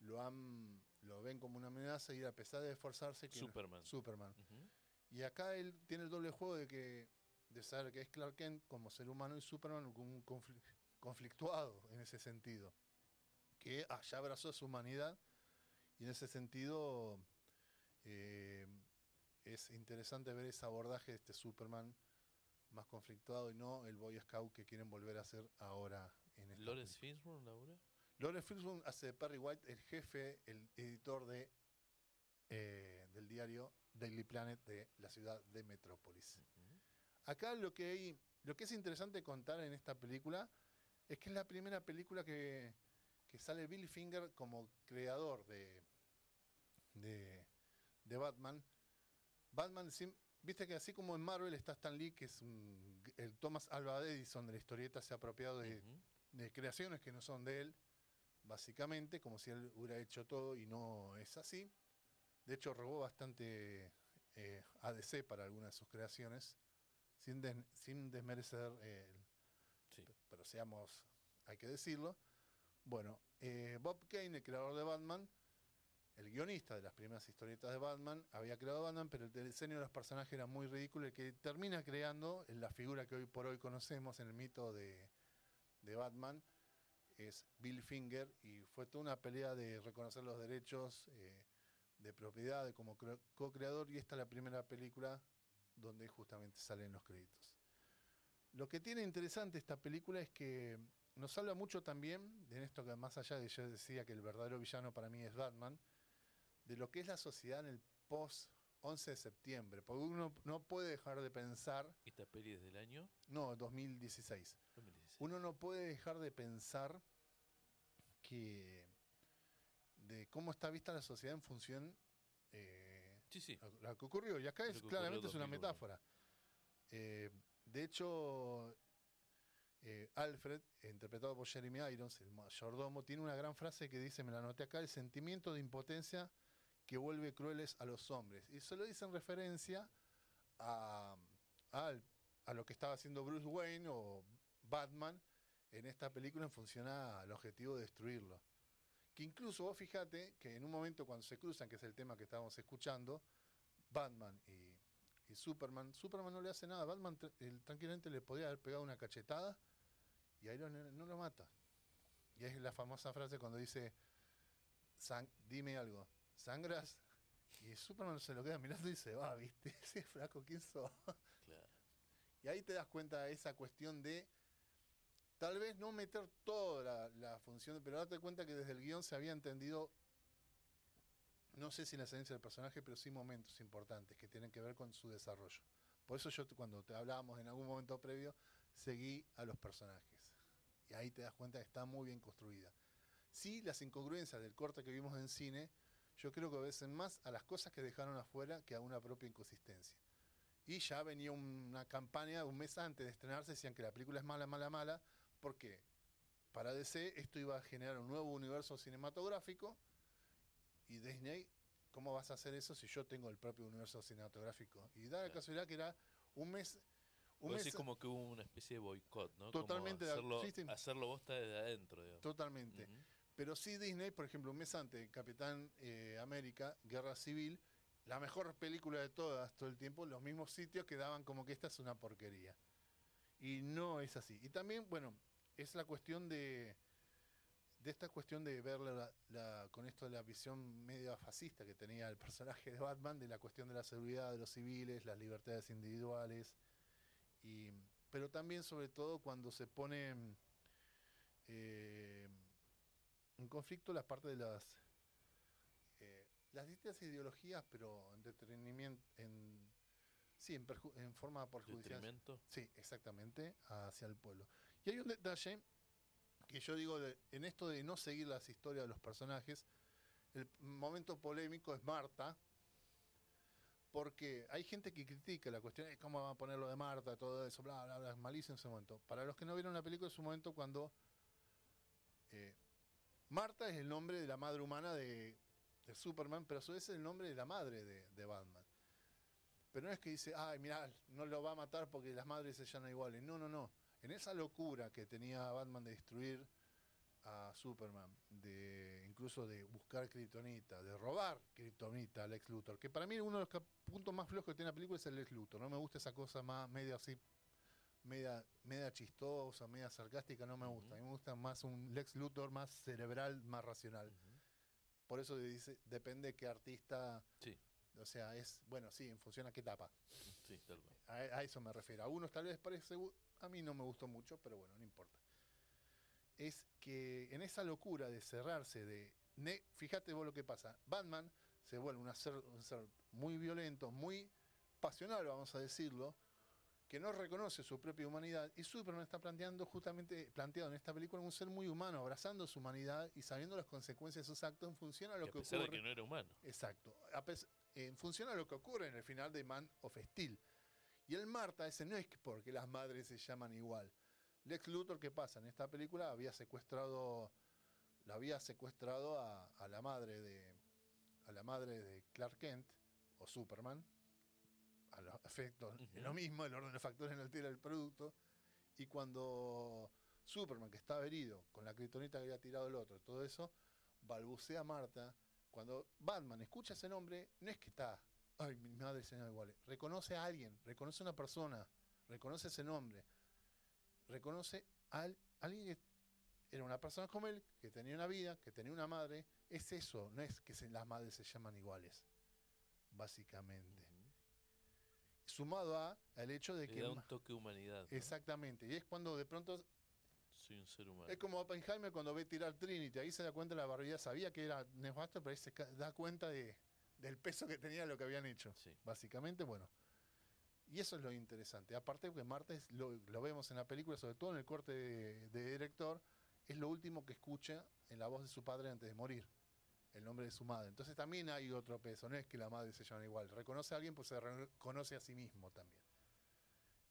lo han, lo ven como una amenaza y a pesar de esforzarse que no- Superman. Superman. Y acá él tiene el doble juego de que de saber que es Clark Kent como ser humano y Superman como un confli- conflictuado en ese sentido. Que allá abrazó su humanidad y en ese sentido eh, es interesante ver ese abordaje de este Superman más conflictuado y no el Boy Scout que quieren volver a hacer ahora en esta ¿Lawrence Fishburne? Lawrence Fishburne hace de Perry White el jefe, el editor de, eh, del diario Daily Planet de la ciudad de Metrópolis. Acá lo que, hay, lo que es interesante contar en esta película es que es la primera película que, que sale Bill Finger como creador de, de, de Batman. Batman, sim- viste que así como en Marvel está Stan Lee, que es un- el Thomas Alva Edison de la historieta, se ha apropiado de, de creaciones que no son de él, básicamente, como si él hubiera hecho todo y no es así. De hecho, robó bastante eh, ADC para algunas de sus creaciones, sin, des- sin desmerecer, eh, el- pe- pero seamos, hay que decirlo. Bueno, eh, Bob Kane, el creador de Batman, el guionista de las primeras historietas de Batman, había creado Batman, pero el diseño de los personajes era muy ridículo, el que termina creando la figura que hoy por hoy conocemos en el mito de, de Batman es Bill Finger y fue toda una pelea de reconocer los derechos eh, de propiedad de como cre- co-creador y esta es la primera película donde justamente salen los créditos. Lo que tiene interesante esta película es que nos habla mucho también de esto que más allá de yo decía que el verdadero villano para mí es Batman, de lo que es la sociedad en el post 11 de septiembre, porque uno no puede dejar de pensar, ¿Esta peli es del año? no, 2016, 2016. uno no puede dejar de pensar que de cómo está vista la sociedad en función eh, Sí, sí. lo, lo que ocurrió. Y acá es claramente es una 2001. metáfora. Eh, de hecho, eh, Alfred, interpretado por Jeremy Irons, el mayordomo, tiene una gran frase que dice, me la anoté acá, el sentimiento de impotencia que vuelve crueles a los hombres. Y se lo dice en referencia a, al- a lo que estaba haciendo Bruce Wayne o Batman en esta película en función al objetivo de destruirlo. Que incluso vos fíjate que en un momento cuando se cruzan, que es el tema que estábamos escuchando, Batman y, y Superman, Superman no le hace nada, Batman él tranquilamente le podía haber pegado una cachetada y Iron Man no lo mata. Y es la famosa frase cuando dice, "Sang- dime algo, ¿sangras? Y Superman se lo queda mirando y se va, ¿viste? *laughs* Ese flaco, ¿quién sos? Claro. Y ahí te das cuenta de esa cuestión de tal vez no meter toda la, la función, pero date cuenta que desde el guion se había entendido, no sé si la esencia del personaje, pero sí momentos importantes que tienen que ver con su desarrollo. Por eso yo cuando te hablábamos en algún momento previo, seguí a los personajes. Y ahí te das cuenta que está muy bien construida. Sí, las incongruencias del corte que vimos en cine, yo creo que obedecen más a las cosas que dejaron afuera que a una propia inconsistencia. Y ya venía una campaña un mes antes de estrenarse, decían que la película es mala, mala, mala, porque para DC esto iba a generar un nuevo universo cinematográfico y Disney, ¿cómo vas a hacer eso si yo tengo el propio universo cinematográfico? Y da la casualidad que era un mes... Un Vos mes como que hubo una especie de boicot, ¿no? Totalmente de- Como hacerlo, sí, sí. hacerlo bosta desde adentro, digamos. Totalmente. Pero sí Disney, por ejemplo, un mes antes, Capitán eh, América, Guerra Civil, la mejor película de todas todo el tiempo, los mismos sitios que daban como que esta es una porquería. Y no es así. Y también, bueno, es la cuestión de, de esta cuestión de ver la, la- con esto de la visión media fascista que tenía el personaje de Batman, de la cuestión de la seguridad de los civiles, las libertades individuales, y, pero también sobre todo cuando se pone eh, en conflicto la parte de las eh, las distintas ideologías, pero en detenimiento, en sí, en, en forma perjudicial. Sí, exactamente, hacia el pueblo. Y hay un detalle que yo digo de- en esto de no seguir las historias de los personajes, el momento polémico es Marta, porque hay gente que critica la cuestión, "Eh, ¿cómo van a poner lo de Marta? Todo eso, bla, bla, bla, malísimo ese momento. Para los que no vieron la película, es un momento cuando eh, Marta es el nombre de la madre humana de, Superman, pero a su vez es el nombre de la madre de, Batman. Pero no es que dice, ay, mira, no lo va a matar porque las madres se llaman iguales. No, no, no. En esa locura que tenía Batman de destruir a Superman, de incluso de buscar Kryptonita, de robar Kryptonita al ex Luthor, que para mí uno de los puntos más flojos que tiene la película es el ex Luthor. No me gusta esa cosa más media así, media, media chistosa, media sarcástica, no me gusta. A mí me gusta más un Lex Luthor más cerebral, más racional. Por eso dice, depende qué artista Sí. O sea, es, bueno, sí, en función a qué etapa. Sí, tal cual. A, a eso me refiero. A unos tal vez parece, a mí no me gustó mucho, pero bueno, no importa. Es que en esa locura de cerrarse, de... ne- fíjate vos lo que pasa. Batman se vuelve ser- un ser muy violento, muy pasional, vamos a decirlo, que no reconoce su propia humanidad. Y Superman está planteando justamente, planteado en esta película, un ser muy humano, abrazando su humanidad y sabiendo las consecuencias de sus actos en función a lo Y a que pesar ocurre. de que no era humano. Exacto. A en función a lo que ocurre en el final de Man of Steel. Y el Marta, ese no es que porque las madres se llaman igual. Lex Luthor, ¿qué pasa? En esta película había secuestrado, la había secuestrado a, a la madre de, a la madre de Clark Kent o Superman. A los efectos, es lo mismo, el orden de factores no altera el producto. Y cuando Superman, que estaba herido con la kriptonita que había tirado el otro, todo eso, balbucea a Marta. Cuando Batman escucha ese nombre, no es que está, ay, mi madre se llama igual. Reconoce a alguien, reconoce a una persona, reconoce ese nombre, reconoce a al- alguien que era una persona como él, que tenía una vida, que tenía una madre. Es eso, no es que se- las madres se llaman iguales, básicamente. Sumado a el hecho de Le que... da un toque de humanidad. ¿no? Exactamente, y es cuando de pronto Soy un ser humano. es como Oppenheimer cuando ve tirar Trinity, ahí se da cuenta de la barbaridad, sabía que era nefasto, pero ahí se da cuenta de, del peso que tenía lo que habían hecho. Sí. Básicamente, bueno. Y eso es lo interesante. Aparte que Martes lo, lo vemos en la película, sobre todo en el corte de, de director, es lo último que escucha en la voz de su padre antes de morir. El nombre de su madre. Entonces también hay otro peso. No es que la madre se llama igual. Reconoce a alguien, pues se reconoce a sí mismo también.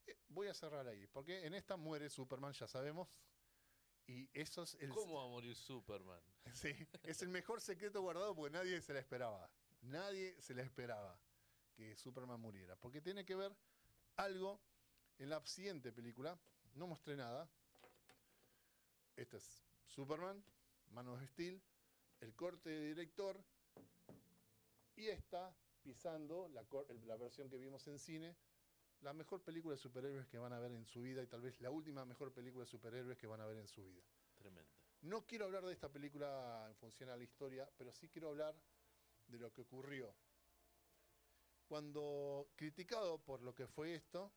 Eh, Voy a cerrar ahí, porque en esta muere Superman, ya sabemos. Y eso es el, ¿Cómo va a morir Superman? *laughs* Sí, es el mejor secreto guardado porque nadie se la esperaba. Nadie se la esperaba que Superman muriera. Porque tiene que ver algo en la siguiente película. No mostré nada. Este es Superman, Manos de Steel, el corte de director. Y está pisando la, la versión que vimos en cine. La mejor película de superhéroes que van a ver en su vida y tal vez la última mejor película de superhéroes que van a ver en su vida. Tremendo. No quiero hablar de esta película en función a la historia, pero sí quiero hablar de lo que ocurrió. Cuando criticado por lo que fue esto,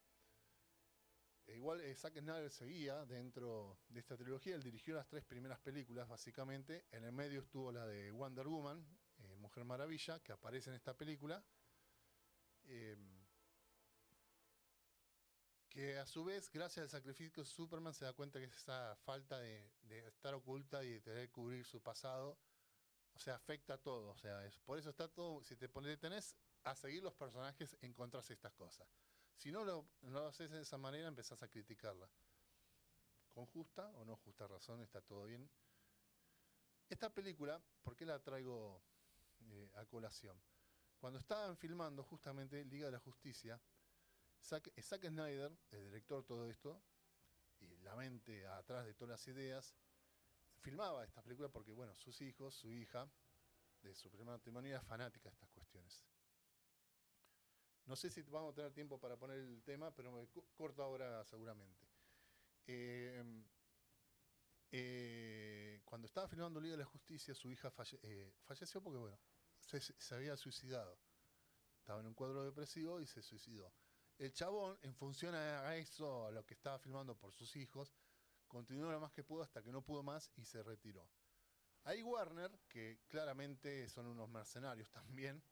e igual eh, Zack Snyder seguía dentro de esta trilogía, él dirigió las tres primeras películas básicamente, en el medio estuvo la de Wonder Woman, eh, Mujer Maravilla, que aparece en esta película, em, que a su vez, gracias al sacrificio de Superman, se da cuenta que esa falta de, de estar oculta y de tener que cubrir su pasado, o sea, afecta a todo. O sea, es, por eso está todo, si te tenés a seguir los personajes, encontrás estas cosas. Si no lo, haces de esa manera, empezás a criticarla. Con justa o no justa razón, está todo bien. Esta película, ¿por qué la traigo eh, a colación? Cuando estaban filmando justamente Liga de la Justicia, Zack, Zack Snyder, el director de todo esto, y la mente atrás de todas las ideas, filmaba esta película porque, bueno, sus hijos, su hija, de su primer matrimonio, era fanática de estas cuestiones. No sé si vamos a tener tiempo para poner el tema, pero me co- corto ahora seguramente. Eh, eh, cuando estaba filmando Liga de la Justicia, su hija eh, falleció porque, bueno, se, se había suicidado. Estaba en un cuadro depresivo y se suicidó. El chabón, en función a eso, a lo que estaba filmando por sus hijos, continuó lo más que pudo hasta que no pudo más y se retiró. Ahí Warner, que claramente son unos mercenarios *laughs* también,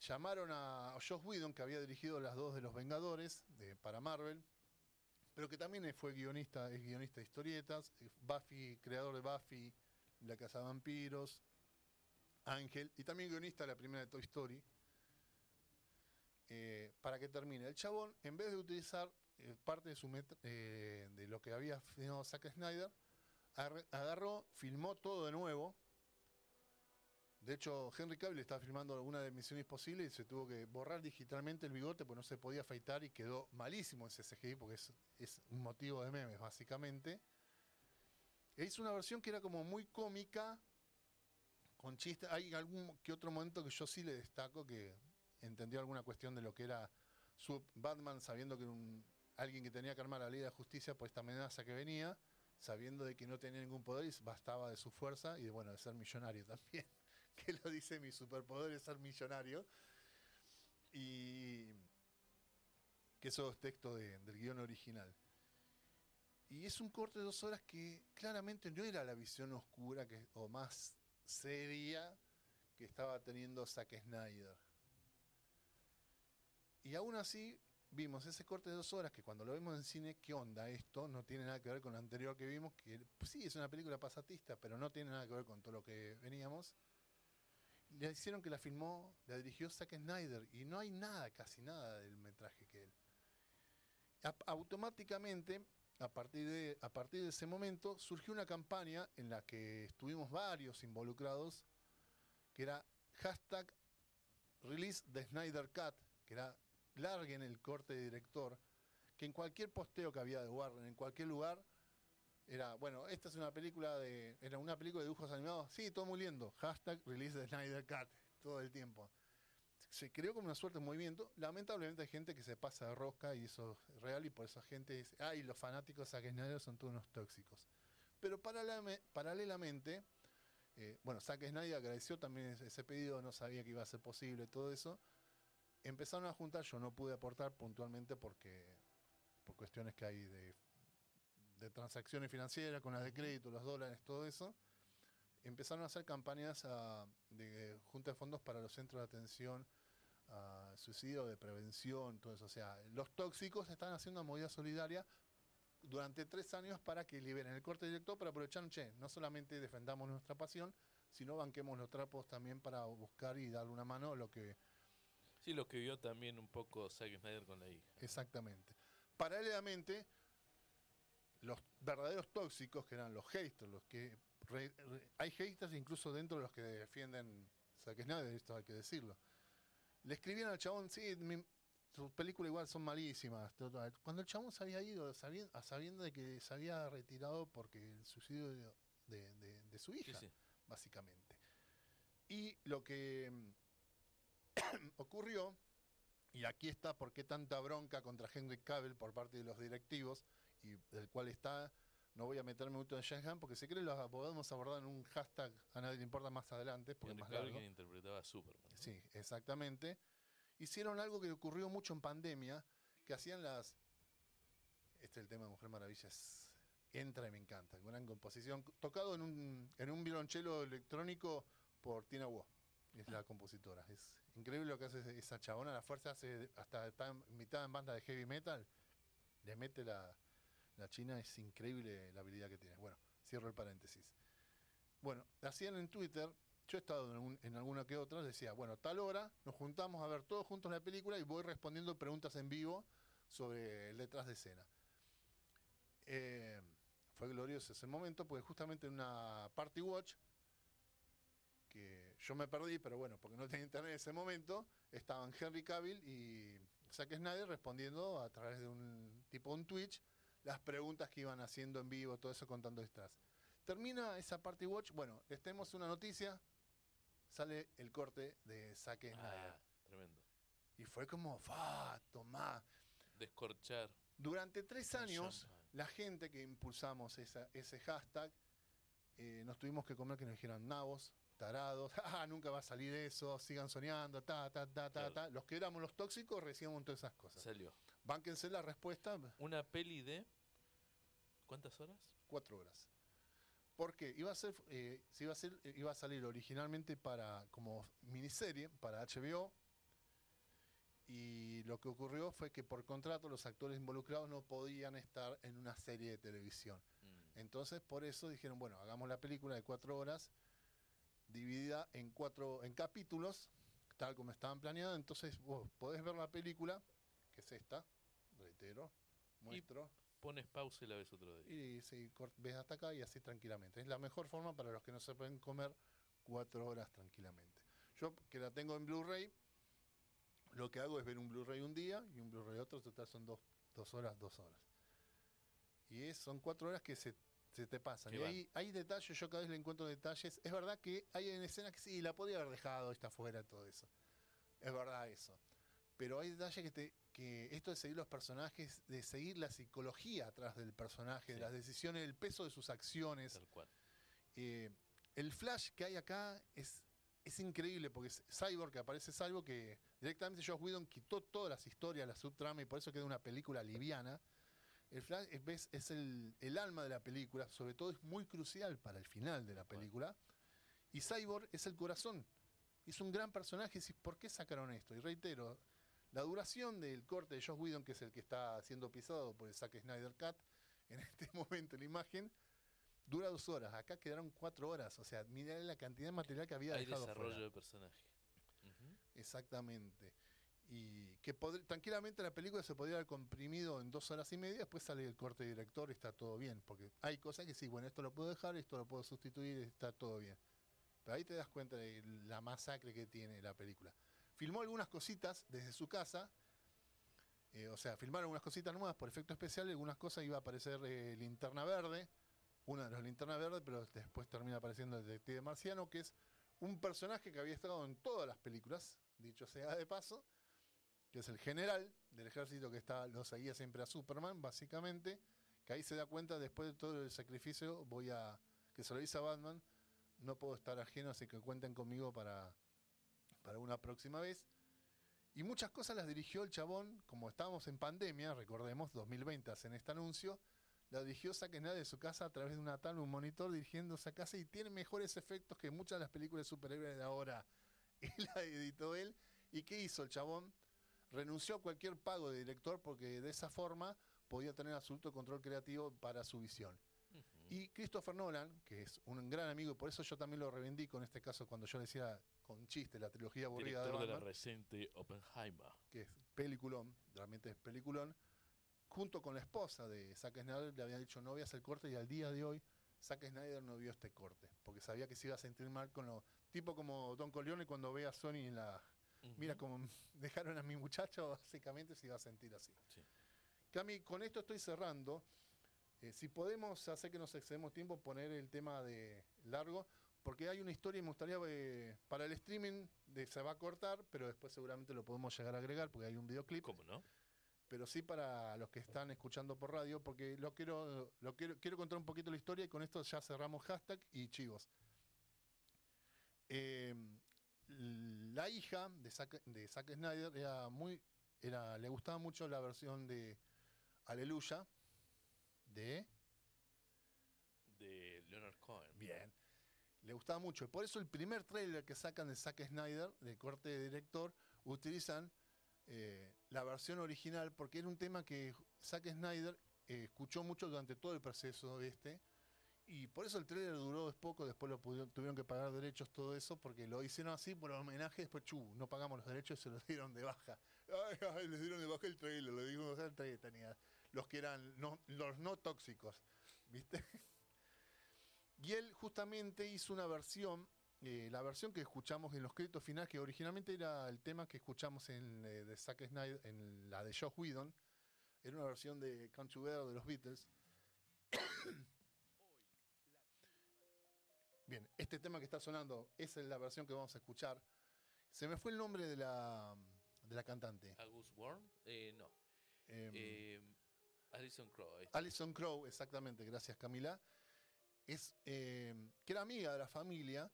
llamaron a Josh Whedon, que había dirigido las dos de los Vengadores para Marvel, pero que también fue guionista, es guionista de historietas, Buffy, creador de Buffy, La Casa de Vampiros, Ángel, y también guionista de la primera de Toy Story, eh, para que termine. El chabón, en vez de utilizar eh, parte de, su eh, de lo que había filmado Zack Snyder, agarr- agarró, filmó todo de nuevo. De hecho, Henry Cavill estaba filmando alguna de Misiones Posibles y se tuvo que borrar digitalmente el bigote porque no se podía afeitar y quedó malísimo ese CGI porque es, es un motivo de memes, básicamente. E hizo una versión que era como muy cómica, con chistes. Hay algún que otro momento que yo sí le destaco que entendió alguna cuestión de lo que era su Batman, sabiendo que era un, alguien que tenía que armar la ley de justicia por esta amenaza que venía, sabiendo de que no tenía ningún poder y bastaba de su fuerza y de, bueno, de ser millonario también, *laughs* que lo dice mi superpoder es ser millonario. Y que eso es texto de- del guion original. Y es un corte de dos horas que claramente no era la visión oscura que, o más seria que estaba teniendo Zack Snyder. Y aún así vimos ese corte de dos horas que cuando lo vemos en cine, ¿qué onda esto? No tiene nada que ver con lo anterior que vimos, que sí es una película pasatista, pero no tiene nada que ver con todo lo que veníamos. Le hicieron que la filmó, la dirigió Zack Snyder y no hay nada, casi nada del metraje que él. Automáticamente, a partir, de, a partir de ese momento, surgió una campaña en la que estuvimos varios involucrados, que era hashtag release the Snyder Cut, que era larguen el corte de director, que en cualquier posteo que había de Warner, en cualquier lugar, era, bueno, esta es una película de, era una película de dibujos animados, sí, todo muy lindo, hashtag release the Snyder Cut, todo el tiempo. Se creó como una suerte de movimiento, lamentablemente hay gente que se pasa de rosca y eso es real y por eso gente dice, ay, los fanáticos de Zack Snyder son todos unos tóxicos. Pero paralelame- paralelamente, eh, bueno, Zack Snyder agradeció también ese pedido, no sabía que iba a ser posible todo eso. Empezaron a juntar, yo no pude aportar puntualmente porque por cuestiones que hay de, de transacciones financieras con las de crédito, los dólares, todo eso. Empezaron a hacer campañas ah, de junta de fondos para los centros de atención a suicidio, de prevención, todo eso. O sea, los tóxicos están haciendo una movida solidaria durante tres años para que liberen el corte directo, para aprovechar, che, no solamente defendamos nuestra pasión, sino banquemos los trapos también para buscar y darle una mano a lo que Sí, lo que vio también un poco Zack Snyder con la hija. Exactamente. Paralelamente, los verdaderos tóxicos, que eran los haters, los que. re- re- hay haters incluso dentro de los que defienden Zack Snyder, esto hay que decirlo. Le escribían al chabón, sí, mi- sus películas igual son malísimas. Cuando el chabón se había ido, sabiendo, sabiendo de que se había retirado porque el suicidio de, de- de- de su hija, sí. básicamente. Y lo que mm, *coughs* ocurrió, y aquí está por qué tanta bronca contra Henry Cavill por parte de los directivos, y del cual está, no voy a meterme mucho en Shenzhen, porque si quieren lo podemos abordar en un hashtag, a nadie le importa más adelante, porque Henry es más Cavill largo. quien interpretaba a Superman. ¿no? Sí, exactamente. Hicieron algo que ocurrió mucho en pandemia, que hacían las... Este el tema de Mujer Maravilla es- entra y me encanta. Gran composición. Tocado en un, en un violonchelo electrónico por Tina Wu. Es la compositora. Es increíble lo que hace esa chabona. La fuerza hace hasta está invitada en banda de heavy metal. Le mete la, la china. Es increíble la habilidad que tiene. Bueno, cierro el paréntesis. Bueno, hacían en Twitter yo he estado en, alguna que otra, decía, bueno, tal hora nos juntamos a ver todos juntos la película y voy respondiendo preguntas en vivo sobre el detrás de escena. Eh, fue glorioso ese momento porque justamente en una Party Watch, que yo me perdí, pero bueno, porque no tenía internet en ese momento, estaban Henry Cavill y Zack Snyder respondiendo a través de un tipo un Twitch las preguntas que iban haciendo en vivo, todo eso contando detrás. Termina esa Party Watch, bueno, les tenemos una noticia, sale el corte de Zack Snyder. Ah, tremendo. Y fue como, fa, tomá. Descorchar. Durante tres años, la gente que impulsamos esa- ese hashtag, eh, nos tuvimos que comer que nos dijeran nabos, tarados, *laughs* ah, nunca va a salir eso, sigan soñando, ta, ta, ta, ta, Claro. ta. Los que éramos los tóxicos recibíamos todas esas cosas. Salió. Bánquense la respuesta, Una peli de. ¿Cuántas horas? cuatro horas. Porque iba a ser, eh, se iba a ser, eh, iba a salir originalmente para como miniserie para HBO. Y lo que ocurrió fue que por contrato los actores involucrados no podían estar en una serie de televisión. Mm. Entonces, por eso dijeron, bueno, hagamos la película de cuatro horas, dividida en cuatro, en capítulos, tal como estaban planeados. Entonces, vos podés ver la película, que es esta, reitero, muestro. Pones pausa y la ves otro día. Y sí, ves hasta acá y así tranquilamente. Es la mejor forma para los que no se pueden comer cuatro horas tranquilamente. Yo que la tengo en Blu-ray, lo que hago es ver un Blu-ray un día y un Blu-ray otro, total son dos, dos horas, dos horas. Y es, son cuatro horas que se, se te pasan. Y hay, hay detalles, yo cada vez le encuentro detalles. Es verdad que hay en escenas que sí, la podía haber dejado, está afuera, todo eso. Es verdad eso. Pero hay detalles que te. que esto de seguir los personajes, de seguir la psicología atrás del personaje, de las decisiones, el peso de sus acciones. Tal cual. Eh, el flash que hay acá es es increíble porque es Cyborg, que aparece Cyborg, que directamente Josh Whedon quitó todas las historias, la subtrama, y por eso queda una película liviana. El Flash es, es el, el alma de la película, sobre todo es muy crucial para el final de la película. Y Cyborg es el corazón. Es un gran personaje. Y ¿por qué sacaron esto? Y reitero, la duración del corte de Josh Whedon, que es el que está siendo pisado por el Zack Snyder Cut, *laughs* en este momento la imagen, dura dos horas. Acá quedaron cuatro horas. O sea, mirá la cantidad de material que había Hay dejado desarrollo fuera. de personaje. Ujú. Exactamente. Y que tranquilamente la película se podría haber comprimido en dos horas y media, después sale el corte director y está todo bien. Porque hay cosas que sí, bueno, esto lo puedo dejar, esto lo puedo sustituir, está todo bien. Pero ahí te das cuenta de la masacre que tiene la película. Filmó algunas cositas desde su casa. eh, o sea, filmaron algunas cositas nuevas por efecto especial, algunas cosas iba a aparecer eh, Linterna Verde, una de las Linternas Verdes, pero después termina apareciendo el Detective Marciano, que es un personaje que había estado en todas las películas, dicho sea de paso, que es el general del ejército que está, lo seguía siempre a Superman, básicamente, que ahí se da cuenta después de todo el sacrificio, voy a, que se lo dice a Batman, no puedo estar ajeno, así que cuenten conmigo para, para una próxima vez. Y muchas cosas las dirigió el chabón, como estábamos en pandemia, recordemos, 2020 en este anuncio, la dirigió Snyder de su casa a través de una tabla, un monitor, dirigiendo esa casa y tiene mejores efectos que muchas de las películas superhéroes de ahora. *laughs* Y la editó él. ¿Y qué hizo el chabón? Renunció a cualquier pago de director porque de esa forma podía tener absoluto control creativo para su visión. Y Christopher Nolan, que es un gran amigo, y por eso yo también lo reivindico en este caso cuando yo decía con chiste la trilogía aburrida Director de de la Batman, reciente Oppenheimer. que es peliculón, realmente es peliculón, junto con la esposa de Zack Snyder le había dicho no voy a hacer corte y al día de hoy Zack Snyder no vio este corte, porque sabía que se iba a sentir mal con lo tipo como Don Corleone cuando ve a Sony en la... Mira como *laughs* dejaron a mi muchacho, básicamente se iba a sentir así. Cami, con esto estoy cerrando. Eh, si podemos hacer que nos excedemos tiempo, poner el tema de largo, porque hay una historia y me gustaría, eh, para el streaming de, se va a cortar, pero después seguramente lo podemos llegar a agregar porque hay un videoclip. ¿Cómo no? Pero sí para los que están escuchando por radio, porque lo quiero, lo quiero, quiero contar un poquito la historia y con esto ya cerramos hashtag y chivos. Eh, la hija de Zack, de Zack Snyder era muy, era, le gustaba mucho la versión de Aleluya de De Leonard Cohen. Bien. Le gustaba mucho. Y por eso el primer trailer que sacan de Zack Snyder, de corte de director, utilizan eh, la versión original porque era un tema que Zack Snyder eh, escuchó mucho durante todo el proceso este. Y por eso el trailer duró poco, después lo tuvieron que pagar derechos, todo eso, porque lo hicieron así por homenaje, después chu, no pagamos los derechos y se los *laughs* dieron de baja. Ay, les dieron de baja el trailer, lo digo, sea, el trailer tenía los que eran los no tóxicos, ¿viste? *laughs* Y él justamente hizo una versión, eh, la versión que escuchamos en los créditos finales, que originalmente era el tema que escuchamos en eh, de Zack Snyder, en la de Josh Whedon, era una versión de Together de los Beatles. *coughs* Bien, este tema que está sonando, es la versión que vamos a escuchar. Se me fue el nombre de la, de la cantante. ¿Agus Warren? Eh, no. Em, Eh, Alison Crow. Alison Crow, exactamente, gracias Camila. Es, eh, que era amiga de la familia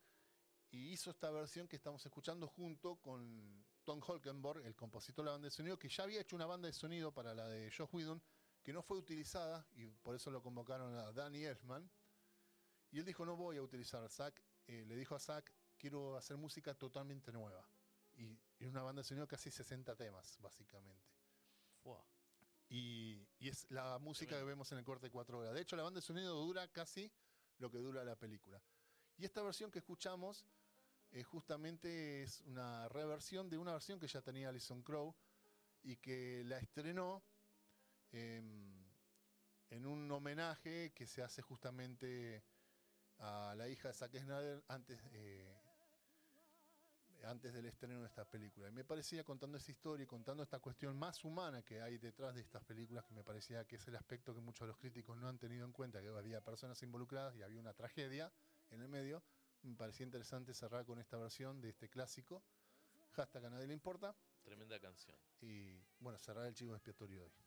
y hizo esta versión que estamos escuchando junto con Tom Holkenborg, el compositor de la banda de sonido, que ya había hecho una banda de sonido para la de Josh Whedon, que no fue utilizada y por eso lo convocaron a Danny Elfman. Y él dijo, no voy a utilizar Zack. eh, le dijo a Zack, quiero hacer música totalmente nueva. Y es una banda de sonido casi 60 temas, básicamente. Fua. Y, y es la música que vemos en el corte de 4 horas. De hecho, la banda de sonido dura casi lo que dura la película. Y esta versión que escuchamos eh, justamente es una reversión de una versión que ya tenía Alison Crow y que la estrenó em, en un homenaje que se hace justamente a la hija de Zack Snyder antes, eh, antes del estreno de esta película. Y me parecía contando esa historia y contando esta cuestión más humana que hay detrás de estas películas, que me parecía que es el aspecto que muchos de los críticos no han tenido en cuenta, que había personas involucradas y había una tragedia en el medio. Me parecía interesante cerrar con esta versión de este clásico. Hashtag a nadie le importa. Tremenda canción. Y bueno, cerrar el chivo expiatorio de hoy.